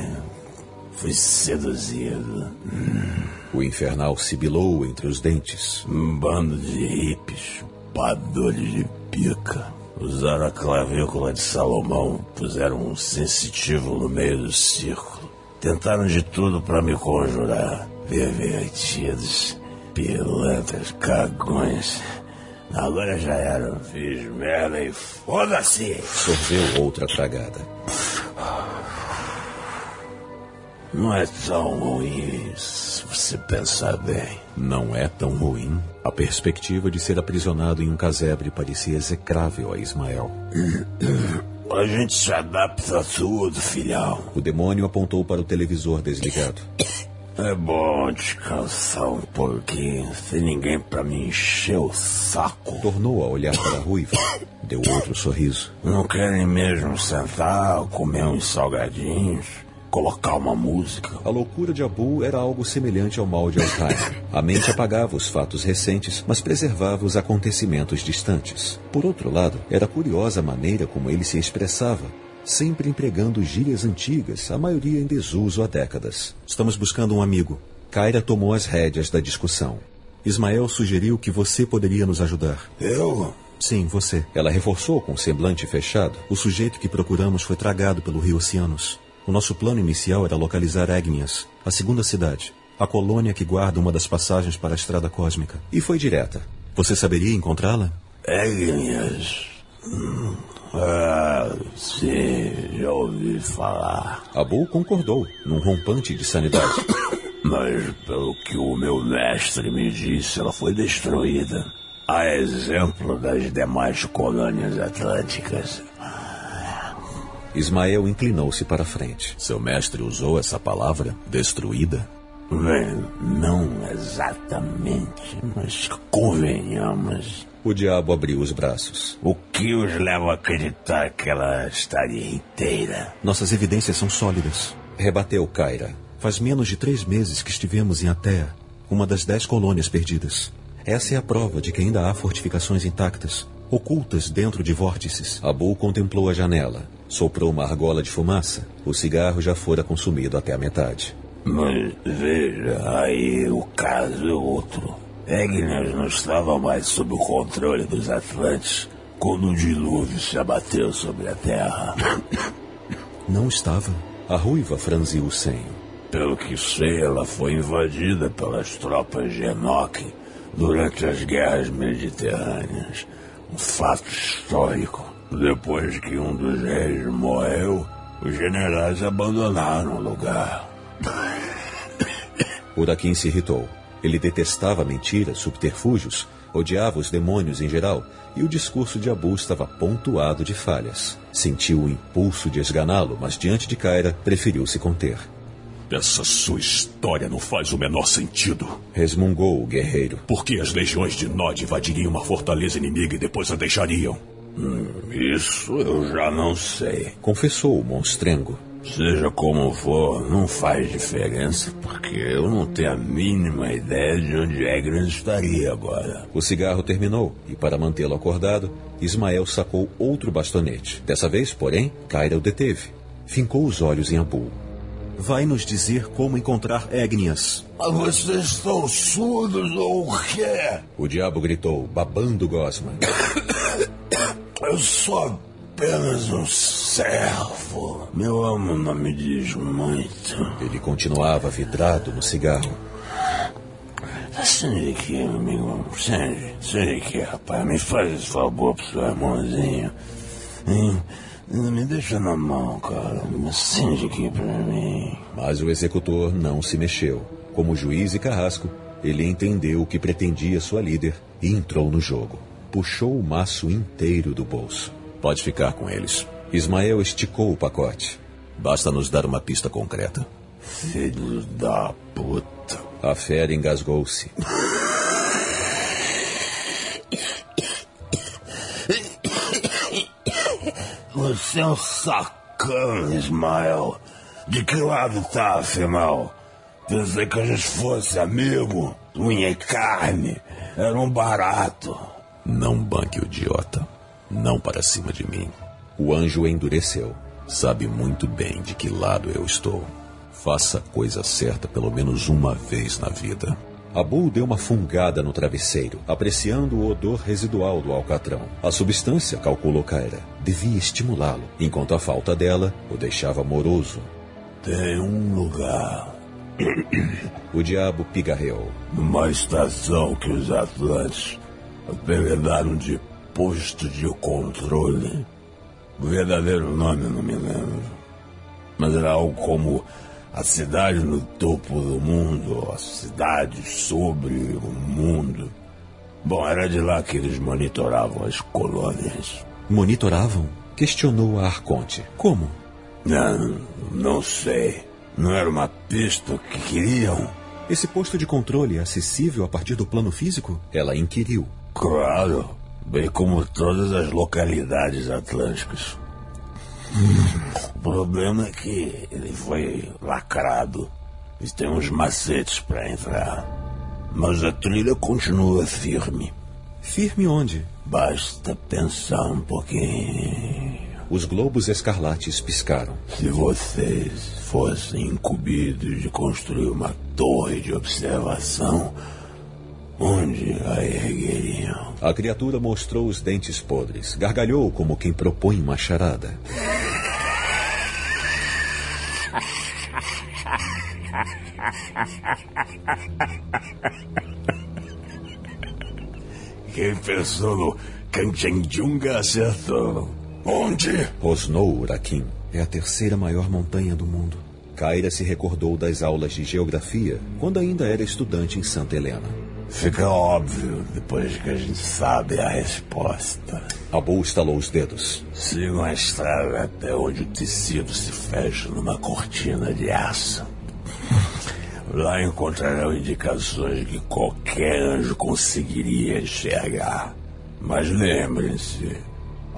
Fui seduzido. O infernal sibilou entre os dentes. Um bando de hippies, chupadores de pica. Usaram a clavícula de Salomão, puseram um sensitivo no meio do círculo. Tentaram de tudo para me conjurar. Pervertidos, pilantras, cagões. Agora já era. Fiz merda e foda-se. Sorveu outra tragada. Não é tão ruim se você pensar bem. Não é tão ruim. A perspectiva de ser aprisionado em um casebre parecia execrável a Ismael. A gente se adapta a tudo, filhão. O demônio apontou para o televisor desligado. É bom descansar um pouquinho, sem ninguém pra me encher o saco. Tornou a olhar para a ruiva. Deu outro sorriso. Não querem mesmo sentar, comer uns salgadinhos, colocar uma música? A loucura de Abu era algo semelhante ao mal de Alzheimer. A mente apagava os fatos recentes, mas preservava os acontecimentos distantes. Por outro lado, era curiosa a maneira como ele se expressava, sempre empregando gírias antigas, a maioria em desuso há décadas. Estamos buscando um amigo. Kyra tomou as rédeas da discussão. Ismael sugeriu que você poderia nos ajudar. Eu? Sim, você. Ela reforçou com o semblante fechado. O sujeito que procuramos foi tragado pelo rio Oceanos. O nosso plano inicial era localizar Agnias, a segunda cidade, a colônia que guarda uma das passagens para a Estrada Cósmica. E foi direta. Você saberia encontrá-la? Agnias. Hum. Ah, sim, já ouvi falar. Abu concordou, num rompante de sanidade. Mas, pelo que o meu mestre me disse, ela foi destruída. A exemplo das demais colônias atlânticas. Ismael inclinou-se para frente. Seu mestre usou essa palavra, destruída? Bem, não exatamente, mas convenhamos. O diabo abriu os braços. O que os leva a acreditar que ela estaria inteira? Nossas evidências são sólidas. Rebateu Kyra. Faz menos de três meses que estivemos em Atea, uma das dez colônias perdidas. Essa é a prova de que ainda há fortificações intactas, ocultas dentro de vórtices. Abu contemplou a janela. Soprou uma argola de fumaça. O cigarro já fora consumido até a metade. Mas veja, aí o caso é outro. Agnes não estava mais sob o controle dos Atlantes quando o dilúvio se abateu sobre a Terra. Não estava. A ruiva franziu o senho. Pelo que sei, ela foi invadida pelas tropas de Enoch durante as guerras mediterrâneas. Um fato histórico. Depois que um dos reis morreu, os generais abandonaram o lugar. Uraquim se irritou. Ele detestava mentiras, subterfúgios, odiava os demônios em geral, e o discurso de Abu estava pontuado de falhas. Sentiu o impulso de esganá-lo, mas diante de Kyra, preferiu se conter. Essa sua história não faz o menor sentido. Resmungou o guerreiro. Por que as legiões de Nod invadiriam uma fortaleza inimiga e depois a deixariam? Hum, Isso eu já não sei. Confessou o monstrengo. Seja como for, não faz diferença, porque eu não tenho a mínima ideia de onde Agnes estaria agora. O cigarro terminou e, para mantê-lo acordado, Ismael sacou outro bastonete. Dessa vez, porém, Kyra o deteve. Fincou os olhos em Abu. Vai nos dizer como encontrar Agnias. Mas vocês estão surdos ou o quê? O diabo gritou, babando gosma. Eu sou apenas um servo. Meu amo não me diz muito. Ele continuava vidrado no cigarro. Acende aqui, amigo. Acende. Acende aqui, rapaz. Me faz esse favor pro seu irmãozinho. Hein? Não me deixa na mão, cara. Acende aqui pra mim. Mas o executor não se mexeu. Como juiz e carrasco, ele entendeu o que pretendia sua líder e entrou no jogo. Puxou o maço inteiro do bolso. Pode ficar com eles. Ismael esticou o pacote. Basta nos dar uma pista concreta. Filho da puta. A fera engasgou-se. Você é um sacana, Ismael. De que lado tá, afinal? Pensei que a gente fosse amigo. Unha e carne. Era um barato. Não banque o idiota. Não para cima de mim. O anjo endureceu. Sabe muito bem de que lado eu estou. Faça a coisa certa pelo menos uma vez na vida. Abu deu uma fungada no travesseiro, apreciando o odor residual do alcatrão. A substância, calculou Kaira, devia estimulá-lo, enquanto a falta dela o deixava moroso. Tem um lugar. O diabo pigarreou. Uma estação que os Atlantes apelidaram de posto de controle. O verdadeiro nome não me lembro. Mas era algo como a cidade no topo do mundo, a cidade sobre o mundo. Bom, era de lá que eles monitoravam as colônias. Monitoravam? Questionou a Arconte. Como? Não, não sei. Não era uma pista que queriam? Esse posto de controle é acessível a partir do plano físico? Ela inquiriu. Claro, bem como todas as localidades atlânticas. O problema é que ele foi lacrado e tem uns macetes para entrar. Mas a trilha continua firme. Firme onde? Basta pensar um pouquinho. Os globos escarlates piscaram. Se vocês fossem incumbidos de construir uma torre de observação, onde a ergueriam? A criatura mostrou os dentes podres, gargalhou como quem propõe uma charada. Quem pensou no Kanchenjunga acertou. Onde? Rosnou Uraquim. É a terceira maior montanha do mundo. Kaira se recordou das aulas de geografia quando ainda era estudante em Santa Helena. Fica óbvio depois que a gente sabe a resposta. Abu estalou os dedos. Sigam a estrada até onde o tecido se fecha numa cortina de aço. Lá encontrarão indicações que qualquer anjo conseguiria enxergar. Mas lembrem-se,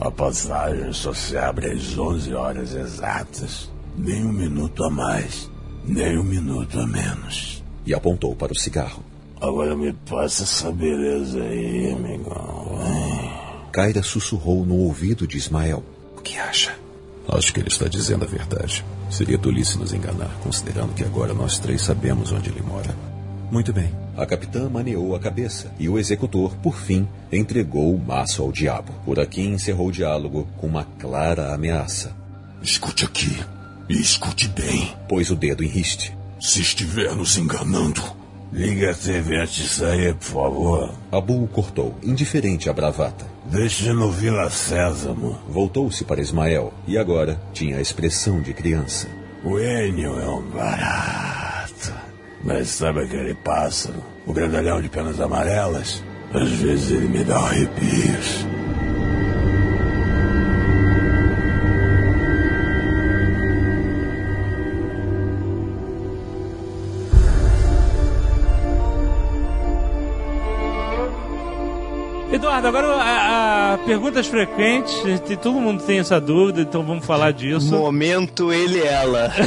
a passagem só se abre às 11 horas exatas. Nem um minuto a mais, nem um minuto a menos. E apontou para o cigarro. Agora me passa essa beleza aí, amigão. Kaira sussurrou no ouvido de Ismael. O que acha? Acho que ele está dizendo a verdade. Seria tolice nos enganar, considerando que agora nós três sabemos onde ele mora. Muito bem. A capitã maneou a cabeça e o executor, por fim, entregou o maço ao diabo. Uraquim encerrou o diálogo com uma clara ameaça. Escute aqui. E escute bem. Pôs o dedo em riste. Se estiver nos enganando, liga a TV antes de sair, por favor. Abu cortou, indiferente à bravata. Deixe no Vila Sésamo. Voltou-se para Ismael e agora tinha a expressão de criança. O Enio é um barato. Mas sabe aquele pássaro? O grandalhão de penas amarelas? Às vezes ele me dá arrepios. Eduardo, agora a, a perguntas frequentes, todo mundo tem essa dúvida, então vamos falar disso. Momento ele e ela.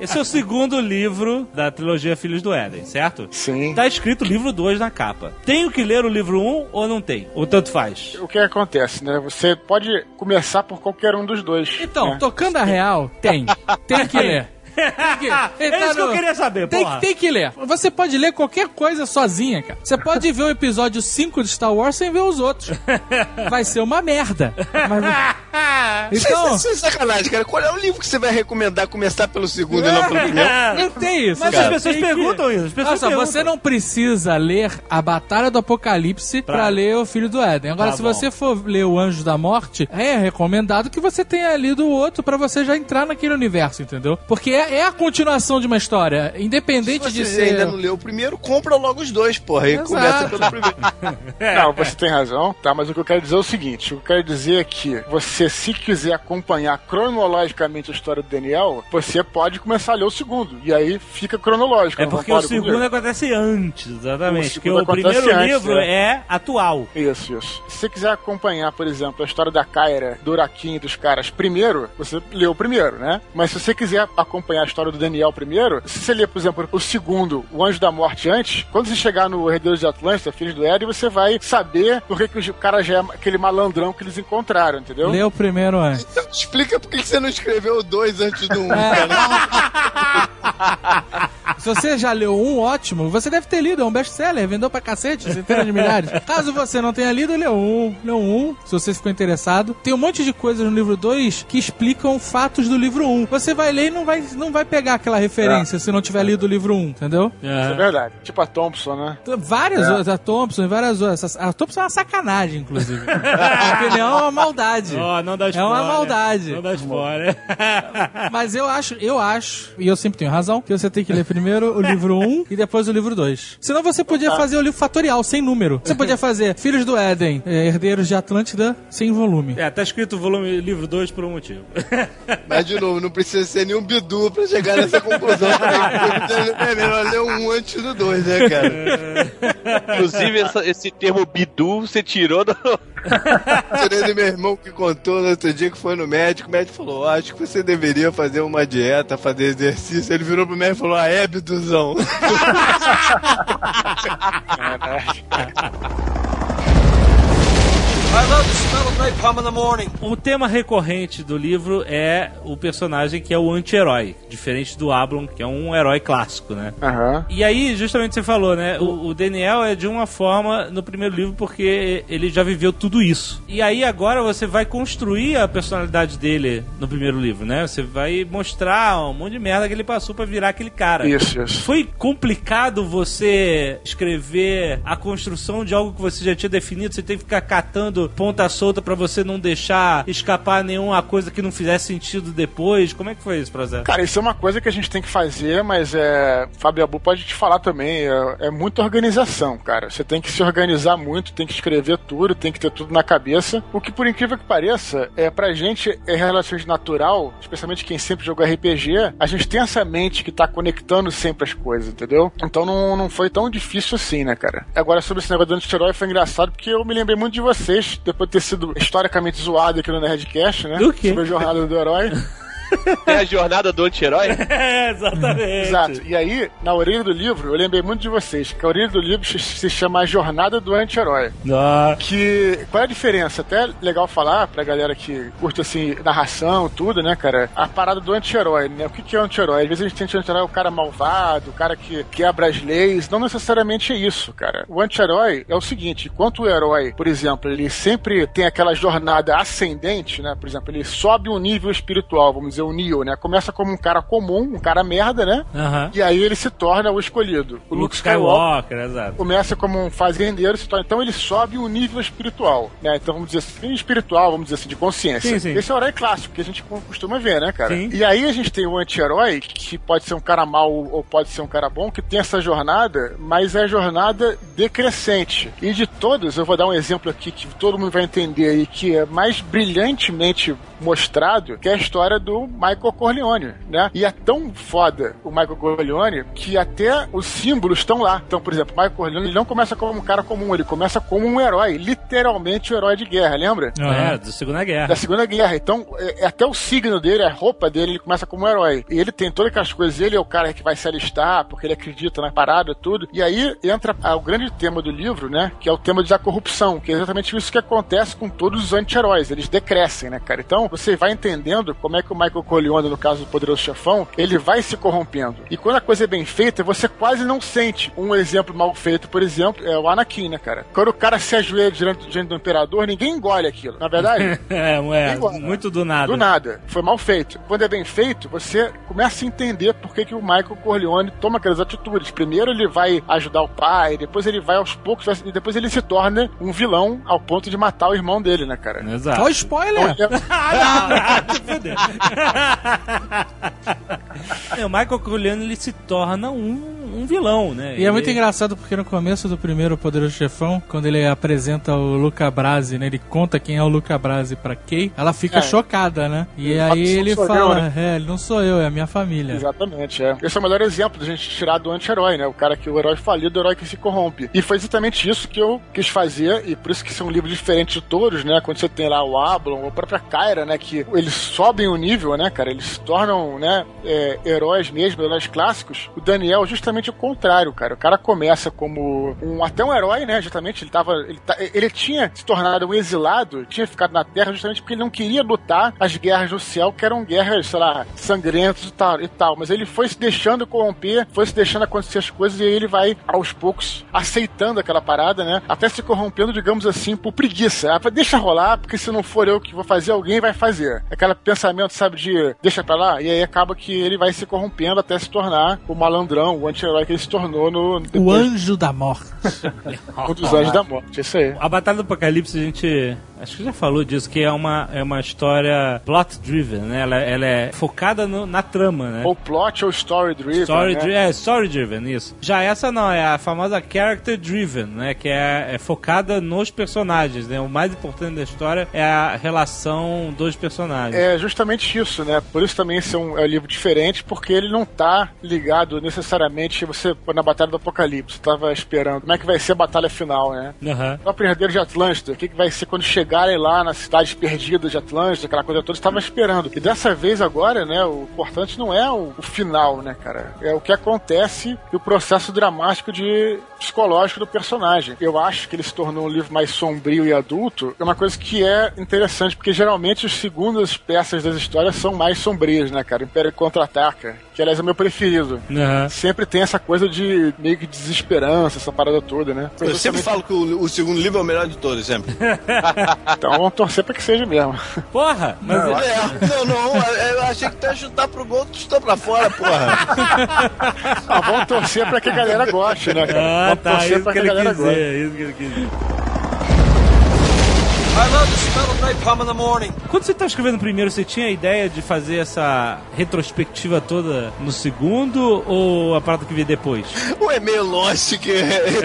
Esse é o segundo livro da trilogia Filhos do Éden, certo? Sim. Tá escrito livro 2 na capa. Tenho que ler o livro 1 um, ou não tem? Ou tanto faz? O que acontece, né? Você pode começar por qualquer um dos dois. Então, né? tocando a real, tem. Tem que ler. Que, É tá isso que eu no- queria saber, tem, porra. tem que ler. Você pode ler qualquer coisa sozinha, cara. Você pode ver o episódio 5 de Star Wars sem ver os outros. Vai ser uma merda. Mas- Então- Isso, isso é sacanagem, cara. Qual é o livro que você vai recomendar começar pelo segundo e não pelo primeiro? Não tem isso. Mas cara. as pessoas Tem que- perguntam isso. As pessoas Nossa, perguntam. você não precisa ler a Batalha do Apocalipse pra, Pra- ler o Filho do Éden. Agora, Tá se bom. você for ler o Anjo da Morte, é recomendado que você tenha lido o outro pra você já entrar naquele universo, entendeu? Porque é, é a continuação de uma história, independente Se de você ser... ainda não leu o primeiro, compra logo os dois, porra. E Exato. começa pelo primeiro. Não, você tem razão, tá? Mas o que eu quero dizer é o seguinte: o que eu quero dizer é que você, se quiser acompanhar cronologicamente a história do Daniel, você pode começar a ler o segundo. E aí fica cronológico. É porque o segundo acontece antes, exatamente. O Porque o primeiro antes, livro é. é atual. Isso, isso. Se você quiser acompanhar, por exemplo, a história da Kyra, do Uraquim e dos caras primeiro, você lê o primeiro, né? Mas se você quiser acompanhar a história do Daniel primeiro, se você ler, por exemplo, o segundo, o Anjo da Morte antes, quando você chegar no Herdeiros de Atlântida, Filhos do Éden, você vai saber por que, que o cara já é aquele malandrão que eles encontraram, entendeu? Lê o primeiro antes. Então, explica por que você não escreveu o dois antes do um, É. cara. Se você já leu um, ótimo. Você deve ter lido, é um best-seller, vendeu pra cacete, centenas de milhares. Caso você não tenha lido, lê um. Lê um, se você ficou interessado. Tem um monte de coisas no livro 2 que explicam fatos do livro 1. Um. Você vai ler e não vai, não vai pegar aquela referência se não tiver lido o livro 1, um, entendeu? Isso é verdade. Tipo a Thompson, né? Várias É. outras, a Thompson e várias outras. A Thompson é uma sacanagem, inclusive. A opinião é uma maldade. Ó, não dá É uma spoiler. maldade. Não dá spoiler. Mas eu acho, eu acho, e eu sempre tenho razão, que você tem que ler primeiro o livro 1 e depois o livro 2. Senão você podia fazer o livro fatorial, sem número. Você podia fazer Filhos do Éden, eh, Herdeiros de Atlântida, sem volume. É, tá escrito volume livro 2 por um motivo. Mas, de novo, não precisa ser nenhum bidu pra chegar nessa conclusão. É melhor ler um antes do dois, né, cara? Inclusive, essa- esse termo bidu você tirou do. Tirei do meu irmão que contou no outro dia que foi no médico. O médico falou: "Ó, Acho que você deveria fazer uma dieta, fazer exercício. Ele virou pro médico e falou: Ah, é, biduzão. I O tema recorrente do livro é o personagem que é o anti-herói, diferente do Ablon, que é um herói clássico, né? Aham. E aí, justamente você falou, né? O, o Daniel é de uma forma no primeiro livro porque ele já viveu tudo isso. E aí agora você vai construir a personalidade dele no primeiro livro, né? Você vai mostrar um monte de merda que ele passou pra virar aquele cara. Isso, isso. Foi complicado você escrever a construção de algo que você já tinha definido? Você tem que ficar catando ponta solta pra você não deixar escapar nenhuma coisa que não fizesse sentido depois? Como é que foi esse processo? Cara, isso é uma coisa que a gente tem que fazer, mas é. Fábio Abu pode te falar também. É, é muita organização, cara. Você tem que se organizar muito, tem que escrever tudo, tem que ter tudo na cabeça. O que, por incrível que pareça, é pra gente é relativamente natural, especialmente quem sempre jogou RPG, a gente tem essa mente que tá conectando sempre as coisas, entendeu? Então não, não foi tão difícil assim, né, cara? Agora, sobre esse negócio do anti-herói foi engraçado porque eu me lembrei muito de vocês, depois de ter sido historicamente zoado aqui no Nerdcast, né? Do quê? Sobre a jornada do herói. É a jornada do anti-herói? É, exatamente. Exato. E aí, na orelha do livro, eu lembrei muito de vocês, que a orelha do livro se- se chama A Jornada do Anti-Herói. Ah, Que. Qual é a diferença? Até legal falar pra galera que curte assim, narração, tudo, né, cara? A parada do anti-herói, né? O que, que é anti-herói? Às vezes a gente tem anti-herói o cara malvado, o cara que quebra as leis. Não necessariamente é isso, cara. O anti-herói é o seguinte: enquanto o herói, por exemplo, ele sempre tem aquela jornada ascendente, né? Por exemplo, ele sobe um nível espiritual, vamos dizer, o Neo, né? Começa como um cara comum, um cara merda, né? Aham. E aí ele se torna o escolhido. O Luke Skywalker, exato. começa como um fazendeiro, se torna, então ele sobe um nível espiritual, né? Então vamos dizer assim, espiritual, vamos dizer assim, de consciência. Sim, sim. Esse é o herói clássico que a gente costuma ver, né, cara? Sim. E aí a gente tem o anti-herói, que pode ser um cara mau ou pode ser um cara bom, que tem essa jornada, mas é a jornada decrescente. E de todos, eu vou dar um exemplo aqui que todo mundo vai entender aí, que é mais brilhantemente mostrado, que é a história do o Michael Corleone, né? E é tão foda o Michael Corleone que até os símbolos estão lá. Então, por exemplo, o Michael Corleone ele não começa como um cara comum, ele começa como um herói, literalmente um herói de guerra, lembra? É, da Segunda Guerra. Da Segunda Guerra. Então, é, é até o signo dele, a roupa dele, ele começa como um herói. E ele tem todas aquelas coisas, ele é o cara que vai se alistar, porque ele acredita na parada, tudo. E aí entra ah, o grande tema do livro, né? Que é o tema da corrupção, que é exatamente isso que acontece com todos os anti-heróis. Eles decrescem, né, cara? Então, você vai entendendo como é que o Michael Corleone, no caso do Poderoso Chefão, ele vai se corrompendo. E quando a coisa é bem feita, você quase não sente. Um exemplo mal feito, por exemplo, é o Anakin, né, cara? Quando o cara se ajoelha diante, diante do Imperador, ninguém engole aquilo. Na verdade, é, é, muito do nada. do nada. Foi mal feito. Quando é bem feito, você começa a entender por que, que o Michael Corleone toma aquelas atitudes. Primeiro ele vai ajudar o pai, depois ele vai aos poucos, e depois ele se torna um vilão ao ponto de matar o irmão dele, né, cara? Exato. Olha o spoiler! Então, é- Ah, não, se fuder. É, o Michael Corleone ele se torna um, um vilão, né? E é muito Ele- engraçado porque no começo do primeiro Poderoso Chefão, quando ele apresenta o Luca Brasi, né? Ele conta quem é o Luca Brasi pra Kay, ela fica É. chocada, né? E Ele aí fala, "Não ele sou eu, fala, né?" é, ele não sou eu, é a minha família. Exatamente, é. Esse é o melhor exemplo da gente tirar do anti-herói, né? O cara que o herói falido, o herói que se corrompe. E foi exatamente isso que eu quis fazer, e por isso que são livros diferentes de todos, né? Quando você tem lá o Ablon, a própria Kyra, né? Que eles sobem o nível, né, cara? Eles tornam, né, é, heróis mesmo, heróis clássicos. O Daniel justamente o contrário, cara. O cara começa como um até um herói, né? Justamente, ele tava. Ele, ele tinha se tornado um exilado, tinha ficado na Terra justamente porque ele não queria lutar as guerras do céu, que eram guerras, sei lá, sangrentas e tal, e tal. Mas ele foi se deixando corromper, foi se deixando acontecer as coisas, e aí ele vai, aos poucos, aceitando aquela parada, né? Até se corrompendo, digamos assim, por preguiça. Ah, Deixa rolar, porque se não for eu que vou fazer, alguém vai fazer. Aquele pensamento, sabe, de deixa pra lá, e aí acaba que ele vai se corrompendo até se tornar o malandrão, o anti-herói que ele se tornou no. O depois- anjo da morte. um dos anjos da morte, isso aí. A Batalha do Apocalipse, a gente. Acho que já falou disso, que é uma, é uma história plot-driven, né? Ela, ela é focada no- na trama, né? Ou plot ou story driven. Story, né? dri- é, story driven, isso. Já essa não, é a famosa character driven, né? Que é, é focada nos personagens, né? O mais importante da história é a relação dos personagens. É justamente isso, né? Por isso também esse é um, é um livro diferente, porque ele não tá ligado necessariamente você na Batalha do Apocalipse. Tava esperando como é que vai ser a batalha final, né? Aham. O Herdeiro de Atlântida, o que, que vai ser quando chegarem lá nas cidades perdidas de Atlântida, aquela coisa toda, estava esperando. E dessa vez agora, né, o importante não é o, o final, né, cara? É o que acontece e o processo dramático de psicológico do personagem. Eu acho que ele se tornou um livro mais sombrio e adulto, é uma coisa que é interessante, porque geralmente as segundas peças das histórias são mais sombrias, né, cara? Império Contra-Ataca, que aliás é o meu preferido. Aham. Sempre tem essa coisa de meio que desesperança, essa parada toda, né? Eu sempre falo que o, o segundo livro é o melhor de todos, sempre. Então vamos torcer pra que seja mesmo. Porra! Mas Não, ele- É, não, não, eu achei que tu ia chutar pro gol, tu chutou pra fora, porra. Ah, vamos torcer pra que a galera goste, né, cara? Ah, vamos tá, torcer isso pra que que a ele galera quis goste. dizer, isso que ele quis dizer. Quando você tá escrevendo primeiro, você tinha a ideia de fazer essa retrospectiva toda no segundo ou a parada que veio depois? O e-mail Lost que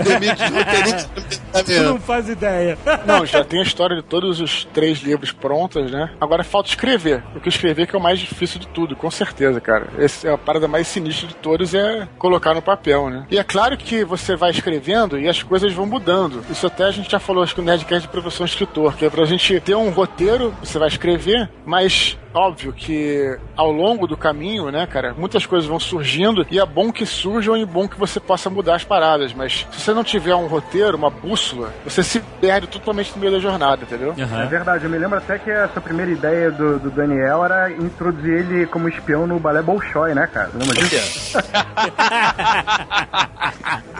demite os roteiristas. Tu não faz ideia. Não, já tem a história de todos os três livros prontas, né? Agora falta escrever. O que escrever que é o mais difícil de tudo, com certeza, cara. Essa é a parada mais sinistra de todos, é colocar no papel, né? E é claro que você vai escrevendo e as coisas vão mudando. Isso até a gente já falou, acho que o Nerdcast de professor escritor, que é pra gente ter um roteiro, você vai escrever, mas óbvio que ao longo do caminho, né, cara, muitas coisas vão surgindo e é bom que surjam e bom que você possa mudar as paradas, mas se você não tiver um roteiro, uma bússola, você se perde totalmente no meio da jornada, entendeu? É verdade, eu me lembro até que essa primeira ideia do, do Daniel era introduzir ele como espião no balé Bolshoi, né, cara? Lembra disso?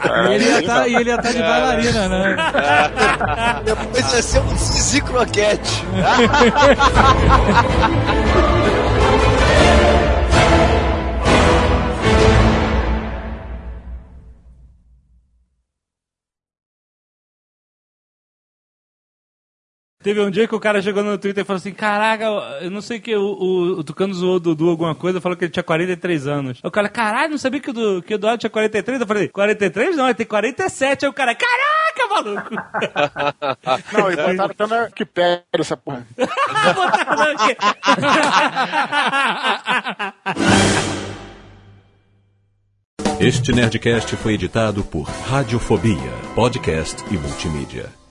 E ele ia tá, e ele ia tá de bailarina, né? Depois ia ser um Zizi Oh, my Teve um dia que o cara chegou no Twitter e falou assim: Caraca, eu não sei que o, o, o Tucano zoou o Dudu alguma coisa, falou que ele tinha 43 anos. Aí o cara, caralho, não sabia que o, que o Eduardo tinha 43? Eu falei, 43 não, ele tem 47. Aí o cara, caraca, maluco! Não, e botaram até na Wikipédia essa porra. botaram na Este Nerdcast foi editado por Radiofobia, podcast e multimídia.